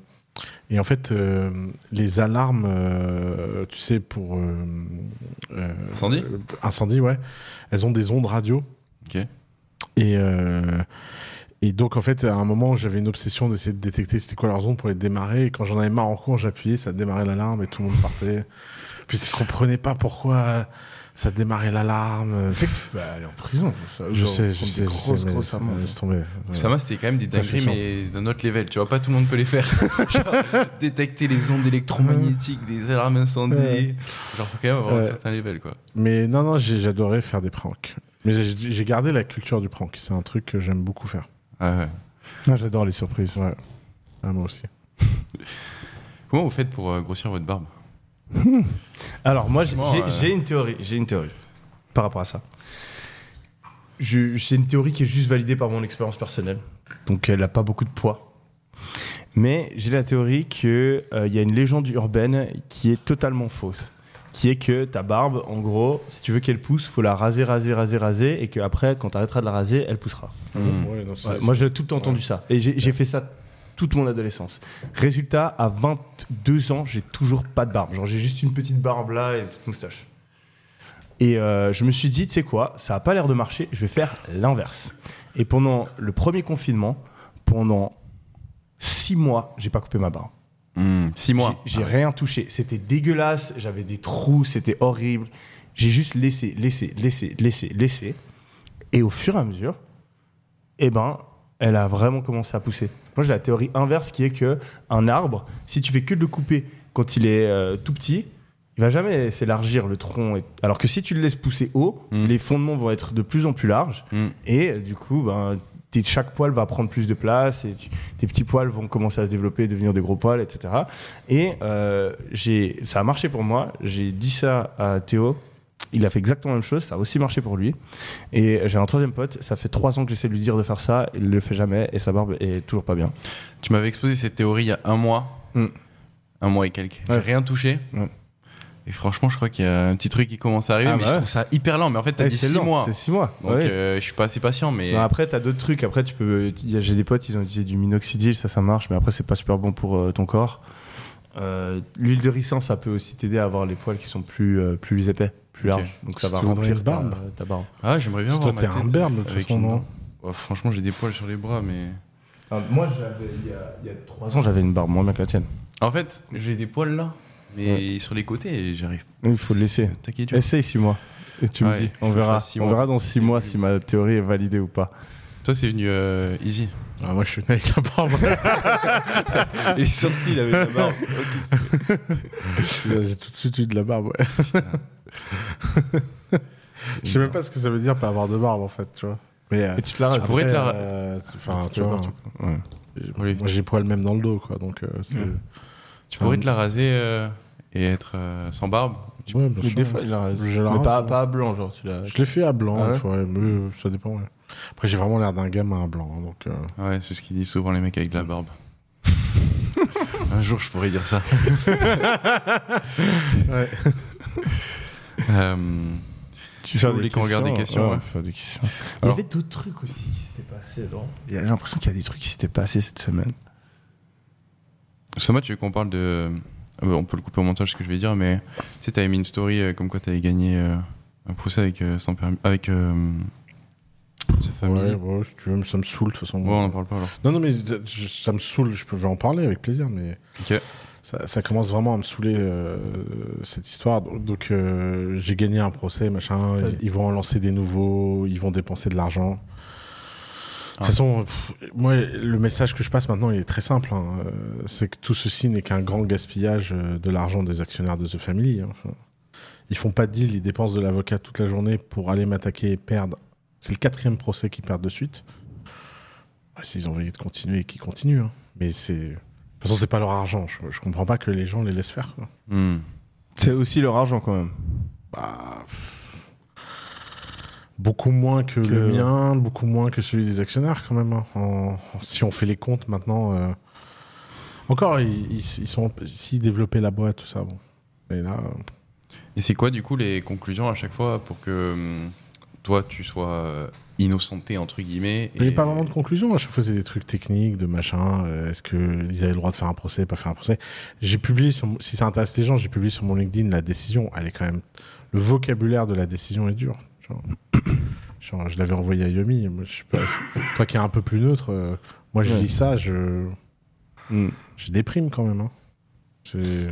et en fait euh, les alarmes, euh, tu sais pour euh, Incendie? incendie ouais, elles ont des ondes radio. Ok. et et donc en fait à un moment j'avais une obsession d'essayer de détecter c'était quoi leurs ondes pour les démarrer et quand j'en avais marre en cours j'appuyais ça démarrait l'alarme et tout le monde partait puis je comprenais pas pourquoi ça démarrait l'alarme Tu sais que tu vas aller en prison pour ça. je Genre, sais, je sais, des je grosses, grosses m'a, c'était quand même des Ouais, dingueries, mais d'un autre level. Tu vois, pas tout le monde peut les faire. Genre, détecter les ondes électromagnétiques, des alarmes incendie. Ouais. Genre, faut quand même avoir un Ouais. certain level, quoi. Mais non, non, j'adorais faire des pranks. Mais j'ai gardé la culture du prank. C'est un truc que j'aime beaucoup faire. Ouais, ouais. Ah, J'adore les surprises. Ouais. Ah, moi aussi. Comment vous faites pour euh, grossir votre barbe Alors moi, j'ai euh, une théorie. J'ai une théorie par rapport à ça. C'est une théorie qui est juste validée par mon expérience personnelle, donc elle n'a pas beaucoup de poids. Mais j'ai la théorie qu'il y a une légende urbaine qui est totalement fausse, qui est que ta barbe, en gros, si tu veux qu'elle pousse, faut la raser, raser, raser, raser, et qu'après, quand tu arrêteras de la raser, elle poussera. Ouais, non, c'est- Ouais, moi, j'ai tout le temps entendu ça. Et j'ai fait ça toute mon adolescence. Résultat, à 22 ans, j'ai toujours pas de barbe. Genre, j'ai juste une petite barbe là et une petite moustache. Et euh, je me suis dit, tu sais quoi, ça a pas l'air de marcher, je vais faire l'inverse. Et pendant le premier confinement, pendant six mois, j'ai pas coupé ma barbe. Hmm, Six mois. J'ai j'ai rien touché. C'était dégueulasse, j'avais des trous, c'était horrible. J'ai juste laissé, laissé, laissé, laissé, laissé. Et au fur et à mesure, eh ben, elle a vraiment commencé à pousser. Moi, j'ai la théorie inverse qui est que un arbre, si tu fais que de le couper quand il est euh, tout petit, il va jamais s'élargir le tronc. Alors que si tu le laisses pousser haut, Mm. les fondements vont être de plus en plus larges. Hmm. Et euh, du coup, ben, chaque poil va prendre plus de place et tu- tes petits poils vont commencer à se développer, devenir des gros poils, etc. Et euh, ça a marché pour moi. J'ai dit ça à Théo. Il a fait exactement la même chose. Ça a aussi marché pour lui. Et j'ai un troisième pote. Ça fait trois ans que j'essaie de lui dire de faire ça. Il le fait jamais et sa barbe est toujours pas bien. Tu m'avais exposé cette théorie il y a un mois. Hmm. Un mois et quelques. Ouais. J'ai rien touché. Ouais. Et franchement, je crois qu'il y a un petit truc qui commence à arriver, Ah mais bah je ouais. trouve ça hyper lent. Mais en fait, t'as Ouais, dit c'est six lent. mois. C'est six mois. Donc Ouais. euh, je suis pas assez patient, mais. Non, après, t'as d'autres trucs. Après, tu peux. J'ai des potes, ils ont utilisé du minoxidil, ça, ça marche. Mais après, c'est pas super bon pour euh, ton corps. Euh, L'huile de ricin, ça peut aussi t'aider à avoir les poils qui sont plus, euh, plus épais, plus larges. Donc ça va remplir ta, barbe ta barbe. Ah, j'aimerais bien Toi, voir t'es ma un tête berbe, de toute façon, non. Ouais, franchement, j'ai des poils sur les bras, mais. Alors, moi, j'avais, il y a, il y a trois ans, j'avais une barbe moins bien que la tienne. En fait, j'ai des poils là, mais sur les côtés, j'arrive. Il faut le laisser. Dur. Essaye six mois. Et tu Ouais, me dis, on verra. On verra dans six mois si ma théorie est validée ou pas. Toi, c'est venu euh, easy. Ah, moi, je suis né avec la barbe. Il est sorti, il avait la barbe. J'ai tout de suite eu de la barbe, ouais. Je sais même pas ce que ça veut dire pas avoir de barbe, en fait, tu vois. Mais euh, Et tu te la pourrais te la- euh, enfin, tu Tu vois, ouais. Oui. moi j'ai poil même dans le dos, quoi. Donc, euh, c'est. Ouais. Tu pourrais un- te la raser euh, et être euh, sans barbe. Ouais, bien Mais sûr. des fois, rase. Je Mais pas, pas à blanc, genre. Tu. Je l'ai fait à blanc, Ah ouais une fois, mais euh, ça dépend. ouais. Après, j'ai vraiment l'air d'un gamin à blanc, hein, donc. euh, Ouais, c'est ce qu'ils disent souvent les mecs avec de la barbe. Un jour, je pourrais dire ça. Ouais. Euh, Tu vous voulez qu'on regarde des questions, ouais. des questions. Il y avait d'autres trucs aussi qui s'étaient passés, non a- J'ai l'impression qu'il y a des trucs qui s'étaient passés cette semaine. Soma, tu veux qu'on parle de. Ah bah, on peut le couper au montage ce que je vais dire, mais tu sais, t'avais mis une story euh, comme quoi t'avais gagné euh, un procès avec euh, sans permis. Avec. The Family. Ouais, Ouais, ouais, si tu veux, mais ça me saoule de toute façon. on en parle pas alors. Non, non, mais je- ça me saoule, je peux en parler avec plaisir, mais Ok. ça, ça commence vraiment à me saouler euh, cette histoire. Donc, donc, euh, j'ai gagné un procès, machin, ils, ils vont en lancer des nouveaux, ils vont dépenser de l'argent. De toute façon, pff, moi, le message que je passe maintenant, il est très simple. hein. Euh, C'est que tout ceci n'est qu'un grand gaspillage euh, de l'argent des actionnaires de The Family. hein. Ils font pas de deal, ils dépensent de l'avocat toute la journée pour aller m'attaquer et perdre. C'est le quatrième procès qu'ils perdent de suite. Ouais, S'ils ont envie de continuer, qu'ils continuent. hein. Mais c'est. De toute façon, c'est pas leur argent. Je, je comprends pas que les gens les laissent faire. Hmm. C'est aussi leur argent quand même. Bah, pff, beaucoup moins que, Que- le mien, beaucoup moins que celui des actionnaires quand même. hein. En- si on fait les comptes maintenant, euh, encore ils, sont s'ils développaient la boîte tout ça bon. Mais là, euh, Et c'est quoi du coup les conclusions à chaque fois pour que hum, toi tu sois euh, innocenté entre guillemets il n'y et- a pas vraiment de conclusion. À chaque fois, c'est des trucs techniques, de machin. Est-ce qu'ils avaient le droit de faire un procès, pas faire un procès J'ai publié, sur, mon- si ça intéresse les gens, j'ai publié sur mon LinkedIn la décision. Elle est quand même. Le vocabulaire de la décision est dur. Genre, genre, je l'avais envoyé à Yomi. Moi, je suis pas, toi qui es un peu plus neutre, euh, moi je Ouais. lis ça, je, je déprime quand même. hein. C'est-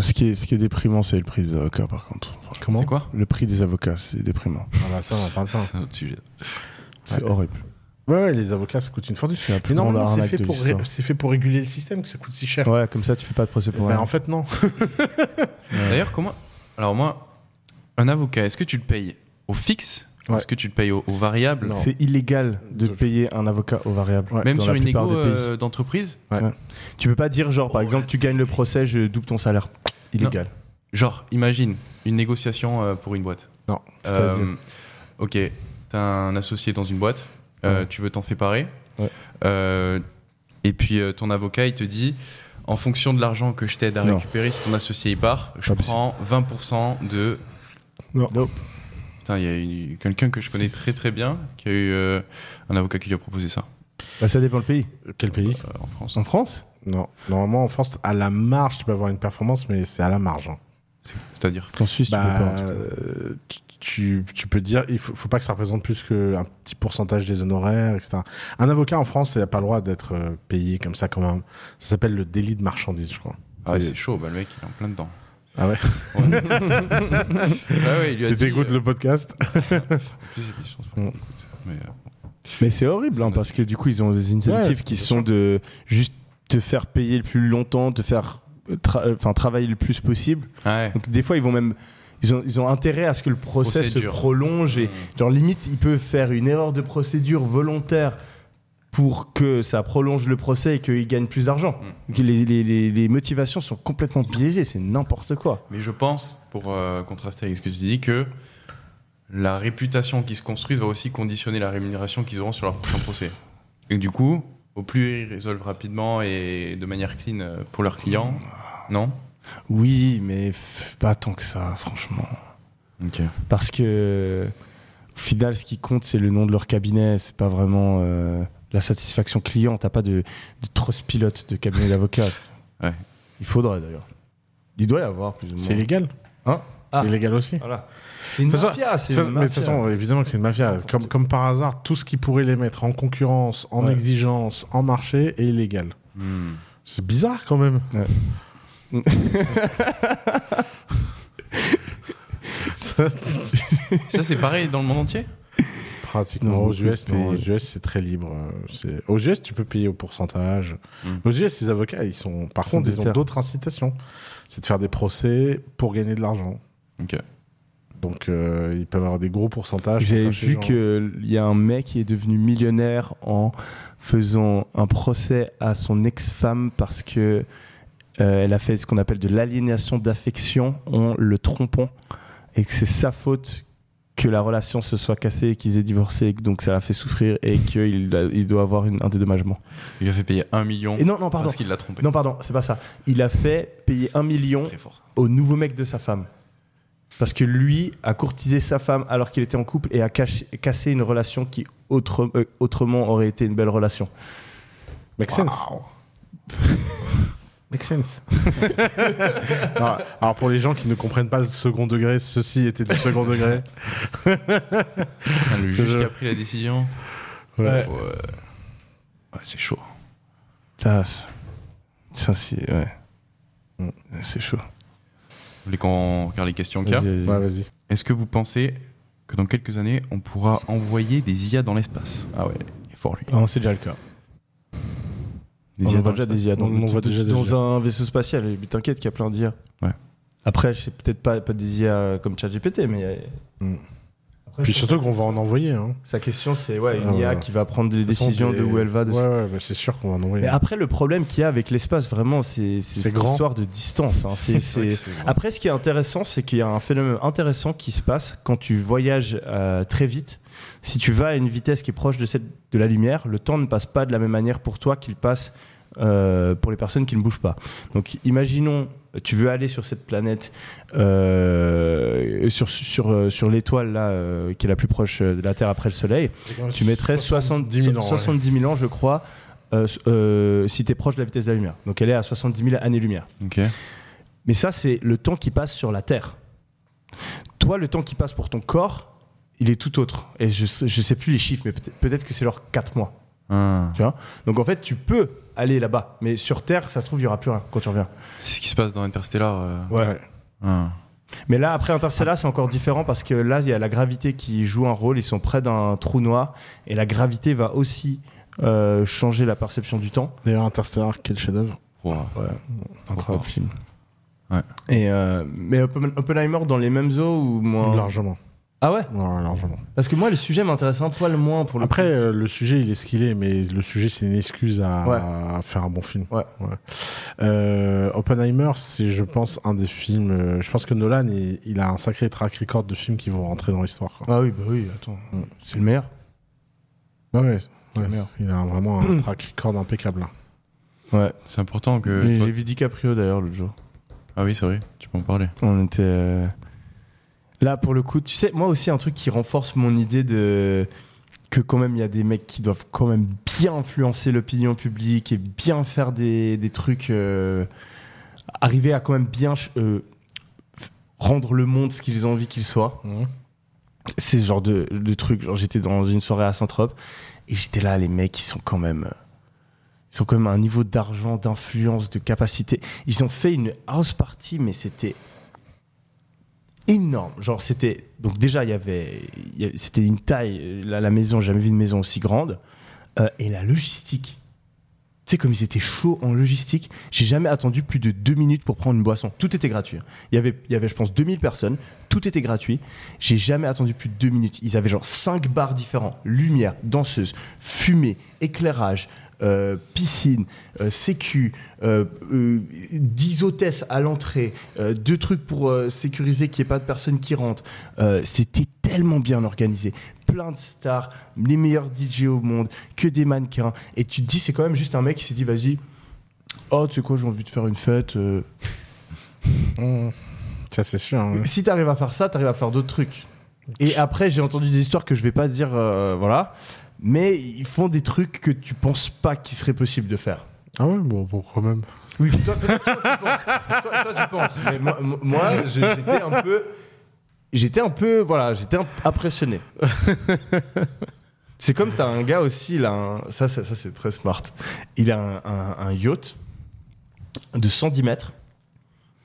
Ce, qui est, ce qui est déprimant, c'est le prix des avocats par contre. Enfin, Comment C'est quoi le prix des avocats, c'est déprimant. Ah bah, Ça, on en parle pas. C'est un autre sujet. C'est Ouais. horrible. Ouais, ouais, les avocats, ça coûte une fortune. Mais normalement, c'est fait, ré- c'est fait pour réguler le système que ça coûte si cher. Ouais, comme ça, tu fais pas de procès pour Ben, rien. en fait, non. D'ailleurs comment Alors moi, un avocat, est-ce que tu le payes? Au fixe ou Ouais. Est-ce que tu le payes au, au variable. C'est illégal de De- payer un avocat au variable. Ouais. Même sur une égo euh, d'entreprise Tu peux pas dire, genre, par exemple, tu gagnes le procès, je double ton salaire. Illégal. Genre, imagine une négociation euh, pour une boîte. Non. Euh, ok, t'as un associé dans une boîte, euh, Ouais. tu veux t'en séparer. Ouais. Euh, et puis euh, ton avocat, il te dit, en fonction de l'argent que je t'aide à Non. récupérer, si ton associé y part, je Pas possible. prends 20% de. Non. Nope. Putain, il y a eu quelqu'un que je connais très très bien qui a eu euh, un avocat qui lui a proposé ça Bah, ça dépend le pays. Quel pays euh, en France. En France Non. Normalement, en France, à la marge, tu peux avoir une performance, mais c'est à la marge. hein. C'est- C'est-à-dire En Suisse, tu peux Bah, pas. euh, tu- peux dire, il faut, faut pas que ça représente plus qu'un petit pourcentage des honoraires, etc. Un avocat en France, il n'a pas le droit d'être euh, payé comme ça, comme un. Ça s'appelle le délit de marchandise, je crois. Ah c'est chaud, bah, le mec il est en plein dedans. Ah ouais Ouais. Ah ouais, t'écoutes euh, le podcast En plus, il y a des chances pour qu'on écoute. Mais, euh, Mais c'est horrible, hein, parce que du coup, ils ont des incentives Ouais, qui sont sûr. de juste te faire payer le plus longtemps, te faire euh, tra- euh, enfin travailler le plus possible. ouais. Donc des fois, ils vont même ils ont, ils ont intérêt à ce que le procès Procédure. se prolonge et Mm. genre limite, ils peuvent faire une erreur de procédure volontaire pour que ça prolonge le procès et qu'ils gagnent plus d'argent. Mm. Les, les- les- les motivations sont complètement biaisées, c'est n'importe quoi. Mais je pense, pour euh, contraster avec ce que tu dis, que la réputation qui se construit va aussi conditionner la rémunération qu'ils auront sur leur prochain procès. Et du coup, au plus ils résolvent rapidement et de manière clean euh, pour leurs clients, non? Oui, mais pas tant que ça, franchement. Ok. Parce que au final, ce qui compte, c'est le nom de leur cabinet. C'est pas vraiment euh, la satisfaction client. T'as pas de, de trosse pilote de cabinet d'avocat. Ouais. Il faudrait d'ailleurs. Il doit y avoir plus ou moins. C'est illégal. Hein C'est Ah. illégal aussi. Voilà. C'est une De toute façon- mafia. C'est De toute une façon- mais de toute mafia. façon, évidemment que c'est une mafia. Comme, comme par hasard, tout ce qui pourrait les mettre en concurrence, en Ouais. exigence, en marché est illégal. Hmm. C'est bizarre quand même. Ça, Ça, c'est pareil dans le monde entier? Pratiquement aux US, non, aux. US c'est très libre. euh, c'est- Aux US tu peux payer au pourcentage. Mm. Aux US les avocats ils sont, par Ils sont contre ils ont d'autres incitations. C'est de faire des procès pour gagner de l'argent. Ok. Donc euh, ils peuvent avoir des gros pourcentages. pour J'ai vu qu'il y a un mec qui est devenu millionnaire en faisant un procès à son ex-femme parce que euh, elle a fait ce qu'on appelle de l'aliénation d'affection en le trompant et que c'est sa faute que la relation se soit cassée et qu'ils aient divorcé et que donc ça l'a fait souffrir et qu'il il doit avoir une- un dédommagement. Il lui a fait payer un million Et non, non, pardon. parce qu'il l'a trompé. Non, pardon, c'est pas ça. Il a fait payer un million au nouveau mec de sa femme. Parce que lui a courtisé sa femme alors qu'il était en couple et a caché- cassé une relation qui autre- euh, autrement aurait été une belle relation. Make sense. Make sense. alors, alors, pour les gens qui ne comprennent pas le second degré, ceci était du second degré. Putain, le juge qui a pris la décision. Ouais. Ouais. Ouais, c'est chaud. Ça, ça c'est ouais. Mm. C'est chaud. Vous voulez qu'on regarde les questions qu'il y a Vas-y, vas-y. Ouais, vas-y. Est-ce que vous pensez que dans quelques années, on pourra envoyer des IA dans l'espace? Ah ouais, il est fort lui. Non, c'est déjà le cas. Des on IA voit déjà des IA dans, On voit déjà des dans IA. un vaisseau spatial. Mais t'inquiète qu'il y a plein d'IA. Ouais. Après, c'est peut-être pas, pas des IA comme ChatGPT, mais. Mm. Après, Puis surtout qu'on va en envoyer. Hein. Sa question, c'est ouais, une IA ouais. qui va prendre des décisions des- de où elle va. De Ouais, ouais, c'est sûr qu'on va en envoyer. Mais après, le problème qu'il y a avec l'espace, vraiment, c'est cette grand. histoire de distance. hein. Après, ce qui est intéressant, c'est qu'il y a un phénomène intéressant qui se passe quand tu voyages euh, très vite. Si tu vas à une vitesse qui est proche de celle de la lumière, le temps ne passe pas de la même manière pour toi qu'il passe euh, pour les personnes qui ne bougent pas. Donc, imaginons, tu veux aller sur cette planète, euh, sur, sur, euh, sur l'étoile là, euh, qui est la plus proche de la Terre après le Soleil. Tu mettrais 70 000 ans, 70 000 ans, je crois, euh, euh, si tu es proche de la vitesse de la lumière. Donc elle est à 70 000 années-lumière. Ok. Mais ça, c'est le temps qui passe sur la Terre. Toi, le temps qui passe pour ton corps, il est tout autre. Et je sais, je sais plus les chiffres, mais peut-être peut-être que c'est leur 4 mois. Ah. Tu vois? Donc en fait, tu peux aller là-bas. Mais sur Terre, ça se trouve, il n'y aura plus rien quand tu reviens. C'est ce qui se passe dans Interstellar. euh. Ouais. Ah. Mais là, après Interstellar, c'est encore différent parce que là, il y a la gravité qui joue un rôle. Ils sont près d'un trou noir. Et la gravité va aussi euh, changer la perception du temps. D'ailleurs, Interstellar, quel chef-d'œuvre. Wow. Incroyable film. Ouais. Et euh, mais Oppen- Oppenheimer dans les mêmes eaux ou moins? Largement. Ah ouais? Ouais, largement. Parce que moi, le sujet m'intéresse un poil moins pour le Après, coup. euh, le sujet, il est ce qu'il est, mais le sujet, c'est une excuse à, Ouais. à faire un bon film. Ouais. Euh, Oppenheimer, c'est, je pense, un des films. euh, je pense que Nolan, il, il a un sacré track record de films qui vont rentrer dans l'histoire. Ah oui, bah oui, attends. Mm. C'est le meilleur? Ouais, ouais, ouais, meilleur. il a vraiment un track record impeccable. Ouais. C'est important que. Toi- J'ai vu DiCaprio d'ailleurs l'autre jour. Ah oui, c'est vrai, tu peux en parler. On était. Là, pour le coup, tu sais, moi aussi, un truc qui renforce mon idée de. Que quand même, il y a des mecs qui doivent quand même bien influencer l'opinion publique et bien faire des, des trucs. euh, Arriver à quand même bien euh, rendre le monde ce qu'ils ont envie qu'il soit. Mhm. C'est ce genre de, de truc. Genre, j'étais dans une soirée à Saint-Trope et j'étais là, les mecs, ils sont quand même. Ils sont quand même à un niveau d'argent, d'influence, de capacité. Ils ont fait une house party, mais c'était énorme. Genre, c'était. Donc, déjà, il y avait. C'était une taille. euh, La, la maison, j'ai jamais vu une maison aussi grande. Euh, et la logistique. Tu sais, comme ils étaient chauds en logistique, j'ai jamais attendu plus de deux minutes pour prendre une boisson. Tout était gratuit. Il y avait, il y avait je pense, 2000 personnes. Tout était gratuit. J'ai jamais attendu plus de deux minutes. Ils avaient genre cinq bars différents lumière, danseuse, fumée, éclairage, euh, piscine, euh, sécu, euh, euh, 10 hôtesses à l'entrée, euh, deux trucs pour euh, sécuriser qu'il n'y ait pas de personnes qui rentrent. Euh, C'était tellement bien organisé. Plein de stars, les meilleurs DJ au monde, que des mannequins. Et tu te dis, c'est quand même juste un mec qui s'est dit, vas-y, oh, tu sais quoi, j'ai envie de faire une fête. euh. Mhm. Ça, c'est sûr. hein. Si tu arrives à faire ça, tu arrives à faire d'autres trucs. Et après, j'ai entendu des histoires que je vais pas dire, euh, voilà. Mais ils font des trucs que tu penses pas qu'il serait possible de faire. Ah ouais, bon, pourquoi même? Oui, toi, tu penses. Toi, toi, tu penses. Mais moi, j'étais un peu. J'étais un peu. Voilà, j'étais impressionné. C'est comme t'as un gars aussi, il a un- ça, ça, ça, c'est très smart. Il a un, un- un yacht de 110 mètres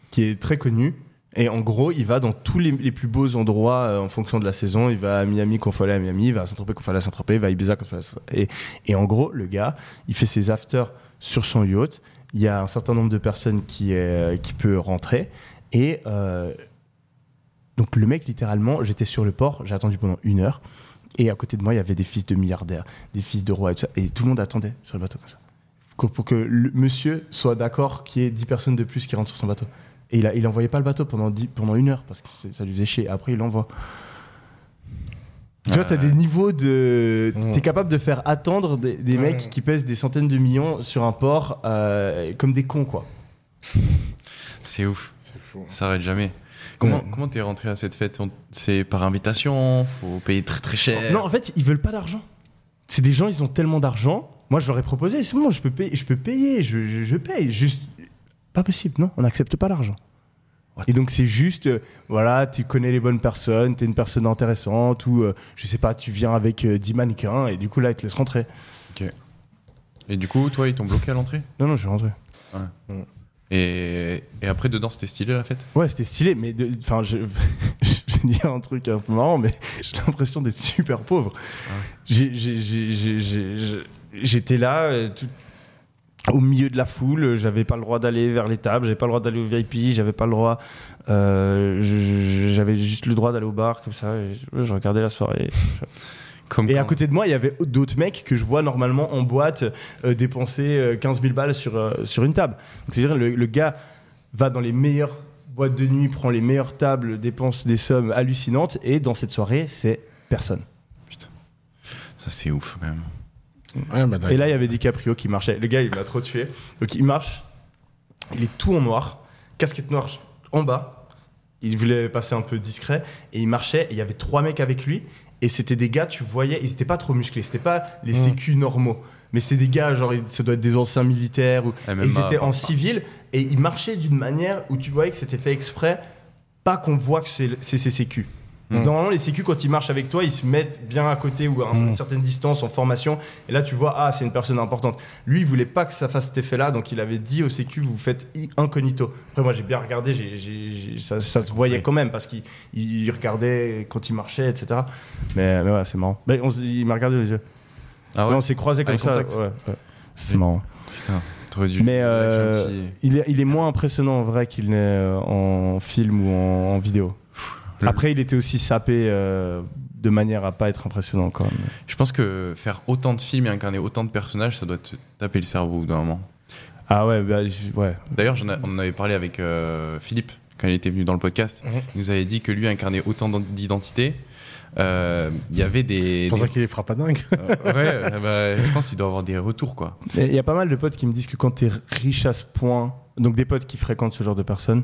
qui est très connu. Et en gros, il va dans tous les, plus beaux endroits euh, en fonction de la saison. Il va à Miami quand il faut aller à Miami, il va à Saint-Tropez quand il faut aller à Saint-Tropez, il va à Ibiza quand il faut aller à Saint-Tropez. Et, en gros, le gars, il fait ses afters sur son yacht. Il y a un certain nombre de personnes qui, euh, qui peut rentrer. Et euh, donc le mec, littéralement, j'étais sur le port, j'ai attendu pendant une heure. Et à côté de moi, il y avait des fils de milliardaires, des fils de rois et tout ça. Et tout le monde attendait sur le bateau comme ça. Pour que le monsieur soit d'accord qu'il y ait 10 personnes de plus qui rentrent sur son bateau. Et il, a, il envoyait pas le bateau pendant, 10 pendant une heure parce que c'est- ça lui faisait chier. Après, il l'envoie. Tu vois, t'as Ouais. des niveaux de. Ouais. T'es capable de faire attendre des, des Ouais. mecs qui pèsent des centaines de millions sur un port euh, comme des cons, quoi. C'est ouf, C'est fou. ça s'arrête jamais. Comment Ouais. comment t'es rentré à cette fête? C'est par invitation? Faut payer très très cher? Non, en fait, ils veulent pas d'argent. C'est des gens, ils ont tellement d'argent. Moi, je leur ai proposé, c'est bon, je peux payer, je peux payer, je, je- je paye. Juste, pas possible, non, on n'accepte pas l'argent. Et donc, c'est juste, euh, voilà, tu connais les bonnes personnes, t'es une personne intéressante, ou euh, je sais pas, tu viens avec euh, 10 mannequins, et du coup, là, ils te laissent rentrer. Et du coup, toi, ils t'ont bloqué à l'entrée? Non, non, je suis rentré. et... et après, dedans, c'était stylé la fête? Ouais, c'était stylé, mais enfin, je, je vais dire un truc un peu marrant, mais j'ai l'impression d'être super pauvre. J'ai- j'ai- J'étais là, euh, tout- au milieu de la foule, j'avais pas le droit d'aller vers les tables, j'avais pas le droit d'aller au VIP, j'avais pas le droit, euh, j'avais juste le droit d'aller au bar comme ça. et je, regardais la soirée. Comme Et à côté de moi, il y avait d'autres mecs que je vois normalement en boîte euh, dépenser euh, 15 000 balles sur, euh, sur une table. C'est-à-dire le, le gars va dans les meilleures boîtes de nuit, prend les meilleures tables, dépense des sommes hallucinantes, et dans cette soirée, c'est personne. Ça, c'est ouf quand même. Ouais, bah, Et là, il y avait DiCaprio qui marchait. Le gars, il m'a trop tué. Donc il marche, il est tout en noir, casquette noire en bas. Il voulait passer un peu discret et il marchait. Et il y avait trois mecs avec lui. Et c'était des gars, tu voyais, ils étaient pas trop musclés. C'était pas les Mm. sécu normaux. Mais c'est des gars, genre, ça doit être des anciens militaires. Ou, MMA, et ils étaient en civil et ils marchaient d'une manière où tu voyais que c'était fait exprès, pas qu'on voit que c'est c'est ces sécu. Mm. Normalement, les sécu, quand ils marchent avec toi, ils se mettent bien à côté ou à une Mm. certaine distance en formation. Et là, tu vois, ah, c'est une personne importante. Lui, il voulait pas que ça fasse cet effet-là, donc il avait dit au sécu, vous faites incognito. Après, moi, j'ai bien regardé, j'ai- j'ai- j'ai- ça, ça se voyait Oui. quand même parce qu'il il regardait quand il marchait, etc. Mais, mais ouais, c'est marrant. Mais on s- il m'a regardé les yeux. Ah Ouais, on s'est croisés comme Eye ça. ouais, ouais. C'était Oui. marrant. Putain, t'aurais dû. Mais euh, il, est, il est moins impressionnant en vrai qu'il n'est euh, en film ou en, en vidéo. Le- Après, il était aussi sapé euh, de manière à pas être impressionnant quand même. Je pense que faire autant de films et incarner autant de personnages, ça doit te taper le cerveau au bout d'un moment. Ah ouais, bah, ouais. D'ailleurs, on en avait parlé avec euh, Philippe quand il était venu dans le podcast, Mhm. il nous avait dit que lui incarnait autant d'identités. Euh, Il y avait des. C'est pour ça des- qu'il les fera pas dingue. Euh, ouais, bah, je pense qu'il doit avoir des retours, quoi. Il y a pas mal de potes qui me disent que quand t'es riche à ce point, donc des potes qui fréquentent ce genre de personnes,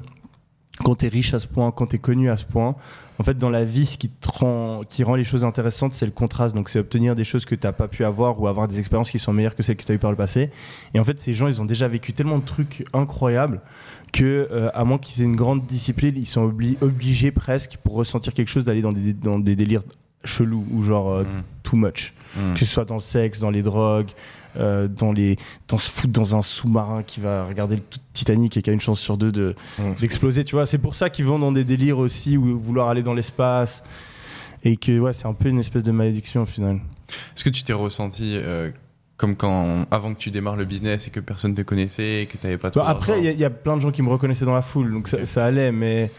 quand t'es riche à ce point, quand t'es connu à ce point, en fait, dans la vie, ce qui, te rend, qui rend les choses intéressantes, c'est le contraste. Donc, c'est obtenir des choses que t'as pas pu avoir ou avoir des expériences qui sont meilleures que celles que t'as eues par le passé. Et en fait, ces gens, ils ont déjà vécu tellement de trucs incroyables que, euh, à moins qu'ils aient une grande discipline, ils sont obli- obligés presque, pour ressentir quelque chose, d'aller dans des, dans des délires chelous ou genre euh, Mm. too much Mm. que ce soit dans le sexe, dans les drogues, euh, dans, les, dans se foutre dans un sous-marin qui va regarder le Titanic et qui a une chance sur deux de- Mm. d'exploser. Tu vois, c'est pour ça qu'ils vont dans des délires aussi ou vouloir aller dans l'espace et que ouais, c'est un peu une espèce de malédiction au final. Est-ce que tu t'es ressenti euh, comme quand, avant que tu démarres le business et que personne te connaissait, et que tu n'avais pas trop Bah, après, il y, a- il y a plein de gens qui me reconnaissaient dans la foule, donc ça, allait, mais.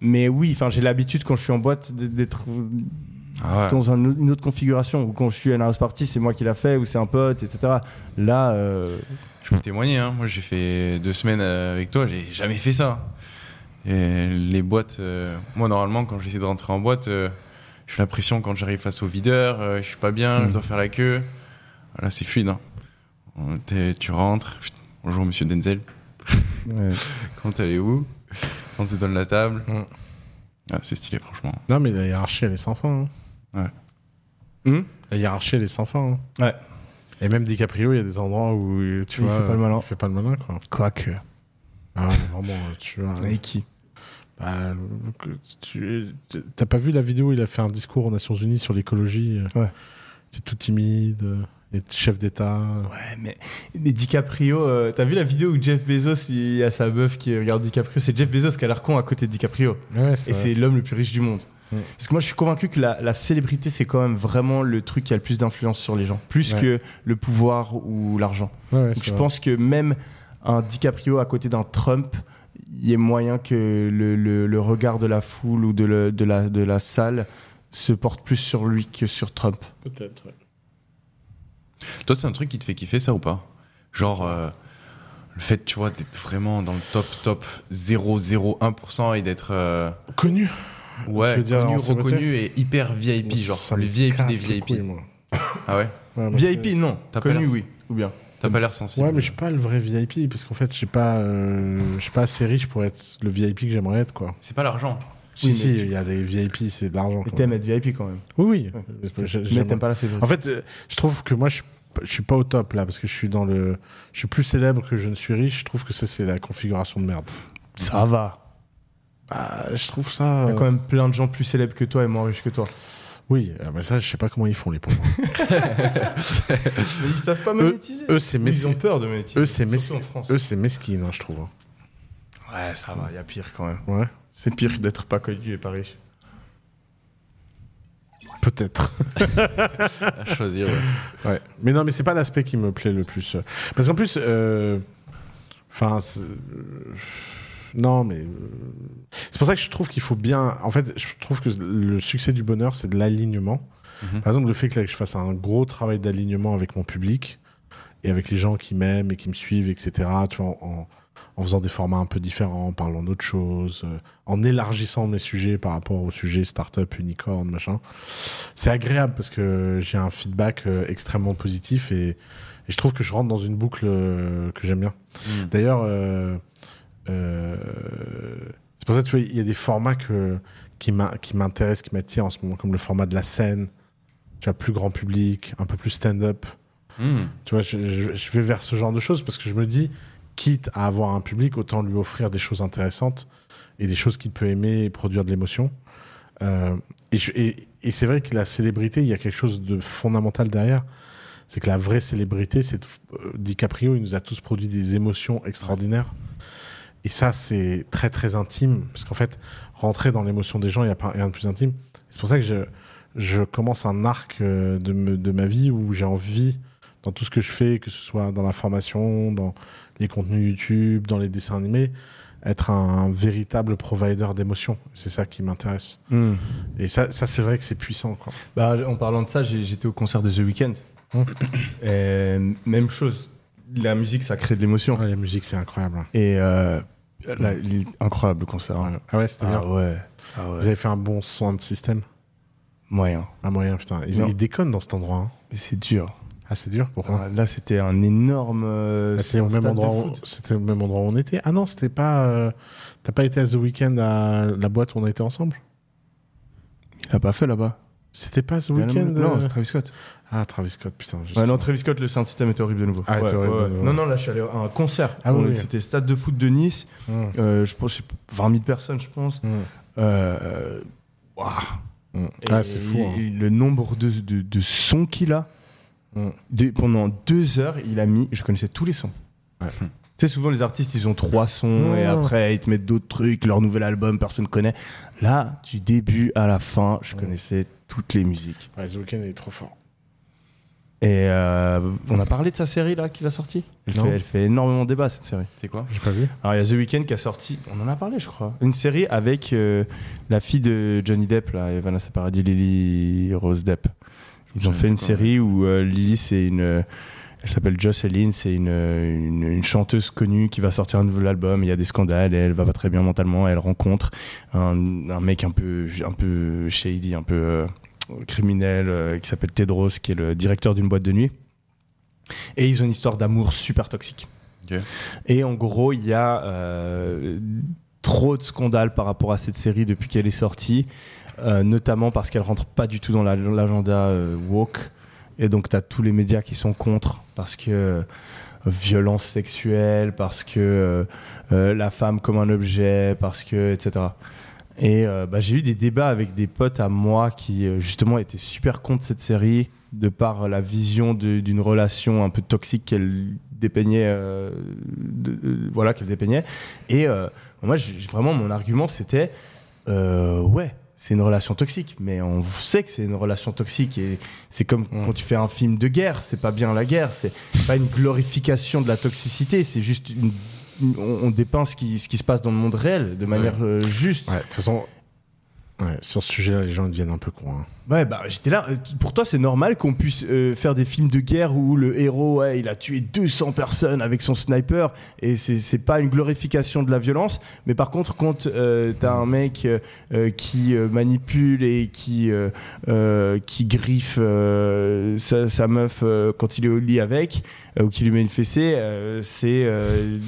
Mais oui, enfin, j'ai l'habitude quand je suis en boîte d'être Ah ouais. dans une autre configuration. Ou quand je suis à la house party, c'est moi qui l'a fait, ou c'est un pote, etc. Là, euh, Je peux témoigner, hein. moi j'ai fait deux semaines euh, avec toi, j'ai jamais fait ça. Et les boîtes, euh, moi normalement quand j'essaie de rentrer en boîte, euh, j'ai l'impression quand j'arrive face au videur, euh, je suis pas bien, Mm. je dois faire la queue. Là c'est fluide. hein. Tu rentres, bonjour monsieur Denzel, ouais. quand t'es où On te donne la table. Mm. Ah, c'est stylé franchement. Non, mais la hiérarchie, elle est sans fin. hein. Hmm? La hiérarchie, elle est sans fin. hein. Ouais. Et même DiCaprio, il y a des endroits où tu Il vois, fait pas le malin. il fait pas le malin, quoi. Quoique. Ah ouais, vraiment, tu vois. Avec qui? Bah, tu t'as pas vu la vidéo où il a fait un discours aux Nations Unies sur l'écologie euh, Ouais. Était tout timide, euh, il est chef d'État. Ouais, mais, mais DiCaprio, euh, t'as vu la vidéo où Jeff Bezos, il y a sa meuf qui regarde DiCaprio C'est Jeff Bezos qui a l'air con à côté de DiCaprio. Ouais, Et c'est l'homme le plus riche du monde. Mm. Parce que moi, je suis convaincu que la, la célébrité, c'est quand même vraiment le truc qui a le plus d'influence sur les gens. Plus Ouais. que le pouvoir ou l'argent. ouais, je vrai. pense que même un DiCaprio à côté d'un Trump, il y a moyen que le, le- le regard de la foule ou de, le- de la, de la salle se porte plus sur lui que sur Trump. Peut-être, ouais. Toi c'est un truc qui te fait kiffer ça ou pas? Genre euh, le fait tu vois d'être vraiment dans le top top 0,01% et d'être... euh, Connu. Ouais, dire connu, reconnu et hyper VIP, genre Ça le VIP des VIP. couilles, moi. Ah ouais VIP, non. T'as pas Connu, l'air- oui. Ou bien. T'as pas l'air sensible. Ouais, mais je suis pas le vrai VIP, parce qu'en fait, je suis pas, euh, je suis pas assez riche pour être le VIP que j'aimerais être, quoi. C'est pas l'argent. Si, Oui, si, mais il y a des VIP, c'est de l'argent. Quoi. t'aimes être VIP quand même. Oui, oui. Ouais. Mais t'aimes pas la célébrité. En fait, euh, je trouve que moi, je suis, pas- je suis pas au top là, parce que je suis dans le, je suis plus célèbre que je ne suis riche. Je trouve que ça, c'est la configuration de merde. ça va. Bah, je trouve ça. Il y euh, a quand même plein de gens plus célèbres que toi et moins riches que toi. Oui, euh, mais ça, je sais pas comment ils font les pauvres. Mais ils savent pas monétiser. eux, c'est Ils ont peur de monétiser. Eux, c'est mesquin. en France. Eux, c'est mesquine, hein, je trouve. hein. Ouais, ça va, il y a pire quand même. Ouais, C'est pire d'être pas connu et pas riche. peut-être. À choisir, ouais. Ouais. Mais non, mais c'est pas l'aspect qui me plaît le plus. Parce qu'en plus, euh, enfin, c'est- euh, non, mais euh, c'est pour ça que je trouve qu'il faut bien. En fait, je trouve que le succès du bonheur, c'est de l'alignement. Mhm. Par exemple, le fait que, là, je fasse un gros travail d'alignement avec mon public et avec les gens qui m'aiment et qui me suivent, etc. Tu vois, en, en faisant des formats un peu différents, en parlant d'autres choses, euh, en élargissant mes sujets par rapport aux sujets startup, unicorn, machin. C'est agréable parce que j'ai un feedback euh, extrêmement positif et, et je trouve que je rentre dans une boucle que j'aime bien. Mm. D'ailleurs, euh, c'est pour ça que tu vois, il y a des formats que, qui m'in- qui m'intéressent, qui m'attirent en ce moment, comme le format de la scène, tu vois, plus grand public, un peu plus stand-up. Mm. Tu vois, je, je- je vais vers ce genre de choses parce que je me dis, quitte à avoir un public, autant lui offrir des choses intéressantes et des choses qu'il peut aimer et produire de l'émotion. Euh, et je- et- et c'est vrai que la célébrité, il y a quelque chose de fondamental derrière. C'est que la vraie célébrité, c'est euh, DiCaprio, il nous a tous produit des émotions extraordinaires. Et ça, c'est très très intime, parce qu'en fait, rentrer dans l'émotion des gens, il n'y a pas rien de plus intime. C'est pour ça que je, je commence un arc euh, de, me- de ma vie où j'ai envie, dans tout ce que je fais, que ce soit dans la formation, dans les contenus YouTube, dans les dessins animés, être un, véritable provider d'émotions. C'est ça qui m'intéresse. Et ça, ça c'est vrai que c'est puissant. Quoi. Bah, en parlant de ça, j'étais au concert de The Weeknd. Et même chose. La musique, ça crée de l'émotion. Ouais, la musique, c'est incroyable. hein. Et, euh, Incroyable le concert. hein. Ah ouais, c'était bien. Ah ouais. Ah Vous ouais. avez fait un bon soin de système? Moyen. Ah moyen, putain. Ils, ils déconnent dans cet endroit. hein. Mais c'est dur. Ah, c'est dur, pourquoi? Ah, Là, c'était un énorme. euh, Ah, au même endroit. C'était au même endroit où on était. Ah non, c'était pas. euh, T'as pas été à The Weeknd à la boîte où on a été ensemble? Il a pas fait là-bas. C'était pas The Weeknd la- Non, euh, Travis Scott. Ah, Travis Scott, putain. je Ouais, non. Travis Scott, le sound system était horrible de nouveau. Ah, Ouais, était horrible ouais, de ouais. nouveau. Non, non, là, je suis allé à un concert. Ah oui, On- oui. C'était stade de foot de Nice. Hum, Euh, je pense, je sais pas, 20 000 personnes, je pense. Euh, waouh. Et Ah, c'est fou. hein. Le nombre de, de, de sons qu'il a. De- pendant deux heures, il a mis. Je connaissais tous les sons. Tu sais, souvent les artistes, ils ont trois sons et Non. après ils te mettent d'autres trucs. Leur nouvel album, personne connaît. Là, du début à la fin, je connaissais toutes les musiques. Ouais, The Weeknd est trop fort. Et euh, on a parlé de sa série là qu'il a sorti. Elle fait, elle fait énormément débat cette série. C'est quoi J'ai pas vu. Alors il y a The Weeknd qui a sorti, on en a parlé je crois, une série avec euh, la fille de Johnny Depp, là, et Vanessa Paradis, Lily Rose Depp. Ils ont fait une série où euh, Lily c'est une, elle s'appelle Jocelyn, c'est une, une, une chanteuse connue qui va sortir un nouvel album. Il y a des scandales, et elle va pas très bien mentalement. Elle rencontre un, un mec un peu, un peu shady, un peu euh, criminel euh, qui s'appelle Tedros, qui est le directeur d'une boîte de nuit. Et ils ont une histoire d'amour super toxique. Et en gros, il y a euh, trop de scandales par rapport à cette série depuis qu'elle est sortie, euh, notamment parce qu'elle rentre pas du tout dans la- l'agenda euh, woke. Et donc, tu as tous les médias qui sont contre parce que violence sexuelle, parce que la femme comme un objet, parce que, etc. Et euh, bah, j'ai eu des débats avec des potes à moi qui, euh, justement, étaient super contre cette série de par la vision d'une relation un peu toxique qu'elle dépeignait, euh, de- voilà, qu'elle dépeignait. Et moi, vraiment, mon argument, c'était, ouais, c'est une relation toxique, mais on sait que c'est une relation toxique et c'est comme Mm. quand tu fais un film de guerre, c'est pas bien la guerre, c'est pas une glorification de la toxicité, c'est juste une- on, on dépeint ce qui, ce qui se passe dans le monde réel de manière euh, juste. Ouais, de toute façon, sur ce sujet-là, les gens deviennent un peu cons. hein. Ouais, bah j'étais là. Euh, Pour toi, c'est normal qu'on puisse euh, faire des films de guerre où le héros, il a tué 200 personnes avec son sniper et c'est pas une glorification de la violence. Mais par contre, quand euh, t'as un mec euh, qui manipule et qui qui griffe sa, meuf quand il est au lit avec ou qui lui met une fessée, c'est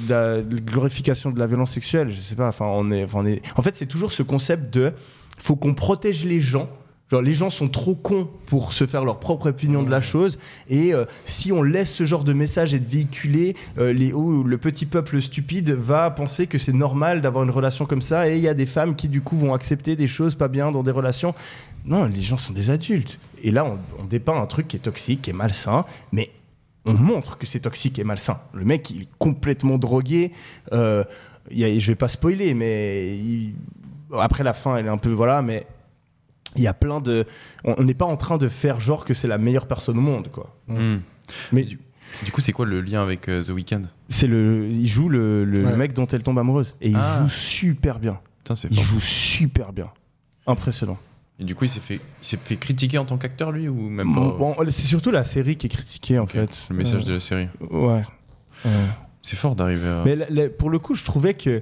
la glorification de la violence sexuelle. Je sais pas. On est. En fait, c'est toujours ce concept de faut qu'on protège les gens. Genre, les gens sont trop cons pour se faire leur propre opinion de la chose. Et euh, si on laisse ce genre de message être véhiculé, euh, les, oh, le petit peuple stupide va penser que c'est normal d'avoir une relation comme ça. Et il y a des femmes qui, du coup, vont accepter des choses pas bien dans des relations. Non, les gens sont des adultes. Et là, on, on dépeint un truc qui est toxique, qui est malsain. Mais on montre que c'est toxique et malsain. Le mec, il est complètement drogué. Euh, y a- je vais pas spoiler, mais il- après la fin, elle est un peu voilà, mais il y a plein de. On n'est pas en train de faire genre que c'est la meilleure personne au monde, quoi. Hmm. Mais Du, du coup, c'est quoi le lien avec euh, The Weeknd? C'est le, il joue le, le Ouais. mec dont elle tombe amoureuse et il Ah. joue super bien. Putain, c'est Il joue super bien, impressionnant. Et du coup, il s'est fait, il s'est fait critiquer en tant qu'acteur, lui, ou même pas? Bon, c'est surtout la série qui est critiquée en Ok, fait. c'est Le message de la série. Euh, ouais. Ouais. C'est fort d'arriver à. Mais la- la- pour le coup, je trouvais que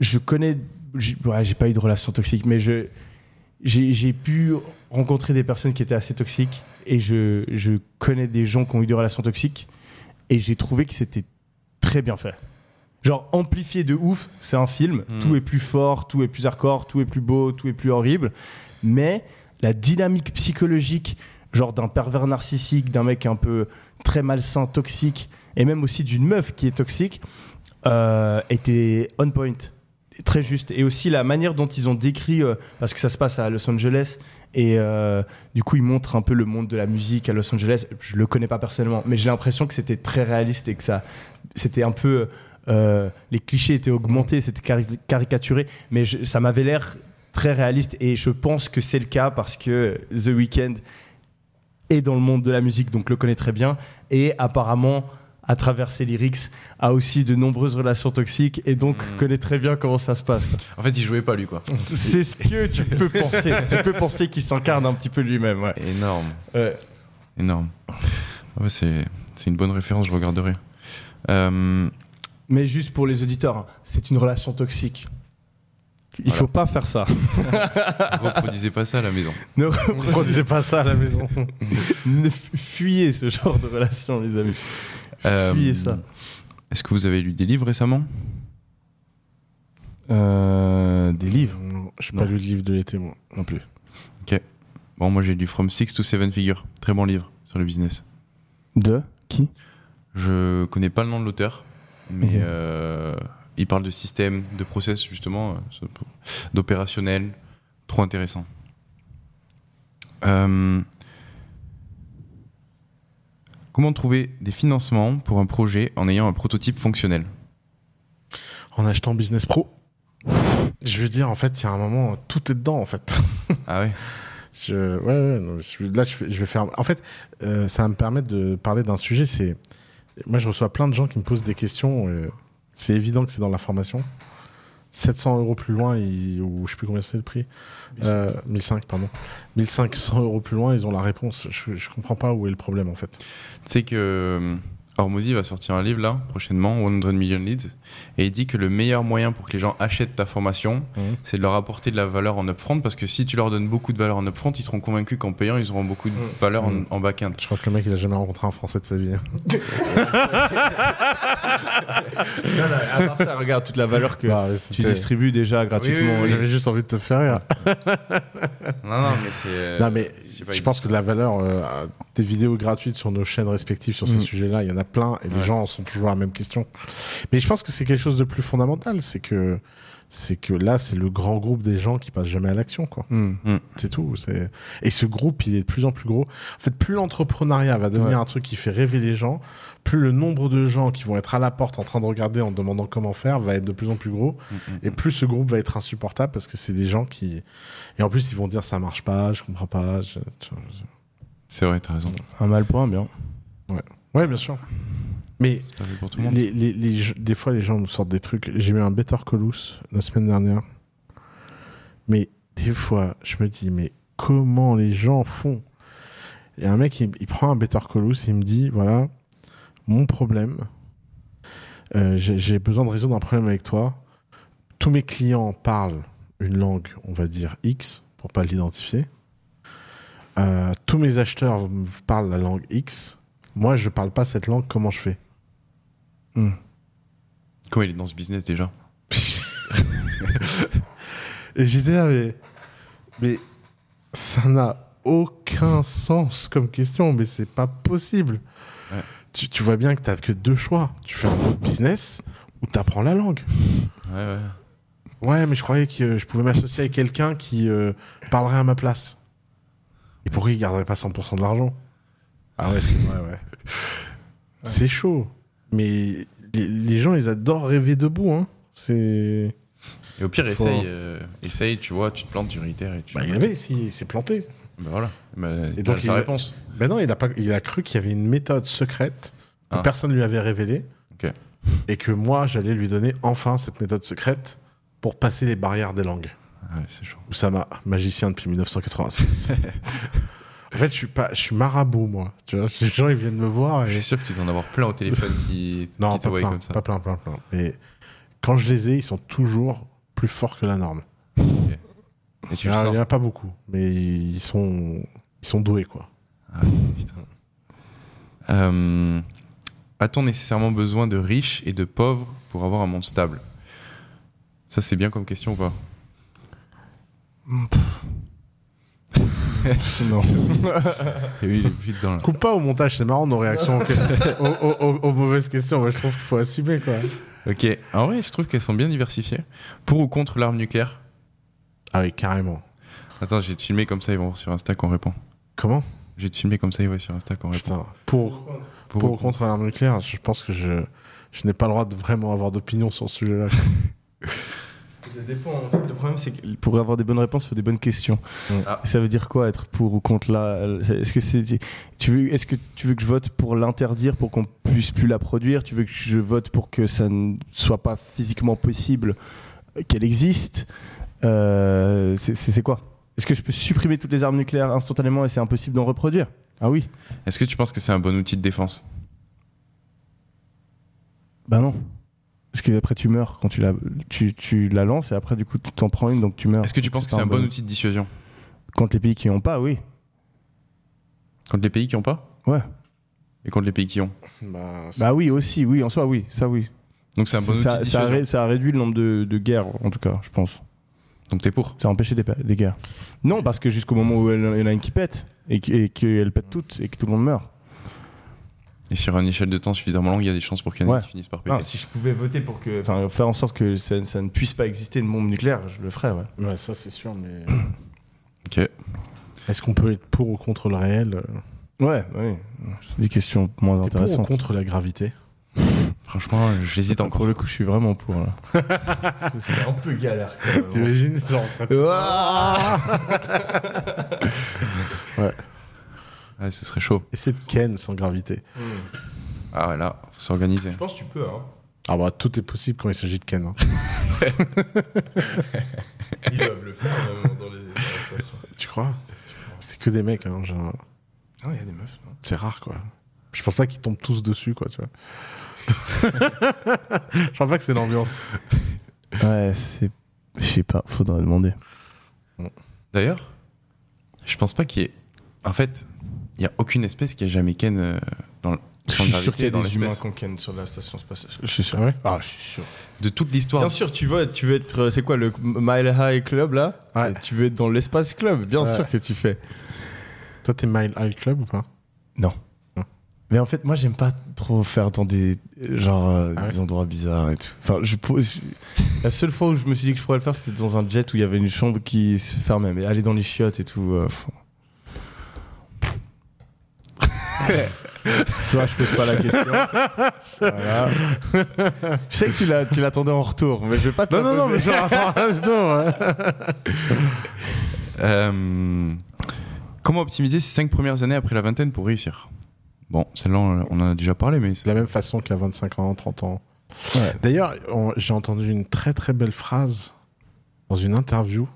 je connais. J'ai ouais, pas eu de relation toxique, mais je j'ai pu rencontrer des personnes qui étaient assez toxiques et je, je connais des gens qui ont eu des relations toxiques et j'ai trouvé que c'était très bien fait. Genre amplifié de ouf, c'est un film, Mm. tout est plus fort, tout est plus hardcore, tout est plus beau, tout est plus horrible, mais la dynamique psychologique, genre d'un pervers narcissique, d'un mec un peu très malsain, toxique, et même aussi d'une meuf qui est toxique, euh, était on point, très juste. Et aussi la manière dont ils ont décrit, euh, parce que ça se passe à Los Angeles, et euh, du coup ils montrent un peu le monde de la musique à Los Angeles. Je le connais pas personnellement, mais j'ai l'impression que c'était très réaliste et que ça, c'était un peu, euh, les clichés étaient augmentés, c'était cari- caricaturé, mais ça m'avait l'air très réaliste et je pense que c'est le cas parce que The Weeknd est dans le monde de la musique, donc le connaît très bien et apparemment à travers ses lyrics a aussi de nombreuses relations toxiques et donc Mhm. connaît très bien comment ça se passe. quoi. En fait, il jouait pas, lui, quoi. C'est ce que tu peux penser. tu peux penser qu'il s'incarne un petit peu lui-même. Ouais. Énorme. Ouais. Énorme. Ouais, c'est, c'est une bonne référence, je regarderai. Euh, Mais juste pour les auditeurs, hein, c'est une relation toxique. Il Voilà. faut pas faire ça. Reproduisez pas ça à la maison. Ne, disait pas ça à la maison. ne fu- fuyez ce genre de relation, les amis. Euh, Fuyez ça. Est-ce que vous avez lu des livres récemment? Euh, des livres? Non, J'ai Non. pas lu le livre de l'été, moi. non plus. Bon, moi j'ai lu From Six to Seven Figures. Très bon livre sur le business. De qui? Je connais pas le nom de l'auteur, mais Mhm. euh, il parle de système, de process justement, euh, d'opérationnel. Trop intéressant. Comment trouver des financements pour un projet en ayant un prototype fonctionnel? En achetant Business Pro. Je veux dire, en fait, il y a un moment, tout est dedans, en fait. Ah ouais? Je, ouais, ouais, non, je- là, je vais faire. En fait, euh, ça va me permettre de parler d'un sujet. C'est, moi, je reçois plein de gens qui me posent des questions. euh, c'est évident que c'est dans la formation. 700 euros plus loin, ils- ou je sais plus combien c'est le prix. Euh, 1005, pardon. 1500 euros plus loin, ils ont la réponse. Je, je comprends pas où est le problème, en fait. Tu sais que euh, Hormozy va sortir un livre là, prochainement, 100 Million Leads, et il dit que le meilleur moyen pour que les gens achètent ta formation, Mhm. c'est de leur apporter de la valeur en upfront, parce que si tu leur donnes beaucoup de valeur en upfront, ils seront convaincus qu'en payant, ils auront beaucoup de Mhm. valeur Mhm. en, en back-end. Je crois que le mec, il a jamais rencontré un Français de sa vie. hein. Non, non, à part ça, regarde toute la valeur que Bah, tu distribues déjà gratuitement. oui, oui. J'avais juste envie de te faire rire. Non, non, mais c'est. non, mais pas, je pense que de la valeur, euh, des vidéos gratuites sur nos chaînes respectives sur ces Mm. sujets-là, il y en a plein et les gens sont toujours à la même question. Mais je pense que c'est quelque chose de plus fondamental, c'est que c'est que là, c'est le grand groupe des gens qui passent jamais à l'action, quoi. Hmm. C'est tout. C'est et ce groupe, il est de plus en plus gros. En fait, plus l'entrepreneuriat va devenir Ouais. un truc qui fait rêver les gens, plus le nombre de gens qui vont être à la porte en train de regarder en demandant comment faire va être de plus en plus gros. Mm, mm, Et plus ce groupe va être insupportable parce que c'est des gens qui. Et en plus, ils vont dire ça marche pas, je comprends pas. je- C'est vrai, t'as raison. Un mal pour un bien. Ouais, bien sûr. Mais C'est pas fait pour tout le monde. les, les- les gens- des fois, les gens nous sortent des trucs. J'ai eu un Better Colus la semaine dernière. Mais des fois, je me dis, mais comment les gens font? Il y a un mec, il, il prend un Better Colus et il me dit, voilà, mon problème, euh, j'ai besoin de résoudre un problème avec toi. Tous mes clients parlent une langue, on va dire X, pour pas l'identifier. Euh, tous mes acheteurs parlent la langue X. Moi, je parle pas cette langue, comment je fais? Hmm. Comment il est dans ce business déjà? Et j'étais là, mais, mais ça n'a aucun sens comme question, mais c'est pas possible. Ouais. Tu, tu vois bien que t'as que deux choix. Tu fais un autre business ou t'apprends la langue. Ouais, ouais. Ouais, mais je croyais que euh, je pouvais m'associer avec quelqu'un qui euh, parlerait à ma place. Et pourquoi il garderait pas 100% de l'argent? Ah ouais, c'est vrai, ouais. C'est chaud. Mais les, les gens, ils adorent rêver debout. Hein. C'est. Et au pire, Faut- essaye, euh, essaye, tu vois, tu te plantes, tu réitères et tu. Bah, il avait, il s'est planté. Voilà. Bah, Et donc, il- réponse. Ben non, il a, pas, il a cru qu'il y avait une méthode secrète que Ah. personne lui avait révélée. Et que moi, j'allais lui donner enfin cette méthode secrète pour passer les barrières des langues. Ouais, c'est chaud. Oussama, magicien depuis 1986. en fait, je suis, pas, je suis marabout, moi. Tu vois, les gens, ils viennent me voir Je et... suis sûr que tu dois en avoir plein au téléphone qui, Non, qui pas plein, comme ça. pas plein, plein, plein. Mais quand je les ai, ils sont toujours plus forts que la norme. Et tu Il n'y en a pas beaucoup, mais ils sont, ils sont doués, quoi. Ah, putain. Euh, A-t-on nécessairement besoin de riches et de pauvres pour avoir un monde stable? Ça, c'est bien comme question ou pas? Non. Oui, dans Coupe pas au montage, c'est marrant nos réactions aux, aux- aux- aux mauvaises questions. Moi, je trouve qu'il faut assumer, quoi. Ok. En vrai, je trouve qu'elles sont bien diversifiées. Pour ou contre l'arme nucléaire? Ah oui, carrément. Attends, te filmer comme ça, ils vont voir sur Insta qu'on répond. Comment? Te filmer comme ça, ils vont sur Insta qu'on répond. Putain. Pour, Pour, pour ou ou contre l'arme nucléaire, je pense que je, je n'ai pas le droit de vraiment avoir d'opinion sur ce sujet-là. Ça dépend. En fait, le problème, c'est que pour avoir des bonnes réponses, il faut des bonnes questions. Mm. Ah. Ça veut dire quoi être pour ou contre là? Est-ce que c'est tu veux Est-ce que tu veux que je vote pour l'interdire pour qu'on puisse plus la produire? Tu veux que je vote pour que ça ne soit pas physiquement possible euh, qu'elle existe? Euh, C'est quoi? Est-ce que je peux supprimer toutes les armes nucléaires instantanément et c'est impossible d'en reproduire? Ah oui. Est-ce que tu penses que c'est un bon outil de défense? Bah non. Parce que après tu meurs quand tu la, tu, tu la lances et après du coup tu t'en prends une donc tu meurs. Est-ce que tu penses que c'est un bon bon. outil de dissuasion? Contre les pays qui n'ont pas, oui. Contre les pays qui ont pas? Ouais. Et contre les pays qui ont? Bah, Bah oui aussi, oui en soi oui, ça oui. Donc c'est un bon outil de ça, ça, a, dissuasion. ré- ça a réduit le nombre de, de guerres en tout cas, je pense. Donc t'es pour Ça a empêché des, guerres. Non parce que jusqu'au moment où elle- il y en a une qui pète et que- et qu'elle pète toutes et que tout le monde meurt. Et sur une échelle de temps suffisamment longue, il y a des chances pour qu'il y en ait Ouais. qui finissent par péter. Non, si je pouvais voter pour que, enfin faire en sorte que ça, ça ne puisse pas exister une bombe nucléaire, je le ferais. Ouais. ouais, ça c'est sûr, mais. Ok. Est-ce qu'on peut être pour ou contre le réel euh Ouais, oui. C'est des questions moins T'es pour ou intéressantes. contre la gravité? Franchement, j'hésite encore. pour le coup, je suis vraiment pour là. c'est un peu galère. Quand même. T'imagines ils sont en train de- Ouah Ouais, ce serait chaud. Et c'est de Ken sans gravité. Ah ouais, là, faut s'organiser. Je pense que tu peux. Hein. Ah bah tout est possible quand il s'agit de Ken. hein. Ils doivent le faire même dans les stations. Tu crois? C'est que des mecs, hein, genre, Non, il y a des meufs. c'est rare quoi. Je pense pas qu'ils tombent tous dessus quoi, tu vois. Je pense pas que c'est l'ambiance. Ouais, c'est. Je sais pas, faudrait demander. D'ailleurs, je pense pas qu'il y ait. En fait, il y a aucune espèce qui a jamais ken euh, dans le... sans gravité dans des humains qu'on ken sur la station spatiale. Je suis sûr. Ah ouais? Ah, je suis sûr. De toute l'histoire. Bien sûr, tu veux, tu veux être. C'est quoi le Mile High Club là? Ouais. Tu veux être dans l'espace club, bien Ouais. sûr que tu fais. Toi t'es Mile High Club ou pas? Non. Mais en fait, moi, j'aime pas trop faire dans des genre euh, Ah ouais des endroits bizarres et tout. Enfin, je, je- la seule fois où je me suis dit que je pourrais le faire, c'était dans un jet où il y avait une chambre qui se fermait. Mais aller dans les chiottes et tout. euh, tu vois, je pose pas la question. Voilà. Je sais que tu l'attendais en retour, mais je vais pas te Non, non, non, mais poser. genre, attends, ouais. Euh, Comment optimiser ces 5 premières années après la vingtaine pour réussir? Bon, celle-là, on on en a déjà parlé, mais de la même façon qu'à 25 ans, 30 ans. Ouais. D'ailleurs, j'ai entendu une très très belle phrase dans une interview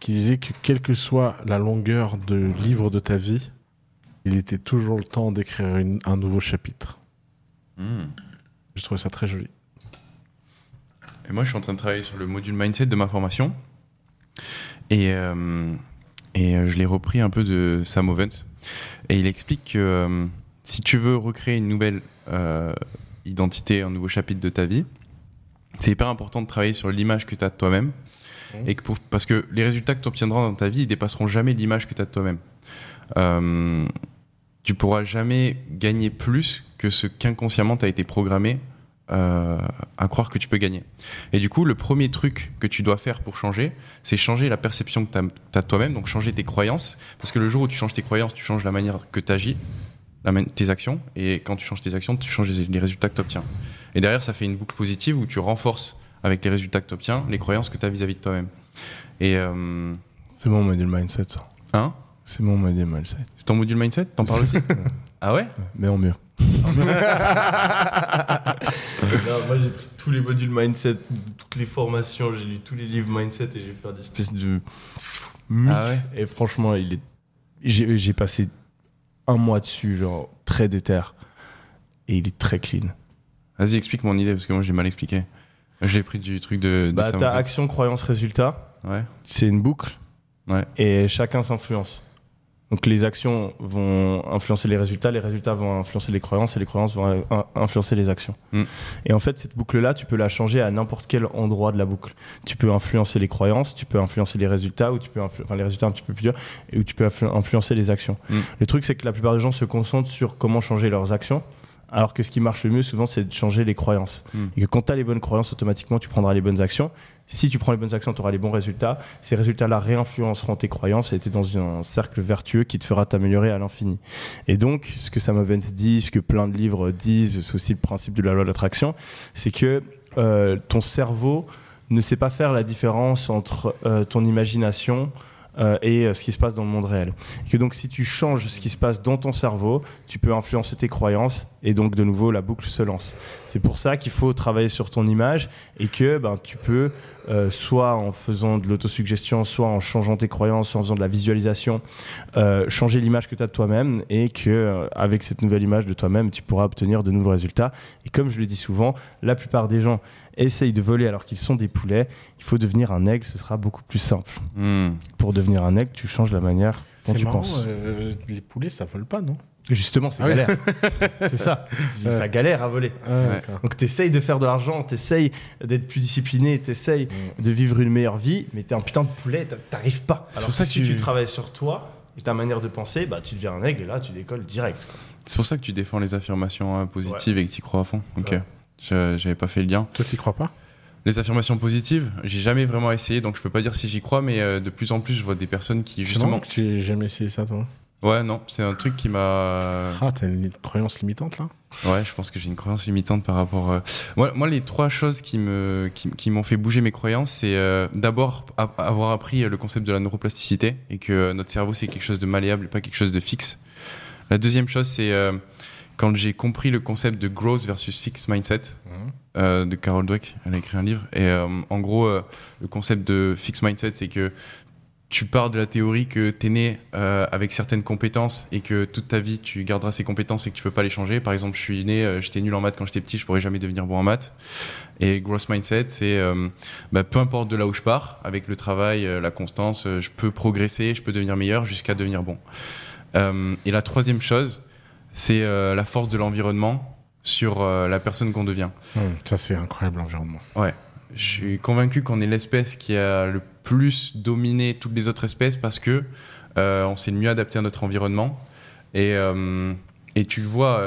qui disait que quelle que soit la longueur de livre de ta vie, il était toujours le temps d'écrire un nouveau chapitre. Hmm. Je trouvais ça très joli. Et moi, je suis en train de travailler sur le module mindset de ma formation. Et, euh, et euh, je l'ai repris un peu de Sam Ovens. Et il explique que euh, si tu veux recréer une nouvelle euh, identité, un nouveau chapitre de ta vie, c'est hyper important de travailler sur l'image que tu as de toi-même. Mhm. Et que pour- parce que les résultats que tu obtiendras dans ta vie, ils dépasseront jamais l'image que tu as de toi-même. Euh, tu pourras jamais gagner plus que ce qu'inconsciemment tu as été programmé euh, à croire que tu peux gagner. Et du coup, le premier truc que tu dois faire pour changer, c'est changer la perception que tu as, de toi-même, donc changer tes croyances. Parce que le jour où tu changes tes croyances, tu changes la manière que tu agis, la tes actions. Et quand tu changes tes actions, tu changes les, les résultats que tu obtiens. Et derrière, ça fait une boucle positive où tu renforces avec les résultats que tu obtiens les croyances que tu as vis-à-vis de toi-même. Et. euh, C'est mon module mindset, ça. hein? C'est mon module mindset. C'est ton module mindset? T'en parles aussi? Ah ouais? Mais en mieux. moi j'ai pris tous les modules mindset, toutes les formations, j'ai lu tous les livres mindset et j'ai fait des espèces de mix. Ah ouais? Et franchement, il est, j'ai, j'ai passé un mois dessus, genre très déter. Et il est très clean. Vas-y, explique mon idée parce que moi j'ai mal expliqué. Je l'ai pris du truc de. de Bah, t'as action, croyance, résultat. Ouais. C'est une boucle. Ouais. Et chacun s'influence. Donc les actions vont influencer les résultats, les résultats vont influencer les croyances et les croyances vont in- influencer les actions. Mm. Et en fait, cette boucle-là, tu peux la changer à n'importe quel endroit de la boucle. Tu peux influencer les croyances, tu peux influencer les résultats, ou tu peux enfin les résultats un petit peu plus durs, et où tu peux influ- influencer les actions. Mm. Le truc, c'est que la plupart des gens se concentrent sur comment changer leurs actions. Alors que ce qui marche le mieux, souvent, c'est de changer les croyances. Mm. Et que quand tu as les bonnes croyances, automatiquement, tu prendras les bonnes actions. Si tu prends les bonnes actions, tu auras les bons résultats. Ces résultats-là réinfluenceront tes croyances et tu es dans un cercle vertueux qui te fera t'améliorer à l'infini. Et donc, ce que Sam dit, ce que plein de livres disent, c'est aussi le principe de la loi d'attraction, c'est que euh, ton cerveau ne sait pas faire la différence entre euh, ton imagination, euh, et euh, ce qui se passe dans le monde réel. Et que donc si tu changes ce qui se passe dans ton cerveau, tu peux influencer tes croyances et donc de nouveau la boucle se lance. C'est pour ça qu'il faut travailler sur ton image et que ben, tu peux euh, soit en faisant de l'autosuggestion, soit en changeant tes croyances, soit en faisant de la visualisation, changer l'image que tu as de toi-même et que avec cette nouvelle image de toi-même, tu pourras obtenir de nouveaux résultats. Et comme je le dis souvent, la plupart des gens essayent de voler alors qu'ils sont des poulets. Il faut devenir un aigle, ce sera beaucoup plus simple. Hmm. Pour devenir un aigle, tu changes la manière dont tu marrant, penses. euh, les poulets, ça vole pas, non? Justement, c'est Ah oui. galère. c'est ça. Ça galère à voler. Ah, Ouais. Donc tu essayes de faire de l'argent, tu essayes d'être plus discipliné, tu essayes de vivre une meilleure vie, mais t'es un putain de poulet, t'a- t'arrives pas. C'est Alors pour ça que que si tu- tu travailles sur toi et ta manière de penser, bah tu deviens un aigle et là tu décolles direct. C'est pour ça que tu défends les affirmations hein, positives et que tu y crois à fond. Ok. J'avais pas fait le lien. Toi, t'y crois pas? Les affirmations positives, j'ai jamais vraiment essayé, donc je peux pas dire si j'y crois, mais euh, de plus en plus, je vois des personnes qui justement. que tu jamais essayé ça, toi. Ouais, non, c'est un truc qui m'a. Ah, t'as une croyance limitante, là? Ouais, je pense que j'ai une croyance limitante par rapport. euh, Moi, moi, les trois choses qui me qui, qui m'ont fait bouger mes croyances, c'est euh, d'abord avoir appris le concept de la neuroplasticité et que notre cerveau c'est quelque chose de malléable et pas quelque chose de fixe. La deuxième chose, c'est euh, quand j'ai compris le concept de growth versus fixed mindset euh, de Carol Dweck. Elle a écrit un livre et euh, en gros, euh, le concept de fixed mindset, c'est que tu pars de la théorie que tu es né avec certaines compétences et que toute ta vie tu garderas ces compétences et que tu peux pas les changer. Par exemple, je suis né, j'étais nul en maths quand j'étais petit, je pourrais jamais devenir bon en maths. Et growth mindset, c'est bah, peu importe de là où je pars, avec le travail, la constance, je peux progresser, je peux devenir meilleur jusqu'à devenir bon. Et la troisième chose, c'est euh, la force de l'environnement sur euh, la personne qu'on devient. Hum, Ça, c'est incroyable, l'environnement. Ouais. Je suis convaincu qu'on est l'espèce qui a le plus dominé toutes les autres espèces parce que euh, on s'est le mieux adapté à notre environnement. Et, et tu le vois,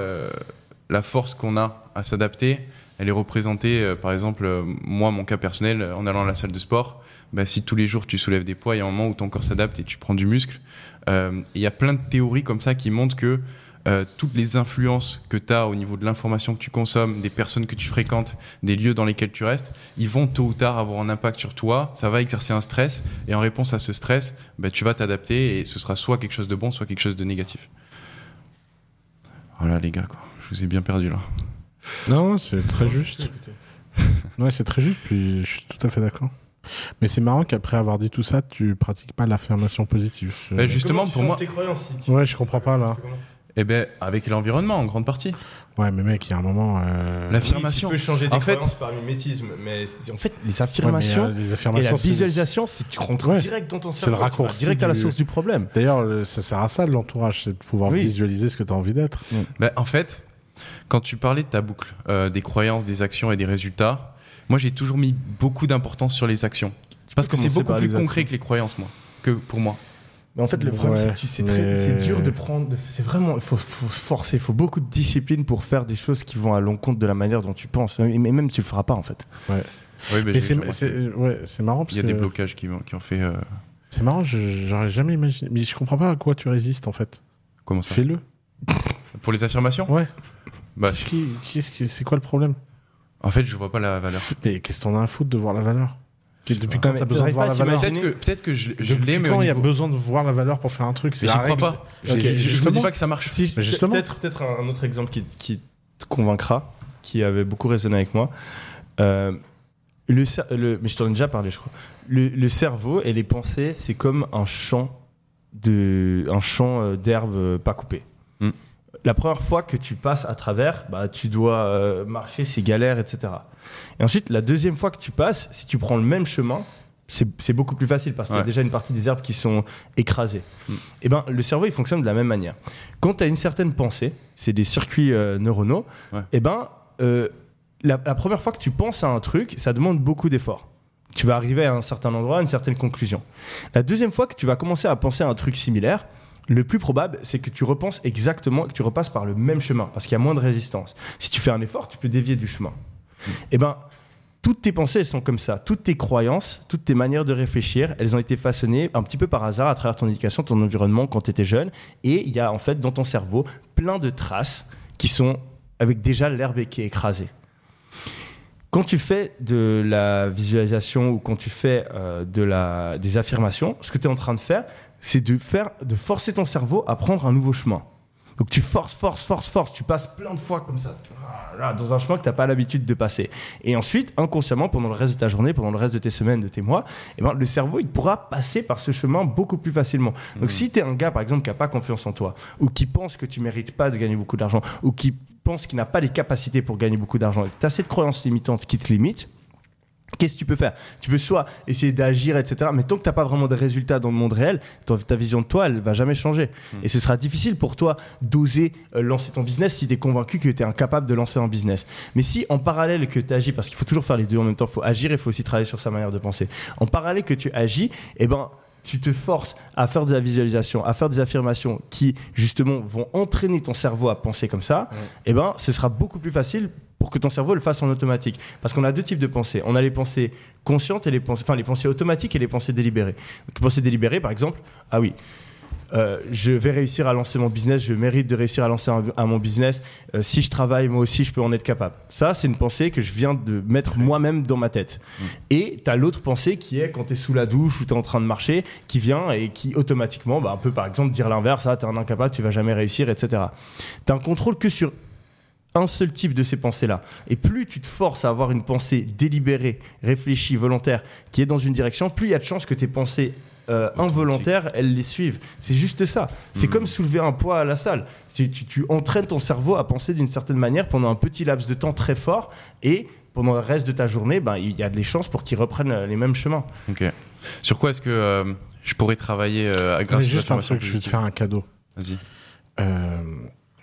la force qu'on a à s'adapter, elle est représentée, par exemple, moi, mon cas personnel, en allant à la salle de sport, bah, si tous les jours tu soulèves des poids, il y a un moment où ton corps s'adapte et tu prends du muscle. Il y a plein de théories comme ça qui montrent que euh, toutes les influences que tu as au niveau de l'information que tu consommes, des personnes que tu fréquentes, des lieux dans lesquels tu restes, ils vont tôt ou tard avoir un impact sur toi, ça va exercer un stress, et en réponse à ce stress, bah, tu vas t'adapter, et ce sera soit quelque chose de bon, soit quelque chose de négatif. Voilà les gars, quoi. je vous ai bien perdu là. Non, c'est très juste. Ouais, c'est très juste, puis je suis tout à fait d'accord. Mais c'est marrant qu'après avoir dit tout ça, tu pratiques pas l'affirmation positive. Bah, justement, pour moi, Ouais, je comprends pas, là. Eh ben, avec l'environnement en grande partie. Ouais, mais mec, il y a un moment. euh, L'affirmation. tu peux changer des En fait- croyances par mimétisme, mais c'est- en fait les ouais, mais, affirmations euh, les et affirmations, la c'est- visualisation, c'est tu rentres Ouais. direct dans ton C'est le cerveau, tu vas raccourci direct à la source du problème. D'ailleurs, le- ça sert à ça, l'entourage, c'est de pouvoir Oui. visualiser ce que tu as envie d'être. Bah, en fait, quand tu parlais de ta boucle, euh, des croyances, des actions et des résultats, moi j'ai toujours mis beaucoup d'importance sur les actions. Parce que c'est beaucoup plus concret que les croyances, moi, que pour moi. Mais en fait, le problème, Ouais, c'est que tu- c'est très- mais- c'est dur de prendre. C'est vraiment. Il faut, faut se forcer. Il faut beaucoup de discipline pour faire des choses qui vont à l'encontre de la manière dont tu penses. Et mais même tu le feras pas, en fait. Oui, mais c'est ouais, c'est marrant parce il y a que des blocages qui, ont- qui ont fait. euh, c'est marrant, je- j'aurais jamais imaginé. Mais je comprends pas à quoi tu résistes en fait. comment ça Fais-le. Pour les affirmations Ouais. bah, Qu'est-ce qui, qu'est-ce qui- c'est quoi le problème? En fait, je vois pas la valeur. Mais qu'est-ce qu'on a à foutre de voir la valeur? Depuis quand t'as besoin de voir la valeur Peut-être que, que je, je Depuis l'ai, mais quand il y a besoin de voir la valeur pour faire un truc C'est la crois pas. Je me justement- dis pas que ça marche. Si. Peut-être peut un, autre exemple qui, qui te convaincra, qui avait beaucoup résonné avec moi. Euh, le, mais je t'en ai déjà parlé, je crois. Le, le cerveau et les pensées, c'est comme un champ de, un champ euh, d'herbe euh, pas coupé. Mm. La première fois que tu passes à travers, bah, tu dois euh, marcher, c'est galère, etc. Et ensuite, la deuxième fois que tu passes, si tu prends le même chemin, c'est beaucoup plus facile parce qu'il y a déjà une partie des herbes qui sont écrasées. Mm. Et ben, le cerveau, il fonctionne de la même manière. Quand tu as une certaine pensée, c'est des circuits euh, neuronaux, Ouais. et ben, euh, la, la première fois que tu penses à un truc, ça demande beaucoup d'efforts. Tu vas arriver à un certain endroit, à une certaine conclusion. La deuxième fois que tu vas commencer à penser à un truc similaire, le plus probable, c'est que tu repenses exactement, que tu repasses par le même chemin, parce qu'il y a moins de résistance. Si tu fais un effort, tu peux dévier du chemin. Et ben, toutes tes pensées, elles sont comme ça. Toutes tes croyances, toutes tes manières de réfléchir, elles ont été façonnées un petit peu par hasard à travers ton éducation, ton environnement quand tu étais jeune. Et il y a en fait dans ton cerveau plein de traces qui sont avec déjà l'herbe qui est écrasée. quand tu fais de la visualisation ou quand tu fais euh, de la, des affirmations, ce que tu es en train de faire, c'est de, faire, de forcer ton cerveau à prendre un nouveau chemin. Donc tu forces, forces, forces, forces, tu passes plein de fois comme ça, dans un chemin que tu n'as pas l'habitude de passer. Et ensuite, inconsciemment, pendant le reste de ta journée, pendant le reste de tes semaines, de tes mois, eh ben, le cerveau, il pourra passer par ce chemin beaucoup plus facilement. Donc si tu es un gars, par exemple, qui n'a pas confiance en toi, ou qui pense que tu mérites pas de gagner beaucoup d'argent, ou qui pense qu'il n'a pas les capacités pour gagner beaucoup d'argent, et que tu as cette croyance limitante qui te limite, Qu'est-ce que tu peux faire? Tu peux soit essayer d'agir, etc. Mais tant que tu n'as pas vraiment de résultats dans le monde réel, ta, ta vision de toi, elle va jamais changer. Et ce sera difficile pour toi d'oser euh, lancer ton business si tu es convaincu que tu es incapable de lancer un business. Mais si en parallèle que tu agis, parce qu'il faut toujours faire les deux en même temps, il faut agir et il faut aussi travailler sur sa manière de penser. En parallèle que tu agis, eh ben, tu te forces à faire de la visualisation, à faire des affirmations qui justement vont entraîner ton cerveau à penser comme ça, eh ben, ce sera beaucoup plus facile pour que ton cerveau le fasse en automatique. Parce qu'on a deux types de pensées. On a les pensées conscientes et les pensées, enfin les pensées automatiques et les pensées délibérées. Donc, les pensées délibérées, par exemple, ah oui. Euh, je vais réussir à lancer mon business, je mérite de réussir à lancer un- à mon business. Euh, si je travaille, moi aussi, je peux en être capable. Ça, c'est une pensée que je viens de mettre moi-même dans ma tête. Et tu as l'autre pensée qui est quand tu es sous la douche ou tu es en train de marcher, qui vient et qui automatiquement, bah, un peu par exemple, dire l'inverse, ah, tu es un incapable, tu vas jamais réussir, etc. Tu un contrôle que sur un seul type de ces pensées-là. Et plus tu te forces à avoir une pensée délibérée, réfléchie, volontaire, qui est dans une direction, plus il y a de chances que tes pensées euh, involontaires, elles les suivent. C'est juste ça. C'est Mhm. comme soulever un poids à la salle. Tu, tu entraînes ton cerveau à penser d'une certaine manière pendant un petit laps de temps très fort et pendant le reste de ta journée, ben, il y a des chances pour qu'ils reprennent euh, les mêmes chemins. Ok. Sur quoi est-ce que euh, je pourrais travailler euh, Mais grâce aux juste un truc, je vais te faire un cadeau. Vas-y. Euh,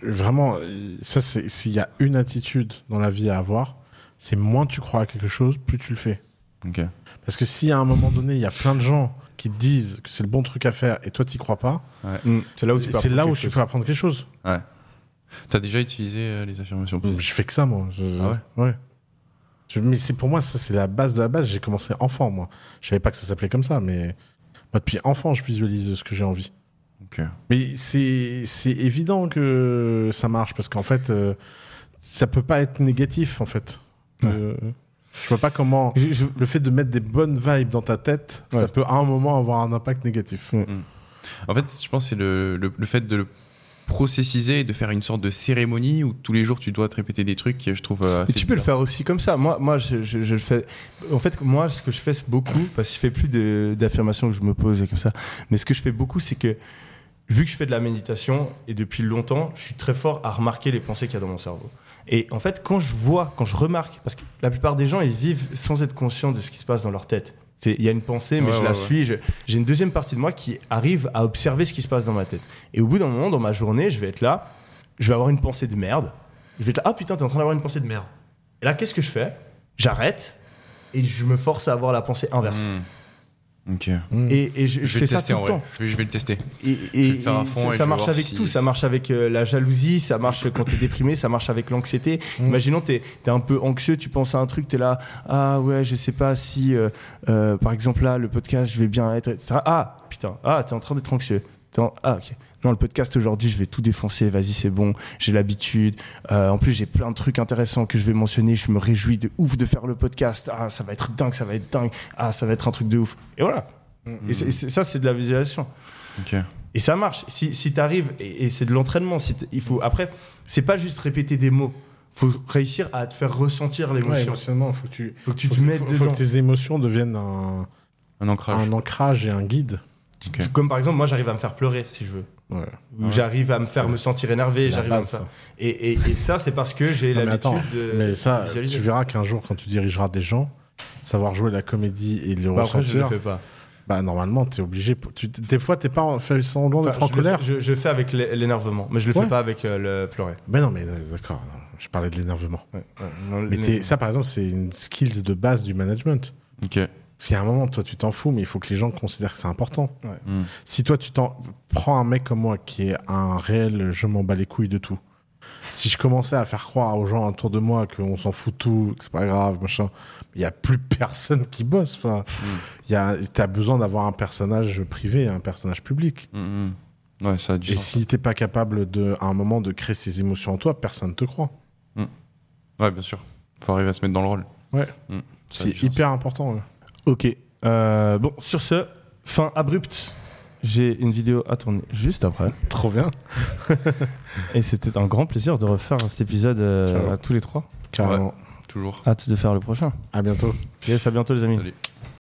vraiment, ça, c'est s'il y a une attitude dans la vie à avoir, c'est moins tu crois à quelque chose, plus tu le fais. Ok. Parce que si à un moment donné, il y a plein de gens qui te disent que c'est le bon truc à faire et toi, t'y crois pas, Mm. C'est là où tu peux là apprendre où quelque tu chose. peux apprendre quelque chose. Ouais. T'as déjà utilisé euh, les affirmations? Positives Je fais que ça, moi. Je- Ah ouais? Je- mais c'est pour moi, ça, c'est la base de la base. J'ai commencé enfant, moi. Je savais pas que ça s'appelait comme ça, mais moi, depuis enfant, je visualise ce que j'ai envie. Mais c'est c'est évident que ça marche parce qu'en fait, euh, ça peut pas être négatif en fait. Euh, je vois pas comment Je- je- le fait de mettre des bonnes vibes dans ta tête, ça peut à un moment avoir un impact négatif. En fait, je pense que c'est le, le, le fait de le processiser et de faire une sorte de cérémonie où tous les jours tu dois te répéter des trucs qui je trouve euh, Mais assez tu peux le faire aussi comme ça. Moi, moi je, je- je le fais. En fait, moi, ce que je fais c'est beaucoup, parce que je fais plus de- d'affirmations que je me pose et comme ça, mais ce que je fais beaucoup, c'est que vu que je fais de la méditation et depuis longtemps, je suis très fort à remarquer les pensées qu'il y a dans mon cerveau. Et en fait, quand je vois, quand je remarque, parce que la plupart des gens, ils vivent sans être conscients de ce qui se passe dans leur tête. C'est- Il y a une pensée, mais Ouais, je ouais, la ouais. suis. J'ai une deuxième partie de moi qui arrive à observer ce qui se passe dans ma tête. Et au bout d'un moment, dans ma journée, je vais être là, je vais avoir une pensée de merde. Je vais être là, ah putain, t'es en train d'avoir une pensée de merde. Et là, qu'est-ce que je fais? J'arrête et je me force à avoir la pensée inverse. Hmm. Ok. Mm. Et, et je, je Je vais fais ça tester tout le temps. Je vais, je vais le tester. Et, et- vais le faire à et fond ça, marche avec si- tout. Ça marche avec euh, la jalousie, ça marche quand t'es déprimé, ça marche avec l'anxiété. Mm. Imaginons t'es es un peu anxieux, tu penses à un truc, t'es là, ah ouais, je sais pas si, euh, euh, par exemple là, le podcast, je vais bien être, etc. Ah putain, ah t'es en train d'être anxieux. En- Ah ok. Non, le podcast aujourd'hui, je vais tout défoncer. Vas-y, c'est bon. J'ai l'habitude. Euh, en plus, j'ai plein de trucs intéressants que je vais mentionner. Je me réjouis de ouf de faire le podcast. Ah, ça va être dingue, ça va être dingue. Ah, ça va être un truc de ouf. Et voilà. Et, c'est- et c'est- ça, c'est de la visualisation. Et ça marche. Si, si tu arrives, et, et c'est de l'entraînement, si il faut, après, c'est pas juste répéter des mots. faut réussir à te faire ressentir Ouais, l'émotion. émotionnellement, faut que tu, faut que tu faut te que- mettes faut- dedans. faut que tes émotions deviennent un, Un ancrage. un ancrage et un guide. Comme par exemple, moi, j'arrive à me faire pleurer si je veux. Ouais. Ouais. j'arrive à me faire me sentir énervé. la J'arrive à me base, faire- ça. Et, et- et ça, c'est parce que j'ai l'habitude de. mais ça, visualiser. tu verras qu'un jour, quand tu dirigeras des gens, savoir jouer la comédie et le Bah, après, je le ressentir, fais pas. bah normalement, t'es obligé. pour- Tu, des fois, t'es pas en- fait semblant Enfin, d'être en je le colère. fais- je, je fais avec l'é- l'énervement, mais je le Ouais. fais pas avec euh, le pleurer. Mais non, mais euh, d'accord. Je parlais de l'énervement. Ouais, ouais. Mais ça, par exemple, c'est une skills de base du management. Ok. Si à un moment, toi, tu t'en fous, mais il faut que les gens considèrent que c'est important. Hmm. Si toi, tu t'en prends un mec comme moi qui est un réel, je m'en bats les couilles de tout. Si je commençais à faire croire aux gens autour de moi qu'on s'en fout tout, que c'est pas grave, machin, il y a plus personne qui bosse. Enfin, il y a, t'as besoin d'avoir un personnage privé, et un personnage public. Hmm, hmm. Ouais, ça a du Et sens. si t'es pas capable de, à un moment, de créer ces émotions en toi, personne te croit. Ouais, bien sûr. Faut arriver à se mettre dans le rôle. A C'est sens. hyper important. ouais. Ok. Euh, bon, sur ce, fin abrupte. J'ai une vidéo à tourner juste après. Trop bien. Et c'était un grand plaisir de refaire cet épisode euh, à tous les trois. Carrément. Toujours. Hâte de faire le prochain. À bientôt. Yes, à bientôt les amis. Salut.